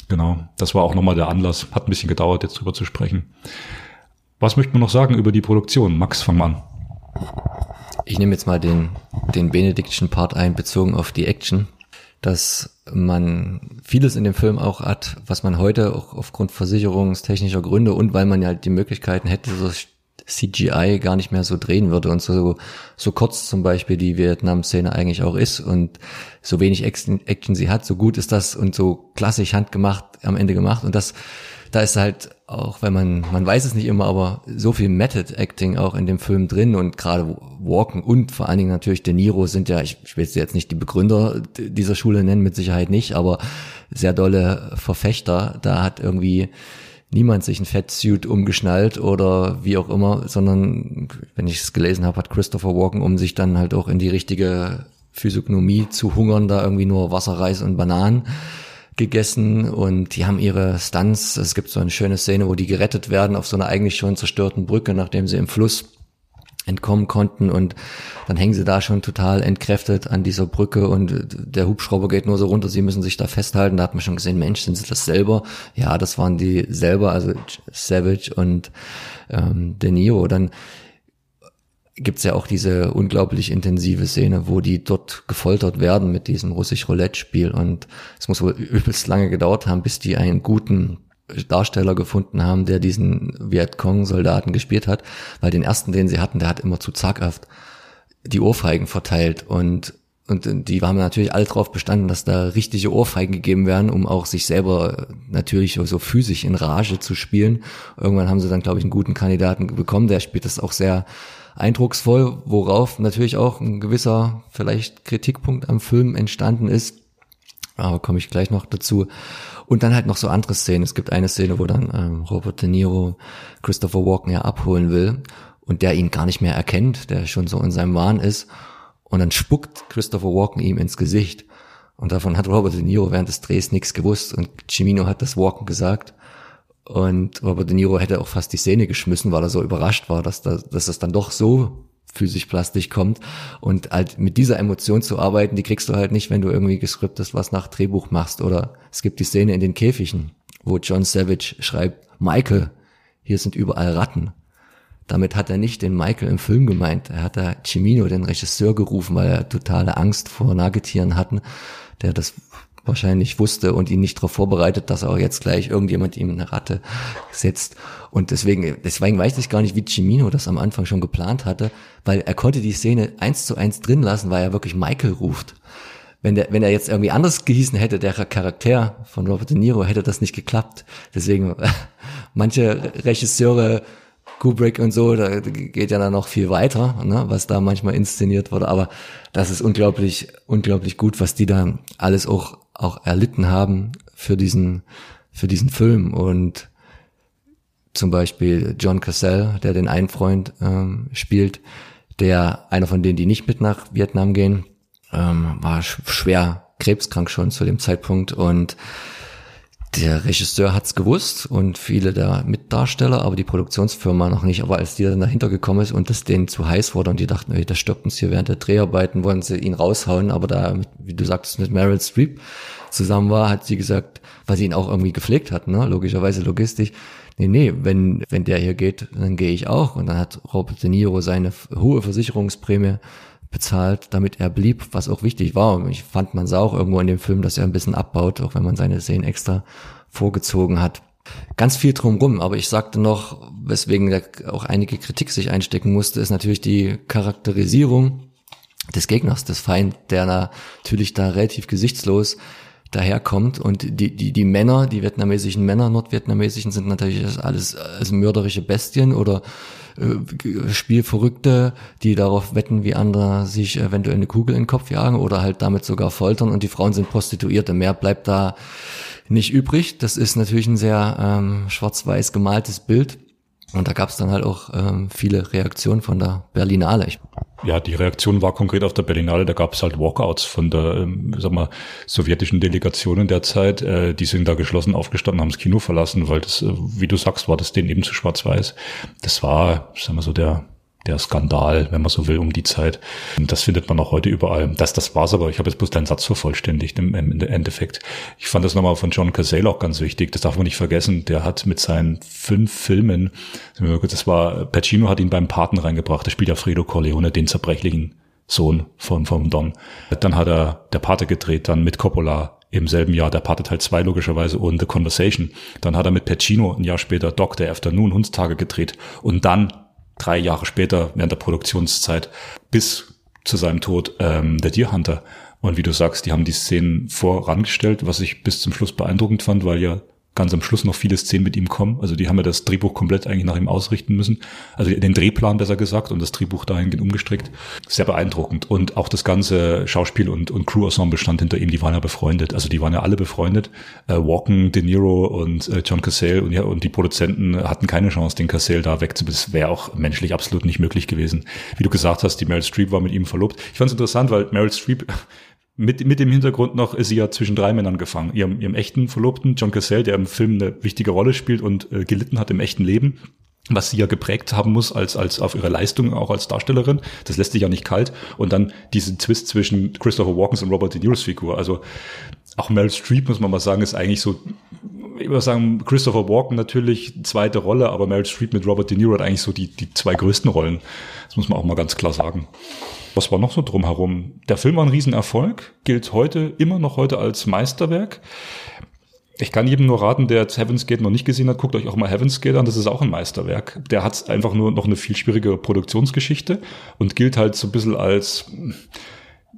Speaker 8: Genau, das war auch nochmal der Anlass. Hat ein bisschen gedauert, jetzt drüber zu sprechen. Was möchte man noch sagen über die Produktion? Max, fang mal an.
Speaker 2: Ich nehme jetzt mal den, den Benediktschen Part ein, bezogen auf die Action, dass man vieles in dem Film auch hat, was man heute auch aufgrund versicherungstechnischer Gründe und weil man ja die Möglichkeiten hätte, so CGI gar nicht mehr so drehen würde und so, so kurz zum Beispiel die Vietnam-Szene eigentlich auch ist und so wenig Action, sie hat, so gut ist das und so klassisch handgemacht am Ende gemacht und das, da ist halt auch, wenn man, man weiß es nicht immer, aber so viel Method Acting auch in dem Film drin und gerade Walken und vor allen Dingen natürlich De Niro sind ja, ich, ich will jetzt nicht die Begründer dieser Schule nennen, mit Sicherheit nicht, aber sehr dolle Verfechter. Da hat irgendwie niemand sich ein Fettsuit umgeschnallt oder wie auch immer, sondern wenn ich es gelesen habe, hat Christopher Walken, um sich dann halt auch in die richtige Physiognomie zu hungern, da irgendwie nur Wasser, Reis und Bananen gegessen und die haben ihre Stunts. Es gibt so eine schöne Szene, wo die gerettet werden auf so einer eigentlich schon zerstörten Brücke, nachdem sie im Fluss entkommen konnten und dann hängen sie da schon total entkräftet an dieser Brücke und der Hubschrauber geht nur so runter, sie müssen sich da festhalten. Da hat man schon gesehen, Mensch, sind sie das selber? Ja, das waren die selber, also Savage und ähm, De Niro. Dann gibt's ja auch diese unglaublich intensive Szene, wo die dort gefoltert werden mit diesem russisch-Roulette-Spiel und es muss wohl (laughs) übelst lange gedauert haben, bis die einen guten Darsteller gefunden haben, der diesen Vietcong-Soldaten gespielt hat, weil den ersten, den sie hatten, der hat immer zu zaghaft die Ohrfeigen verteilt und und die haben natürlich alle drauf bestanden, dass da richtige Ohrfeigen gegeben werden, um auch sich selber natürlich so physisch in Rage zu spielen. Irgendwann haben sie dann, glaube ich, einen guten Kandidaten bekommen, der spielt das auch sehr eindrucksvoll, worauf natürlich auch ein gewisser vielleicht Kritikpunkt am Film entstanden ist. Aber komme ich gleich noch dazu. Und dann halt noch so andere Szenen. Es gibt eine Szene, wo dann ähm, Robert De Niro Christopher Walken ja abholen will und der ihn gar nicht mehr erkennt, der schon so in seinem Wahn ist. Und dann spuckt Christopher Walken ihm ins Gesicht. Und davon hat Robert De Niro während des Drehs nichts gewusst. Und Cimino hat das Walken gesagt. Und Robert De Niro hätte auch fast die Szene geschmissen, weil er so überrascht war, dass, da, dass das dann doch so physisch plastisch kommt und halt mit dieser Emotion zu arbeiten, die kriegst du halt nicht, wenn du irgendwie gescriptet was nach Drehbuch machst oder es gibt die Szene in den Käfigen, wo John Savage schreibt, Michael, hier sind überall Ratten. Damit hat er nicht den Michael im Film gemeint. Er hat da Cimino, den Regisseur, gerufen, weil er totale Angst vor Nagetieren hatten, der das wahrscheinlich wusste und ihn nicht darauf vorbereitet, dass auch jetzt gleich irgendjemand ihm eine Ratte setzt. Und deswegen, deswegen weiß ich gar nicht, wie Cimino das am Anfang schon geplant hatte, weil er konnte die Szene eins zu eins drin lassen, weil er wirklich Michael ruft. Wenn der, wenn er jetzt irgendwie anders gehießen hätte, der Charakter von Robert De Niro, hätte das nicht geklappt. Deswegen, (laughs) manche Regisseure Kubrick und so, da geht ja dann noch viel weiter, ne, was da manchmal inszeniert wurde. Aber das ist unglaublich, unglaublich gut, was die da alles auch, auch erlitten haben für diesen, für diesen Film. Und zum Beispiel John Cassell, der den einen Freund ähm, spielt, der einer von denen, die nicht mit nach Vietnam gehen, ähm, war schwer krebskrank schon zu dem Zeitpunkt und der Regisseur hat's gewusst und viele der Mitdarsteller, aber die Produktionsfirma noch nicht. Aber als die dann dahinter gekommen ist und das denen zu heiß wurde und die dachten, ey, das stirbt uns hier während der Dreharbeiten, wollen sie ihn raushauen. Aber da, wie du sagtest, mit Meryl Streep zusammen war, hat sie gesagt, weil sie ihn auch irgendwie gepflegt hat, ne? logischerweise logistisch. Nee, nee, wenn, wenn der hier geht, dann gehe ich auch. Und dann hat Robert De Niro seine hohe Versicherungsprämie bezahlt, damit er blieb, was auch wichtig war. Und ich fand, man sah auch irgendwo in dem Film, dass er ein bisschen abbaut, auch wenn man seine Szenen extra vorgezogen hat. Ganz viel drumrum, aber ich sagte noch, weswegen auch einige Kritik sich einstecken musste, ist natürlich die Charakterisierung des Gegners, des Feind, der natürlich da relativ gesichtslos daherkommt und die, die, die Männer, die vietnamesischen Männer, nordvietnamesischen sind natürlich alles, alles mörderische Bestien oder äh, Spielverrückte, die darauf wetten, wie andere sich eventuell eine Kugel in den Kopf jagen oder halt damit sogar foltern und die Frauen sind Prostituierte. Mehr bleibt da nicht übrig. Das ist natürlich ein sehr ähm, schwarz-weiß gemaltes Bild. Und da gab es dann halt auch ähm, viele Reaktionen von der Berlinale.
Speaker 8: Ja, die Reaktion war konkret auf der Berlinale, da gab es halt Walkouts von der, ähm, sag mal, sowjetischen Delegation in der Zeit. Äh, die sind da geschlossen aufgestanden, haben das Kino verlassen, weil das, äh, wie du sagst, war das denen eben zu schwarz-weiß. Das war, sag mal so, der der Skandal, wenn man so will, um die Zeit. Das findet man auch heute überall. Das, das war's aber. Ich habe jetzt bloß deinen Satz vervollständigt im, im Endeffekt. Ich fand das nochmal von John Cazale auch ganz wichtig. Das darf man nicht vergessen. Der hat mit seinen fünf Filmen, das war, Pacino hat ihn beim Paten reingebracht. Der spielt ja Fredo Corleone, den zerbrechlichen Sohn von, von Don. Dann hat er der Pate gedreht, dann mit Coppola im selben Jahr, der Pate Teil 2 logischerweise und The Conversation. Dann hat er mit Pacino ein Jahr später Doctor Afternoon Hundstage gedreht und dann drei Jahre später während der Produktionszeit bis zu seinem Tod ähm, der Deer Hunter. Und wie du sagst, die haben die Szenen vorangestellt, was ich bis zum Schluss beeindruckend fand, weil ja ganz am Schluss noch viele Szenen mit ihm kommen. Also die haben ja das Drehbuch komplett eigentlich nach ihm ausrichten müssen. Also den Drehplan besser gesagt und das Drehbuch dahingehend umgestrickt. Sehr beeindruckend. Und auch das ganze Schauspiel und, und Crew-Ensemble stand hinter ihm. Die waren ja befreundet. Also die waren ja alle befreundet. Äh, Walken, De Niro und äh, John Cassell und, ja, und die Produzenten hatten keine Chance, den Cassell da wegzubekommen. Das wäre auch menschlich absolut nicht möglich gewesen. Wie du gesagt hast, die Meryl Streep war mit ihm verlobt. Ich fand es interessant, weil Meryl Streep mit, mit dem Hintergrund noch ist sie ja zwischen drei Männern gefangen. Ihrem, ihrem echten Verlobten, John Cassell, der im Film eine wichtige Rolle spielt und äh, gelitten hat im echten Leben was sie ja geprägt haben muss als, als auf ihre Leistung, auch als Darstellerin. Das lässt sich ja nicht kalt. Und dann diesen Twist zwischen Christopher Walkens und Robert De Niro's Figur. Also auch Meryl Streep, muss man mal sagen, ist eigentlich so, ich würde sagen, Christopher Walken natürlich zweite Rolle, aber Meryl Streep mit Robert De Niro hat eigentlich so die, die zwei größten Rollen. Das muss man auch mal ganz klar sagen. Was war noch so drumherum? Der Film war ein Riesenerfolg, gilt heute, immer noch heute als Meisterwerk. Ich kann jedem nur raten, der Heaven's Gate noch nicht gesehen hat, guckt euch auch mal Heaven's Gate an, das ist auch ein Meisterwerk. Der hat einfach nur noch eine viel schwierige Produktionsgeschichte und gilt halt so ein bisschen als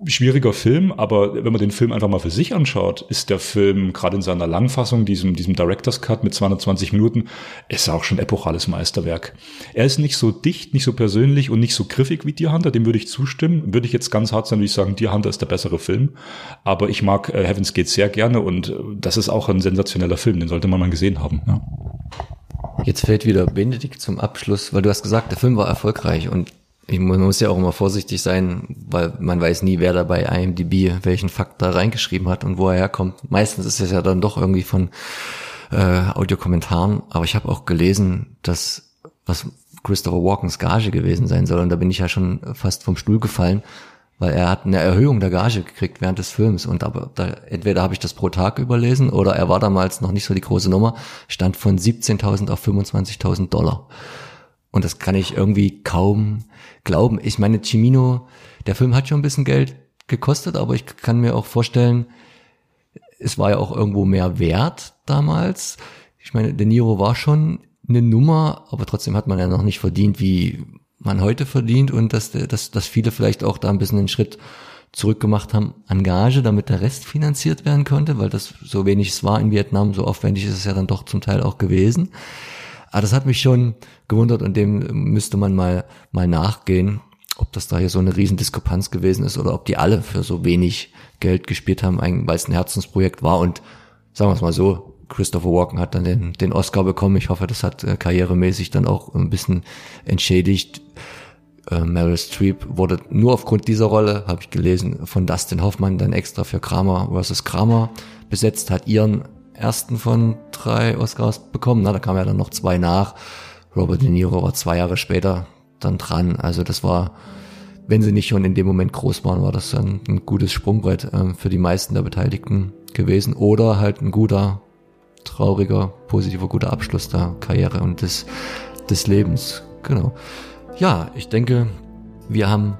Speaker 8: schwieriger Film, aber wenn man den Film einfach mal für sich anschaut, ist der Film gerade in seiner Langfassung, diesem, diesem Director's Cut mit 220 Minuten, ist auch schon epochales Meisterwerk. Er ist nicht so dicht, nicht so persönlich und nicht so griffig wie Deer Hunter, dem würde ich zustimmen. Würde ich jetzt ganz hart sein, würde ich sagen, Deer Hunter ist der bessere Film. Aber ich mag äh, Heaven's Gate sehr gerne und äh, das ist auch ein sensationeller Film, den sollte man mal gesehen haben. Ja.
Speaker 2: Jetzt fällt wieder Benedikt zum Abschluss, weil du hast gesagt, der Film war erfolgreich und ich, muss ja auch immer vorsichtig sein, weil man weiß nie, wer da bei IMDb welchen Fakt da reingeschrieben hat und wo er herkommt. Meistens ist es ja dann doch irgendwie von äh, Audiokommentaren, aber ich habe auch gelesen, dass was Christopher Walkens Gage gewesen sein soll. Und da bin ich ja schon fast vom Stuhl gefallen, weil er hat eine Erhöhung der Gage gekriegt während des Films. Und aber da, entweder habe ich das pro Tag überlesen oder er war damals noch nicht so die große Nummer, stand von 17.000 auf 25.000 Dollar. Und das kann ich irgendwie kaum glauben. Ich meine, Cimino, der Film hat schon ein bisschen Geld gekostet, aber ich kann mir auch vorstellen, es war ja auch irgendwo mehr wert damals. Ich meine, De Niro war schon eine Nummer, aber trotzdem hat man ja noch nicht verdient, wie man heute verdient und dass, dass, dass viele vielleicht auch da ein bisschen einen Schritt zurückgemacht haben an Gage, damit der Rest finanziert werden konnte, weil das so wenig es war in Vietnam, so aufwendig ist es ja dann doch zum Teil auch gewesen. Aber das hat mich schon gewundert und dem müsste man mal, mal nachgehen, ob das da hier so eine Riesendiskrepanz gewesen ist oder ob die alle für so wenig Geld gespielt haben, weil es ein Herzensprojekt war und sagen wir es mal so, Christopher Walken hat dann den, den Oscar bekommen. Ich hoffe, das hat äh, karrieremäßig dann auch ein bisschen entschädigt. Äh, Meryl Streep wurde nur aufgrund dieser Rolle, habe ich gelesen, von Dustin Hoffmann dann extra für Kramer vs. Kramer besetzt, hat ihren ersten von drei Oscars bekommen. Na, da kam ja dann noch zwei nach. Robert De Niro war zwei Jahre später dann dran. Also das war, wenn sie nicht schon in dem Moment groß waren, war das dann ein gutes Sprungbrett äh, für die meisten der Beteiligten gewesen. Oder halt ein guter, trauriger, positiver, guter Abschluss der Karriere und des, des Lebens. Genau. Ja, ich denke, wir haben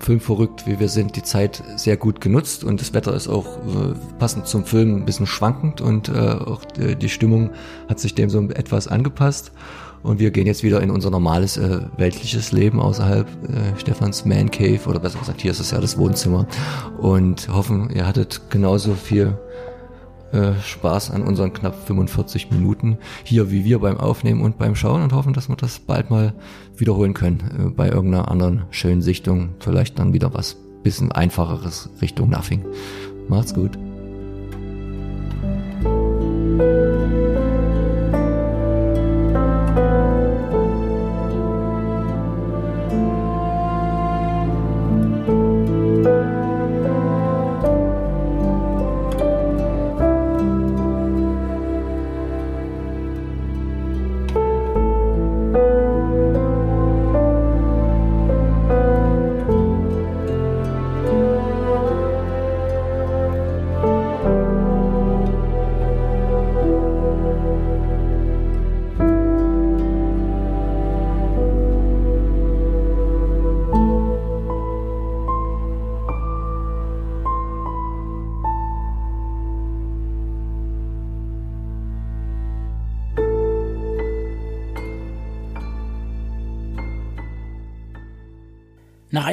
Speaker 2: filmverrückt, wie wir sind, die Zeit sehr gut genutzt und das Wetter ist auch äh, passend zum Film ein bisschen schwankend und äh, auch die, die Stimmung hat sich dem so etwas angepasst. Und wir gehen jetzt wieder in unser normales äh, weltliches Leben außerhalb äh, Stefans Man Cave oder besser gesagt, hier ist es ja das Wohnzimmer und hoffen, ihr hattet genauso viel äh, Spaß an unseren knapp 45 Minuten hier wie wir beim Aufnehmen und beim Schauen und hoffen, dass wir das bald mal wiederholen können äh, bei irgendeiner anderen schönen Sichtung. Vielleicht dann wieder was bisschen einfacheres Richtung Nothing. Macht's gut.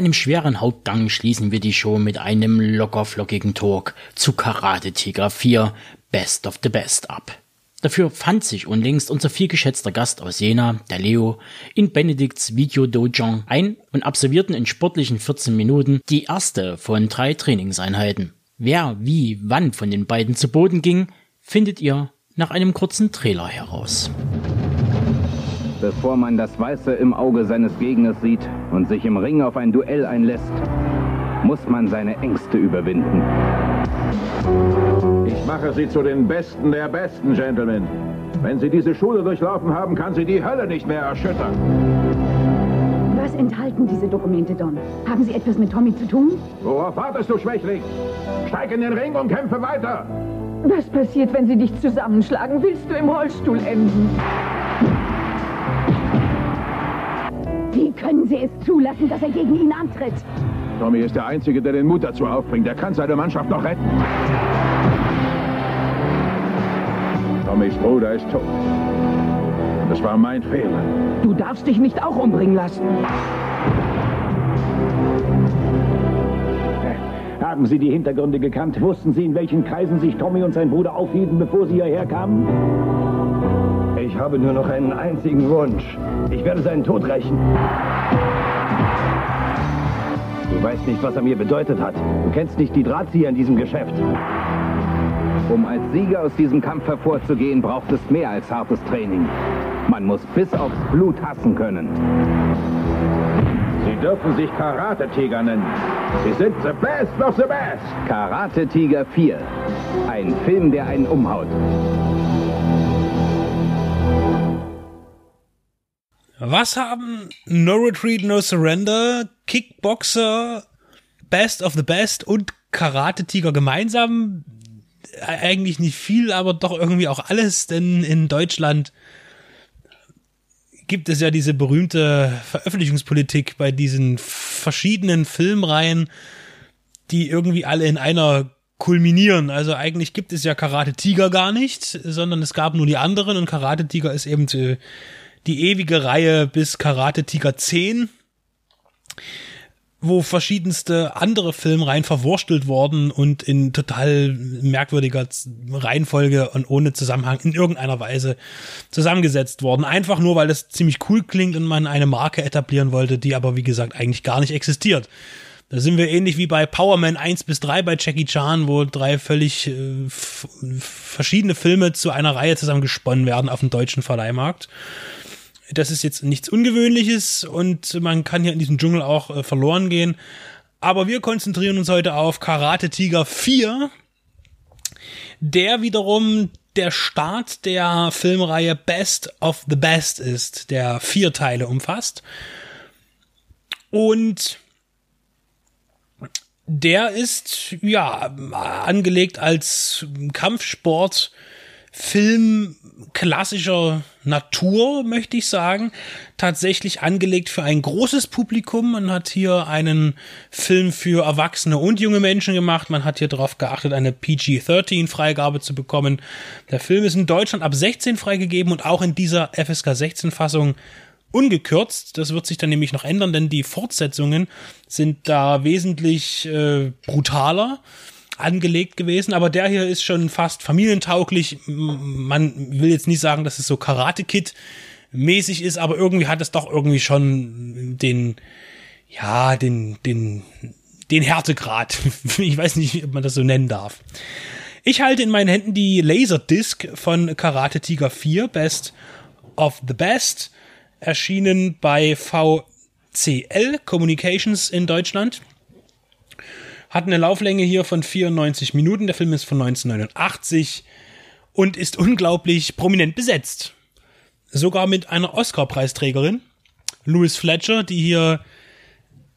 Speaker 3: Einem schweren Hauptgang schließen wir die Show mit einem lockerflockigen Talk zu Karate Tiger 4 Best of the Best ab. Dafür fand sich unlängst unser vielgeschätzter Gast aus Jena, der Leo, in Benedikts Video-Dojang ein und absolvierten in sportlichen 14 Minuten die erste von drei Trainingseinheiten. Wer, wie, wann von den beiden zu Boden ging, findet ihr nach einem kurzen Trailer heraus.
Speaker 9: Bevor man das Weiße im Auge seines Gegners sieht und sich im Ring auf ein Duell einlässt, muss man seine Ängste überwinden.
Speaker 10: Ich mache Sie zu den Besten der Besten, Gentlemen. Wenn Sie diese Schule durchlaufen haben, kann Sie die Hölle nicht mehr erschüttern.
Speaker 11: Was enthalten diese Dokumente, Don? Haben Sie etwas mit Tommy zu tun?
Speaker 10: Worauf wartest du, Schwächling? Steig in den Ring und kämpfe weiter!
Speaker 11: Was passiert, wenn sie dich zusammenschlagen? Willst du im Rollstuhl enden? Wie können Sie es zulassen, dass er gegen ihn antritt?
Speaker 10: Tommy ist der Einzige, der den Mut dazu aufbringt. Er kann seine Mannschaft noch retten. Tommys Bruder ist tot. Und es war mein Fehler.
Speaker 11: Du darfst dich nicht auch umbringen lassen.
Speaker 12: Haben Sie die Hintergründe gekannt? Wussten Sie, in welchen Kreisen sich Tommy und sein Bruder aufhielten, bevor Sie hierher kamen?
Speaker 13: Ich habe nur noch einen einzigen Wunsch. Ich werde seinen Tod rächen. Du weißt nicht, was er mir bedeutet hat. Du kennst nicht die Drahtzieher in diesem Geschäft.
Speaker 9: Um als Sieger aus diesem Kampf hervorzugehen, braucht es mehr als hartes Training. Man muss bis aufs Blut hassen können.
Speaker 10: Sie dürfen sich Karate-Tiger nennen. Sie sind the best of the best.
Speaker 9: Karate Tiger 4. Ein Film, der einen umhaut.
Speaker 7: Was haben No Retreat, No Surrender, Kickboxer, Best of the Best und Karate Tiger gemeinsam? Eigentlich nicht viel, aber doch irgendwie auch alles, denn in Deutschland gibt es ja diese berühmte Veröffentlichungspolitik bei diesen verschiedenen Filmreihen, die irgendwie alle in einer kulminieren. Also eigentlich gibt es ja Karate Tiger gar nicht, sondern es gab nur die anderen und Karate Tiger ist eben die, ewige Reihe bis Karate Tiger 10 wo verschiedenste andere Filmreihen verwurstelt worden und in total merkwürdiger Reihenfolge und ohne Zusammenhang in irgendeiner Weise zusammengesetzt worden. Einfach nur, weil das ziemlich cool klingt und man eine Marke etablieren wollte, die aber wie gesagt eigentlich gar nicht existiert. Da sind wir ähnlich wie bei Power Man 1 bis 3 bei Jackie Chan, wo drei völlig äh, verschiedene Filme zu einer Reihe zusammengesponnen werden auf dem deutschen Verleihmarkt. Das ist jetzt nichts Ungewöhnliches und man kann hier in diesem Dschungel auch äh, verloren gehen. Aber wir konzentrieren uns heute auf Karate Tiger 4, der wiederum der Start der Filmreihe Best of the Best ist, der vier Teile umfasst. Und der ist ja angelegt als Kampfsport Film klassischer Natur, möchte ich sagen. Tatsächlich angelegt für ein großes Publikum. Man hat hier einen Film für Erwachsene und junge Menschen gemacht. Man hat hier darauf geachtet, eine PG-13-Freigabe zu bekommen. Der Film ist in Deutschland ab 16 freigegeben und auch in dieser FSK 16-Fassung ungekürzt. Das wird sich dann nämlich noch ändern, denn die Fortsetzungen sind da wesentlich äh, brutaler angelegt gewesen, aber der hier ist schon fast familientauglich. Man will jetzt nicht sagen, dass es so Karate Kid mäßig ist, aber irgendwie hat es doch irgendwie schon den, ja, den, den, den Härtegrad. (laughs) Ich weiß nicht, ob man das so nennen darf. Ich halte in meinen Händen die Laserdisc von Karate Tiger 4, Best of the Best, erschienen bei VCL Communications in Deutschland. Hat eine Lauflänge hier von 94 Minuten. Der Film ist von 1989 und ist unglaublich prominent besetzt. Sogar mit einer Oscar-Preisträgerin, Louis Fletcher, die hier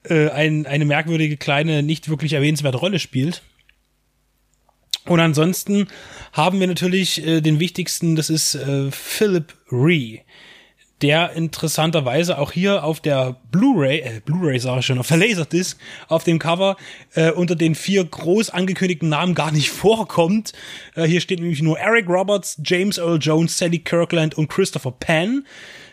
Speaker 7: äh, ein, eine merkwürdige kleine, nicht wirklich erwähnenswerte Rolle spielt. Und ansonsten haben wir natürlich äh, den wichtigsten, das ist äh, Philip Ree der interessanterweise auch hier auf der Blu-ray, äh, Blu-ray sage ich schon, auf der Laserdisc, auf dem Cover äh, unter den vier groß angekündigten Namen gar nicht (laughs) vorkommt. Äh, hier steht nämlich nur Eric Roberts, James Earl Jones, Sally Kirkland und Christopher Penn.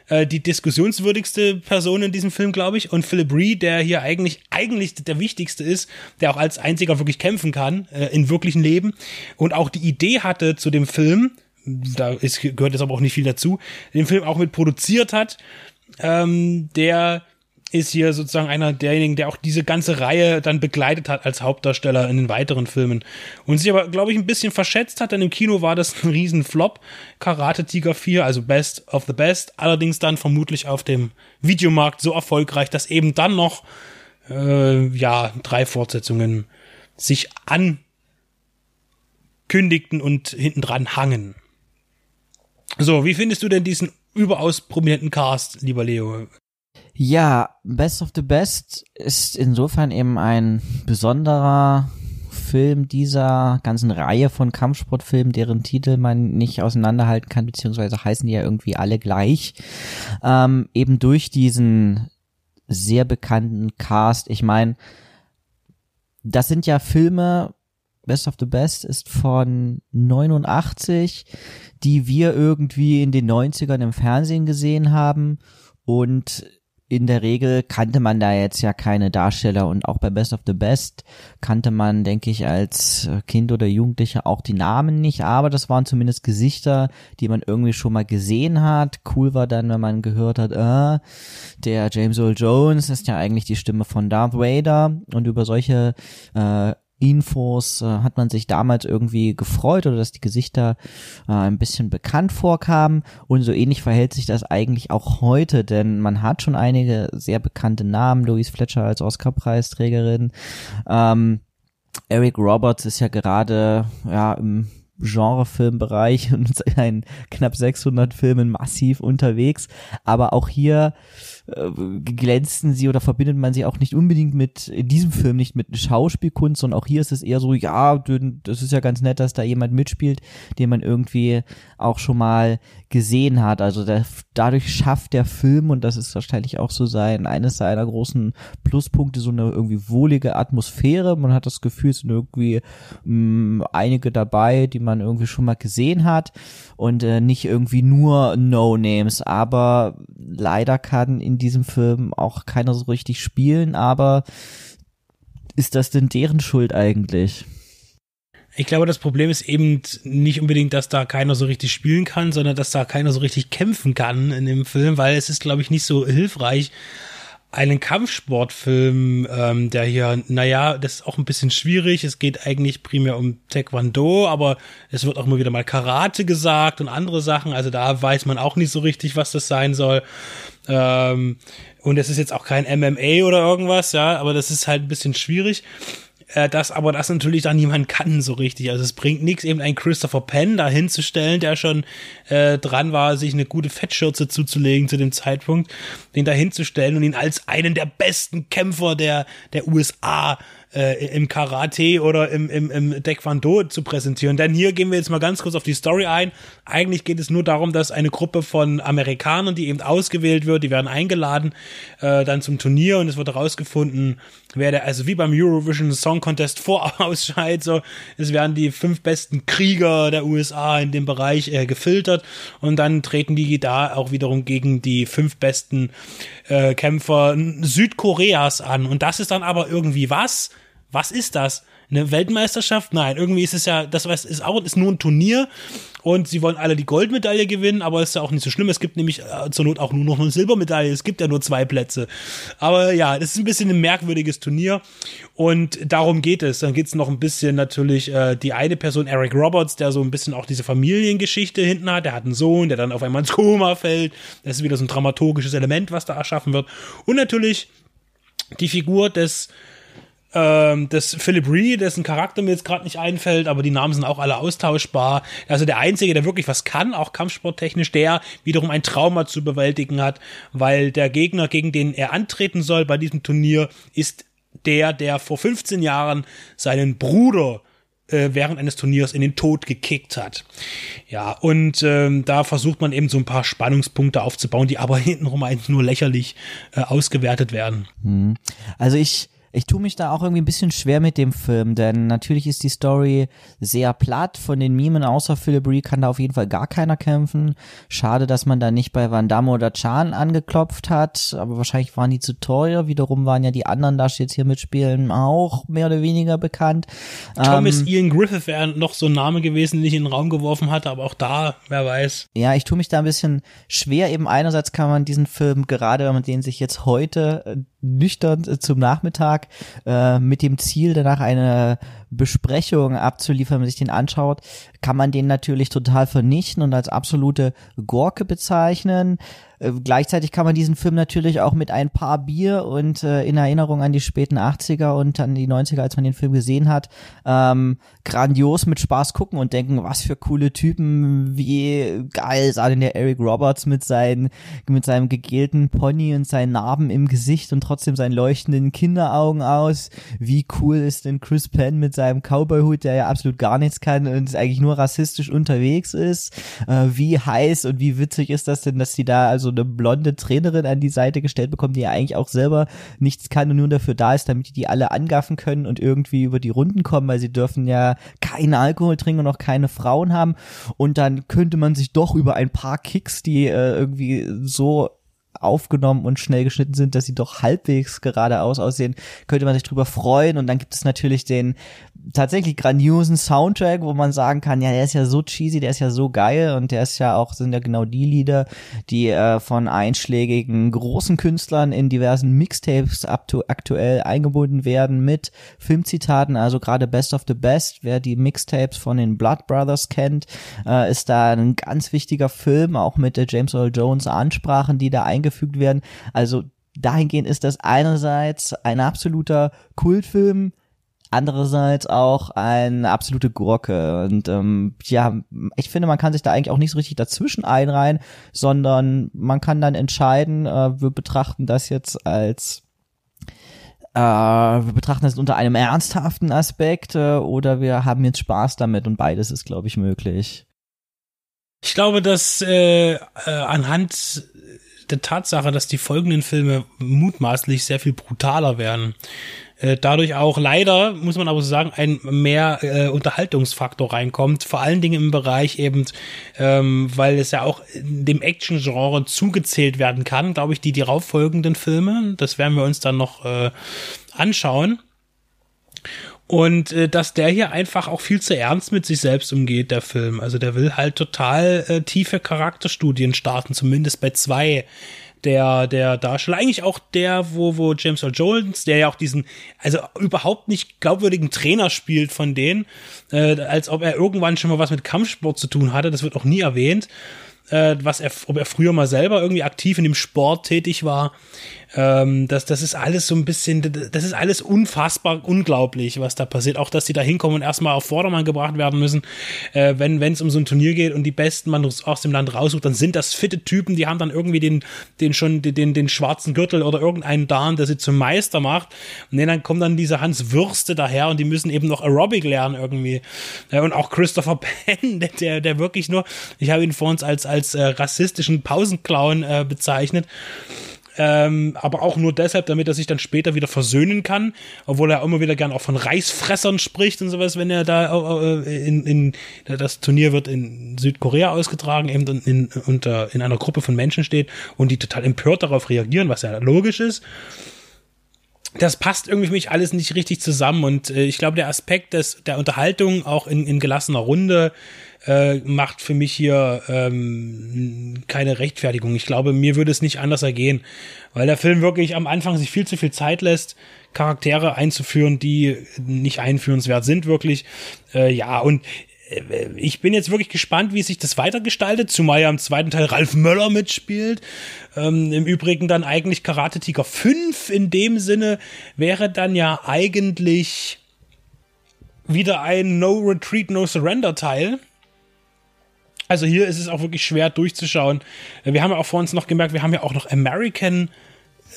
Speaker 7: Äh, die diskussionswürdigste Person in diesem Film, glaube ich. Und Philip Reed, der hier eigentlich, eigentlich der wichtigste ist, der auch als einziger wirklich kämpfen kann, äh, in wirklichen Leben. Und auch die Idee hatte zu dem Film, da ist, gehört jetzt aber auch nicht viel dazu, den Film auch mit produziert hat. Ähm, der ist hier sozusagen einer derjenigen, der auch diese ganze Reihe dann begleitet hat als Hauptdarsteller in den weiteren Filmen. Und sich aber, glaube ich, ein bisschen verschätzt hat, denn im Kino war das ein Riesenflop. Karate Tiger 4, also Best of the Best, allerdings dann vermutlich auf dem Videomarkt so erfolgreich, dass eben dann noch, äh, ja, drei Fortsetzungen sich ankündigten und hinten dran hangen. So, wie findest du denn diesen überaus prominenten Cast, lieber Leo?
Speaker 14: Ja, Best of the Best ist insofern eben ein besonderer Film dieser ganzen Reihe von Kampfsportfilmen, deren Titel man nicht auseinanderhalten kann, beziehungsweise heißen die ja irgendwie alle gleich. Ähm, eben durch diesen sehr bekannten Cast. Ich meine, das sind ja Filme, Best of the Best ist von 89 die wir irgendwie in den 90ern im Fernsehen gesehen haben. Und in der Regel kannte man da jetzt ja keine Darsteller. Und auch bei Best of the Best kannte man, denke ich, als Kind oder Jugendlicher auch die Namen nicht, aber das waren zumindest Gesichter, die man irgendwie schon mal gesehen hat. Cool war dann, wenn man gehört hat, äh, der James Earl Jones ist ja eigentlich die Stimme von Darth Vader. Und über solche äh, Infos äh, hat man sich damals irgendwie gefreut oder dass die Gesichter äh, ein bisschen bekannt vorkamen. Und so ähnlich verhält sich das eigentlich auch heute, denn man hat schon einige sehr bekannte Namen, Louise Fletcher als Oscar-Preisträgerin, ähm, Eric Roberts ist ja gerade ja im Genrefilmbereich (laughs) und in knapp 600 Filmen massiv unterwegs. Aber auch hier äh, glänzen sie oder verbindet man sie auch nicht unbedingt mit, in diesem Film nicht mit Schauspielkunst, sondern auch hier ist es eher so, ja, das ist ja ganz nett, dass da jemand mitspielt, den man irgendwie auch schon mal gesehen hat. Also der, dadurch schafft der Film, und das ist wahrscheinlich auch so sein, eines seiner großen Pluspunkte, so eine irgendwie wohlige Atmosphäre. Man hat das Gefühl, es sind irgendwie mh, mm, einige dabei, die man irgendwie schon mal gesehen hat und äh, nicht irgendwie nur No-Names. Aber leider kann in diesem Film auch keiner so richtig spielen, aber ist das denn deren Schuld eigentlich?
Speaker 7: Ich glaube, das Problem ist eben nicht unbedingt, dass da keiner so richtig spielen kann, sondern dass da keiner so richtig kämpfen kann in dem Film, weil es ist, glaube ich, nicht so hilfreich, einen Kampfsportfilm, ähm, der hier, naja, das ist auch ein bisschen schwierig. Es geht eigentlich primär um Taekwondo, aber es wird auch immer wieder mal Karate gesagt und andere Sachen. Also da weiß man auch nicht so richtig, was das sein soll. Ähm, und es ist jetzt auch kein MMA oder irgendwas, ja, aber das ist halt ein bisschen schwierig äh, das aber das natürlich dann niemand kann so richtig. Also es bringt nichts, eben einen Christopher Penn da hinzustellen, der schon äh, dran war, sich eine gute Fettschürze zuzulegen zu dem Zeitpunkt, den da hinzustellen und ihn als einen der besten Kämpfer der, der USA äh, im Karate oder im, im, im Taekwondo zu präsentieren. Denn hier gehen wir jetzt mal ganz kurz auf die Story ein. Eigentlich geht es nur darum, dass eine Gruppe von Amerikanern, die eben ausgewählt wird, die werden eingeladen äh, dann zum Turnier und es wird herausgefunden, wer der, also wie beim Eurovision Song Contest vorausscheidet, so, es werden die fünf besten Krieger der USA in dem Bereich äh, gefiltert und dann treten die da auch wiederum gegen die fünf besten äh, Kämpfer Südkoreas an. Und das ist dann aber irgendwie was? Was ist das? Eine Weltmeisterschaft? Nein, irgendwie ist es ja, das ist auch ist nur ein Turnier und sie wollen alle die Goldmedaille gewinnen, aber ist ja auch nicht so schlimm. Es gibt nämlich äh, zur Not auch nur noch eine Silbermedaille. Es gibt ja nur zwei Plätze. Aber ja, das ist ein bisschen ein merkwürdiges Turnier und darum geht es. Dann geht es noch ein bisschen natürlich äh, die eine Person, Eric Roberts, der so ein bisschen auch diese Familiengeschichte hinten hat. Der hat einen Sohn, der dann auf einmal ins Koma fällt. Das ist wieder so ein dramaturgisches Element, was da erschaffen wird. Und natürlich die Figur des ähm, das Philip Ree, dessen Charakter mir jetzt gerade nicht einfällt, aber die Namen sind auch alle austauschbar. Also der Einzige, der wirklich was kann, auch kampfsporttechnisch, der wiederum ein Trauma zu bewältigen hat, weil der Gegner, gegen den er antreten soll bei diesem Turnier, ist der, der vor 15 Jahren seinen Bruder äh, während eines Turniers in den Tod gekickt hat. Ja, und ähm, da versucht man eben so ein paar Spannungspunkte aufzubauen, die aber (laughs) hintenrum eigentlich nur lächerlich äh, ausgewertet werden.
Speaker 14: Hm. Also ich ich tue mich da auch irgendwie ein bisschen schwer mit dem Film, denn natürlich ist die Story sehr platt. Von den Mimen außer Philip Ree kann da auf jeden Fall gar keiner kämpfen. Schade, dass man da nicht bei Van Damme oder Chan angeklopft hat, aber wahrscheinlich waren die zu teuer. Wiederum waren ja die anderen, da jetzt hier mitspielen, auch mehr oder weniger bekannt.
Speaker 7: Thomas ähm, Ian Griffith wäre noch so ein Name gewesen, den ich in den Raum geworfen hatte, aber auch da, wer weiß.
Speaker 14: Ja, ich tue mich da ein bisschen schwer. Eben einerseits kann man diesen Film, gerade wenn man den sich jetzt heute äh, nüchtern zum Nachmittag äh, mit dem Ziel, danach eine Besprechung abzuliefern, wenn man sich den anschaut, kann man den natürlich total vernichten und als absolute Gorke bezeichnen. Äh, gleichzeitig kann man diesen Film natürlich auch mit ein paar Bier und äh, in Erinnerung an die späten 80er und an die 90er, als man den Film gesehen hat, ähm, grandios mit Spaß gucken und denken, was für coole Typen, wie geil sah denn der Eric Roberts mit, seinen, mit seinem gegelten Pony und seinen Narben im Gesicht und trotzdem seinen leuchtenden Kinderaugen aus. Wie cool ist denn Chris Penn mit seinem Cowboy-Hut, der ja absolut gar nichts kann und eigentlich nur rassistisch unterwegs ist. Äh, wie heiß und wie witzig ist das denn, dass sie da also eine blonde Trainerin an die Seite gestellt bekommen, die ja eigentlich auch selber nichts kann und nur dafür da ist, damit die die alle angaffen können und irgendwie über die Runden kommen, weil sie dürfen ja keinen Alkohol trinken und auch keine Frauen haben. Und dann könnte man sich doch über ein paar Kicks, die äh, irgendwie so aufgenommen und schnell geschnitten sind, dass sie doch halbwegs geradeaus aussehen, könnte man sich drüber freuen. Und dann gibt es natürlich den tatsächlich grandiosen Soundtrack, wo man sagen kann, ja, der ist ja so cheesy, der ist ja so geil und der ist ja auch, sind ja genau die Lieder, die äh, von einschlägigen großen Künstlern in diversen Mixtapes aktuell eingebunden werden mit Filmzitaten, also gerade Best of the Best, wer die Mixtapes von den Blood Brothers kennt, äh, ist da ein ganz wichtiger Film, auch mit der James Earl Jones Ansprachen, die da eingefügt werden. Also dahingehend ist das einerseits ein absoluter Kultfilm, andererseits auch eine absolute Gurke. Und ähm, ja, ich finde, man kann sich da eigentlich auch nicht so richtig dazwischen einreihen, sondern man kann dann entscheiden, äh, wir betrachten das jetzt als äh, wir betrachten das unter einem ernsthaften Aspekt äh, oder wir haben jetzt Spaß damit und beides ist, glaube ich, möglich.
Speaker 7: Ich glaube, dass äh, äh, anhand der Tatsache, dass die folgenden Filme mutmaßlich sehr viel brutaler werden, äh, dadurch auch leider, muss man aber so sagen, ein mehr äh, Unterhaltungsfaktor reinkommt, vor allen Dingen im Bereich eben, ähm, weil es ja auch dem Action-Genre zugezählt werden kann, glaube ich, die darauf folgenden Filme, das werden wir uns dann noch äh, anschauen. Und äh, dass der hier einfach auch viel zu ernst mit sich selbst umgeht, der Film. Also der will halt total äh, tiefe Charakterstudien starten, zumindest bei zwei der, der Darsteller. Eigentlich auch der, wo, wo James Earl Jones, der ja auch diesen, also überhaupt nicht glaubwürdigen Trainer spielt von denen, äh, als ob er irgendwann schon mal was mit Kampfsport zu tun hatte. Das wird auch nie erwähnt äh, was er, ob er früher mal selber irgendwie aktiv in dem Sport tätig war. Ähm, das, das ist alles so ein bisschen, das ist alles unfassbar unglaublich, was da passiert. Auch, dass die da hinkommen und erstmal auf Vordermann gebracht werden müssen, äh, wenn es um so ein Turnier geht und die Besten man aus dem Land raussucht, dann sind das fitte Typen, die haben dann irgendwie den, den schon, den, den schwarzen Gürtel oder irgendeinen Dan, der sie zum Meister macht. Und dann kommen dann diese Hans Würste daher und die müssen eben noch Aerobic lernen irgendwie. Äh, und auch Christopher (laughs) Penn, der, der wirklich nur, ich habe ihn vor uns als, als äh, rassistischen Pausenclown äh, bezeichnet ähm, aber auch nur deshalb, damit er sich dann später wieder versöhnen kann, obwohl er immer wieder gern auch von Reißfressern spricht und sowas, wenn er da äh, in, in das Turnier wird in Südkorea ausgetragen, eben in, unter, in einer Gruppe von Menschen steht und die total empört darauf reagieren, was ja logisch ist. Das passt irgendwie für mich alles nicht richtig zusammen und äh, ich glaube, der Aspekt des, der Unterhaltung auch in, in gelassener Runde äh, macht für mich hier ähm, keine Rechtfertigung. Ich glaube, mir würde es nicht anders ergehen, weil der Film wirklich am Anfang sich viel zu viel Zeit lässt, Charaktere einzuführen, die nicht einführenswert sind, wirklich. Äh, ja, und äh, ich bin jetzt wirklich gespannt, wie sich das weitergestaltet, zumal ja im zweiten Teil Ralf Möller mitspielt. Ähm, Im Übrigen dann eigentlich Karate Tiger 5 in dem Sinne wäre dann ja eigentlich wieder ein No Retreat, No Surrender Teil. Also hier ist es auch wirklich schwer durchzuschauen. Wir haben ja auch vor uns noch gemerkt, wir haben ja auch noch American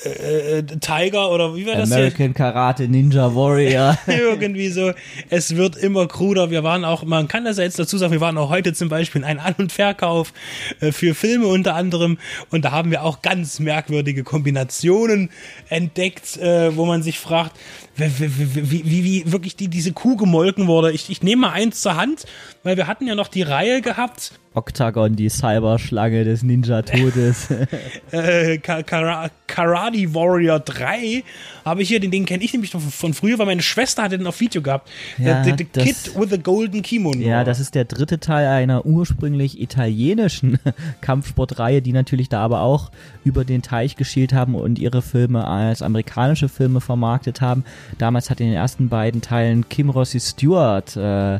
Speaker 7: äh, äh, Tiger oder wie war das
Speaker 14: American Karate Ninja Warrior. (laughs)
Speaker 7: Irgendwie so. Es wird immer kruder. Wir waren auch, man kann das ja jetzt dazu sagen, wir waren auch heute zum Beispiel in einem An- und Verkauf äh, für Filme unter anderem und da haben wir auch ganz merkwürdige Kombinationen entdeckt, äh, wo man sich fragt, wie, wie, wie, wie wirklich die, diese Kuh gemolken wurde. Ich, ich nehme mal eins zur Hand, weil wir hatten ja noch die Reihe gehabt
Speaker 14: Octagon, die Cyberschlange des Ninja-Todes. (laughs) (laughs)
Speaker 7: äh, Karate Warrior 3 habe ich hier, den, den kenne ich nämlich von früher, weil meine Schwester hatte den auf Video gehabt.
Speaker 14: Ja,
Speaker 7: the, the Kid with the Golden Kimono.
Speaker 14: Ja, das ist der dritte Teil einer ursprünglich italienischen (laughs) Kampfsportreihe, die natürlich da aber auch über den Teich geschielt haben und ihre Filme als amerikanische Filme vermarktet haben. Damals hat in den ersten beiden Teilen Kim Rossi Stewart, äh,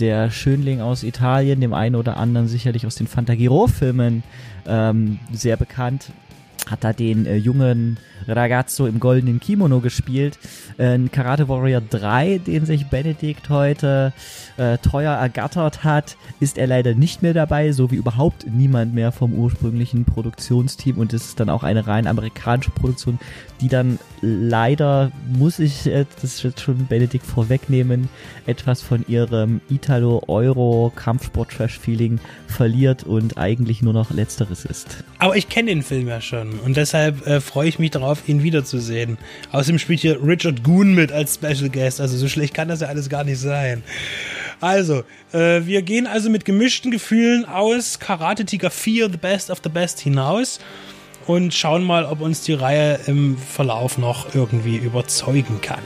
Speaker 14: der Schönling aus Italien, dem einen oder anderen sicherlich aus den Fantagiro-Filmen ähm, sehr bekannt, hat da den äh, jungen Ragazzo im goldenen Kimono gespielt. Äh, Karate Warrior 3, den sich Benedikt heute äh, teuer ergattert hat, ist er leider nicht mehr dabei, so wie überhaupt niemand mehr vom ursprünglichen Produktionsteam. Und es ist dann auch eine rein amerikanische Produktion, die dann leider, muss ich äh, das jetzt schon Benedikt vorwegnehmen, etwas von ihrem Italo-Euro-Kampfsport-Trash-Feeling verliert und eigentlich nur noch letzteres ist.
Speaker 7: Aber ich kenne den Film ja schon und deshalb äh, freue ich mich darauf, ihn wiederzusehen. Außerdem spielt hier Richard Goon mit als Special Guest, also so schlecht kann das ja alles gar nicht sein. Also, äh, wir gehen also mit gemischten Gefühlen aus Karate Tiger 4 The Best of the Best hinaus und schauen mal, ob uns die Reihe im Verlauf noch irgendwie überzeugen kann.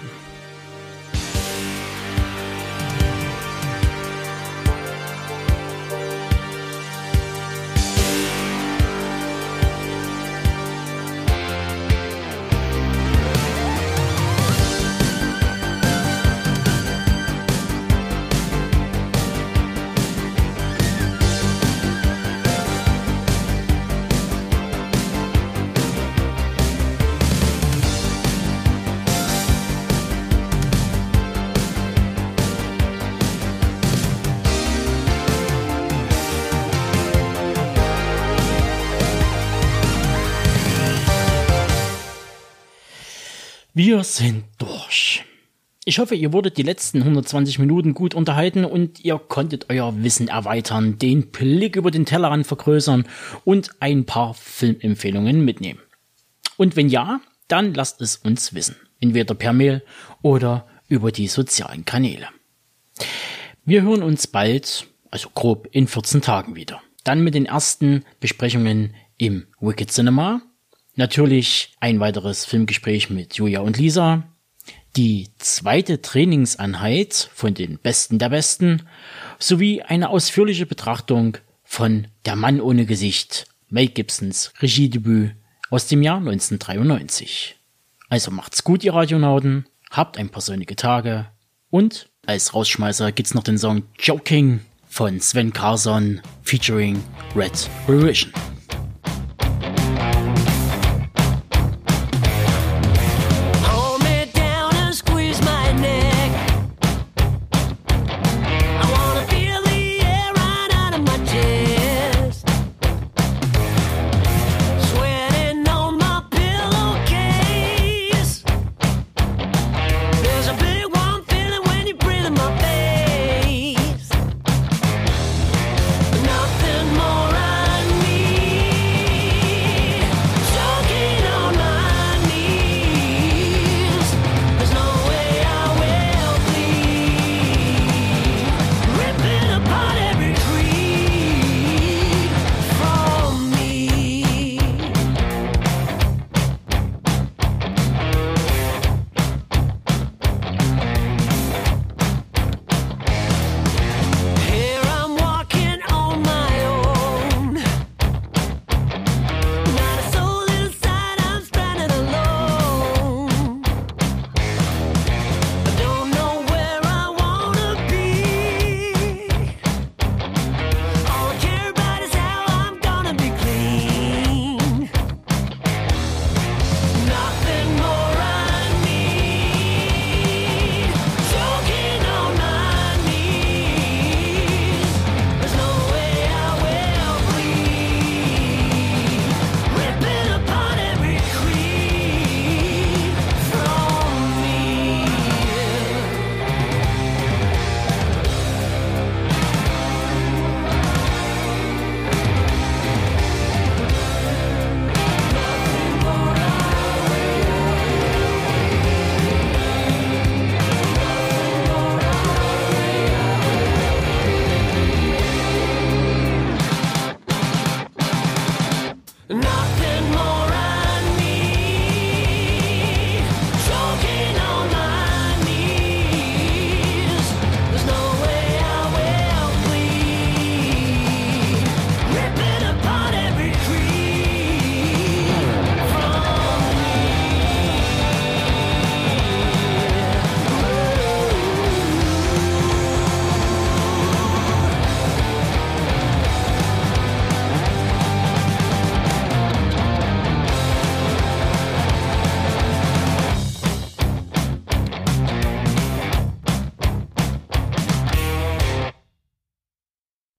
Speaker 3: Wir sind durch. Ich hoffe, ihr wurdet die letzten 120 Minuten gut unterhalten und ihr konntet euer Wissen erweitern, den Blick über den Tellerrand vergrößern und ein paar Filmempfehlungen mitnehmen. Und wenn ja, dann lasst es uns wissen. Entweder per Mail oder über die sozialen Kanäle. Wir hören uns bald, also grob in 14 Tagen wieder. Dann mit den ersten Besprechungen im Wicked Cinema. Natürlich ein weiteres Filmgespräch mit Julia und Lisa die zweite Trainingseinheit von den Besten der Besten sowie eine ausführliche Betrachtung von Der Mann ohne Gesicht, Mel Gibsons Regiedebüt aus dem Jahr 1993. Also macht's gut, ihr Radionauten, habt ein paar sonnige Tage und als Rausschmeißer gibt's noch den Song Joking von Sven Carson featuring Red Revision.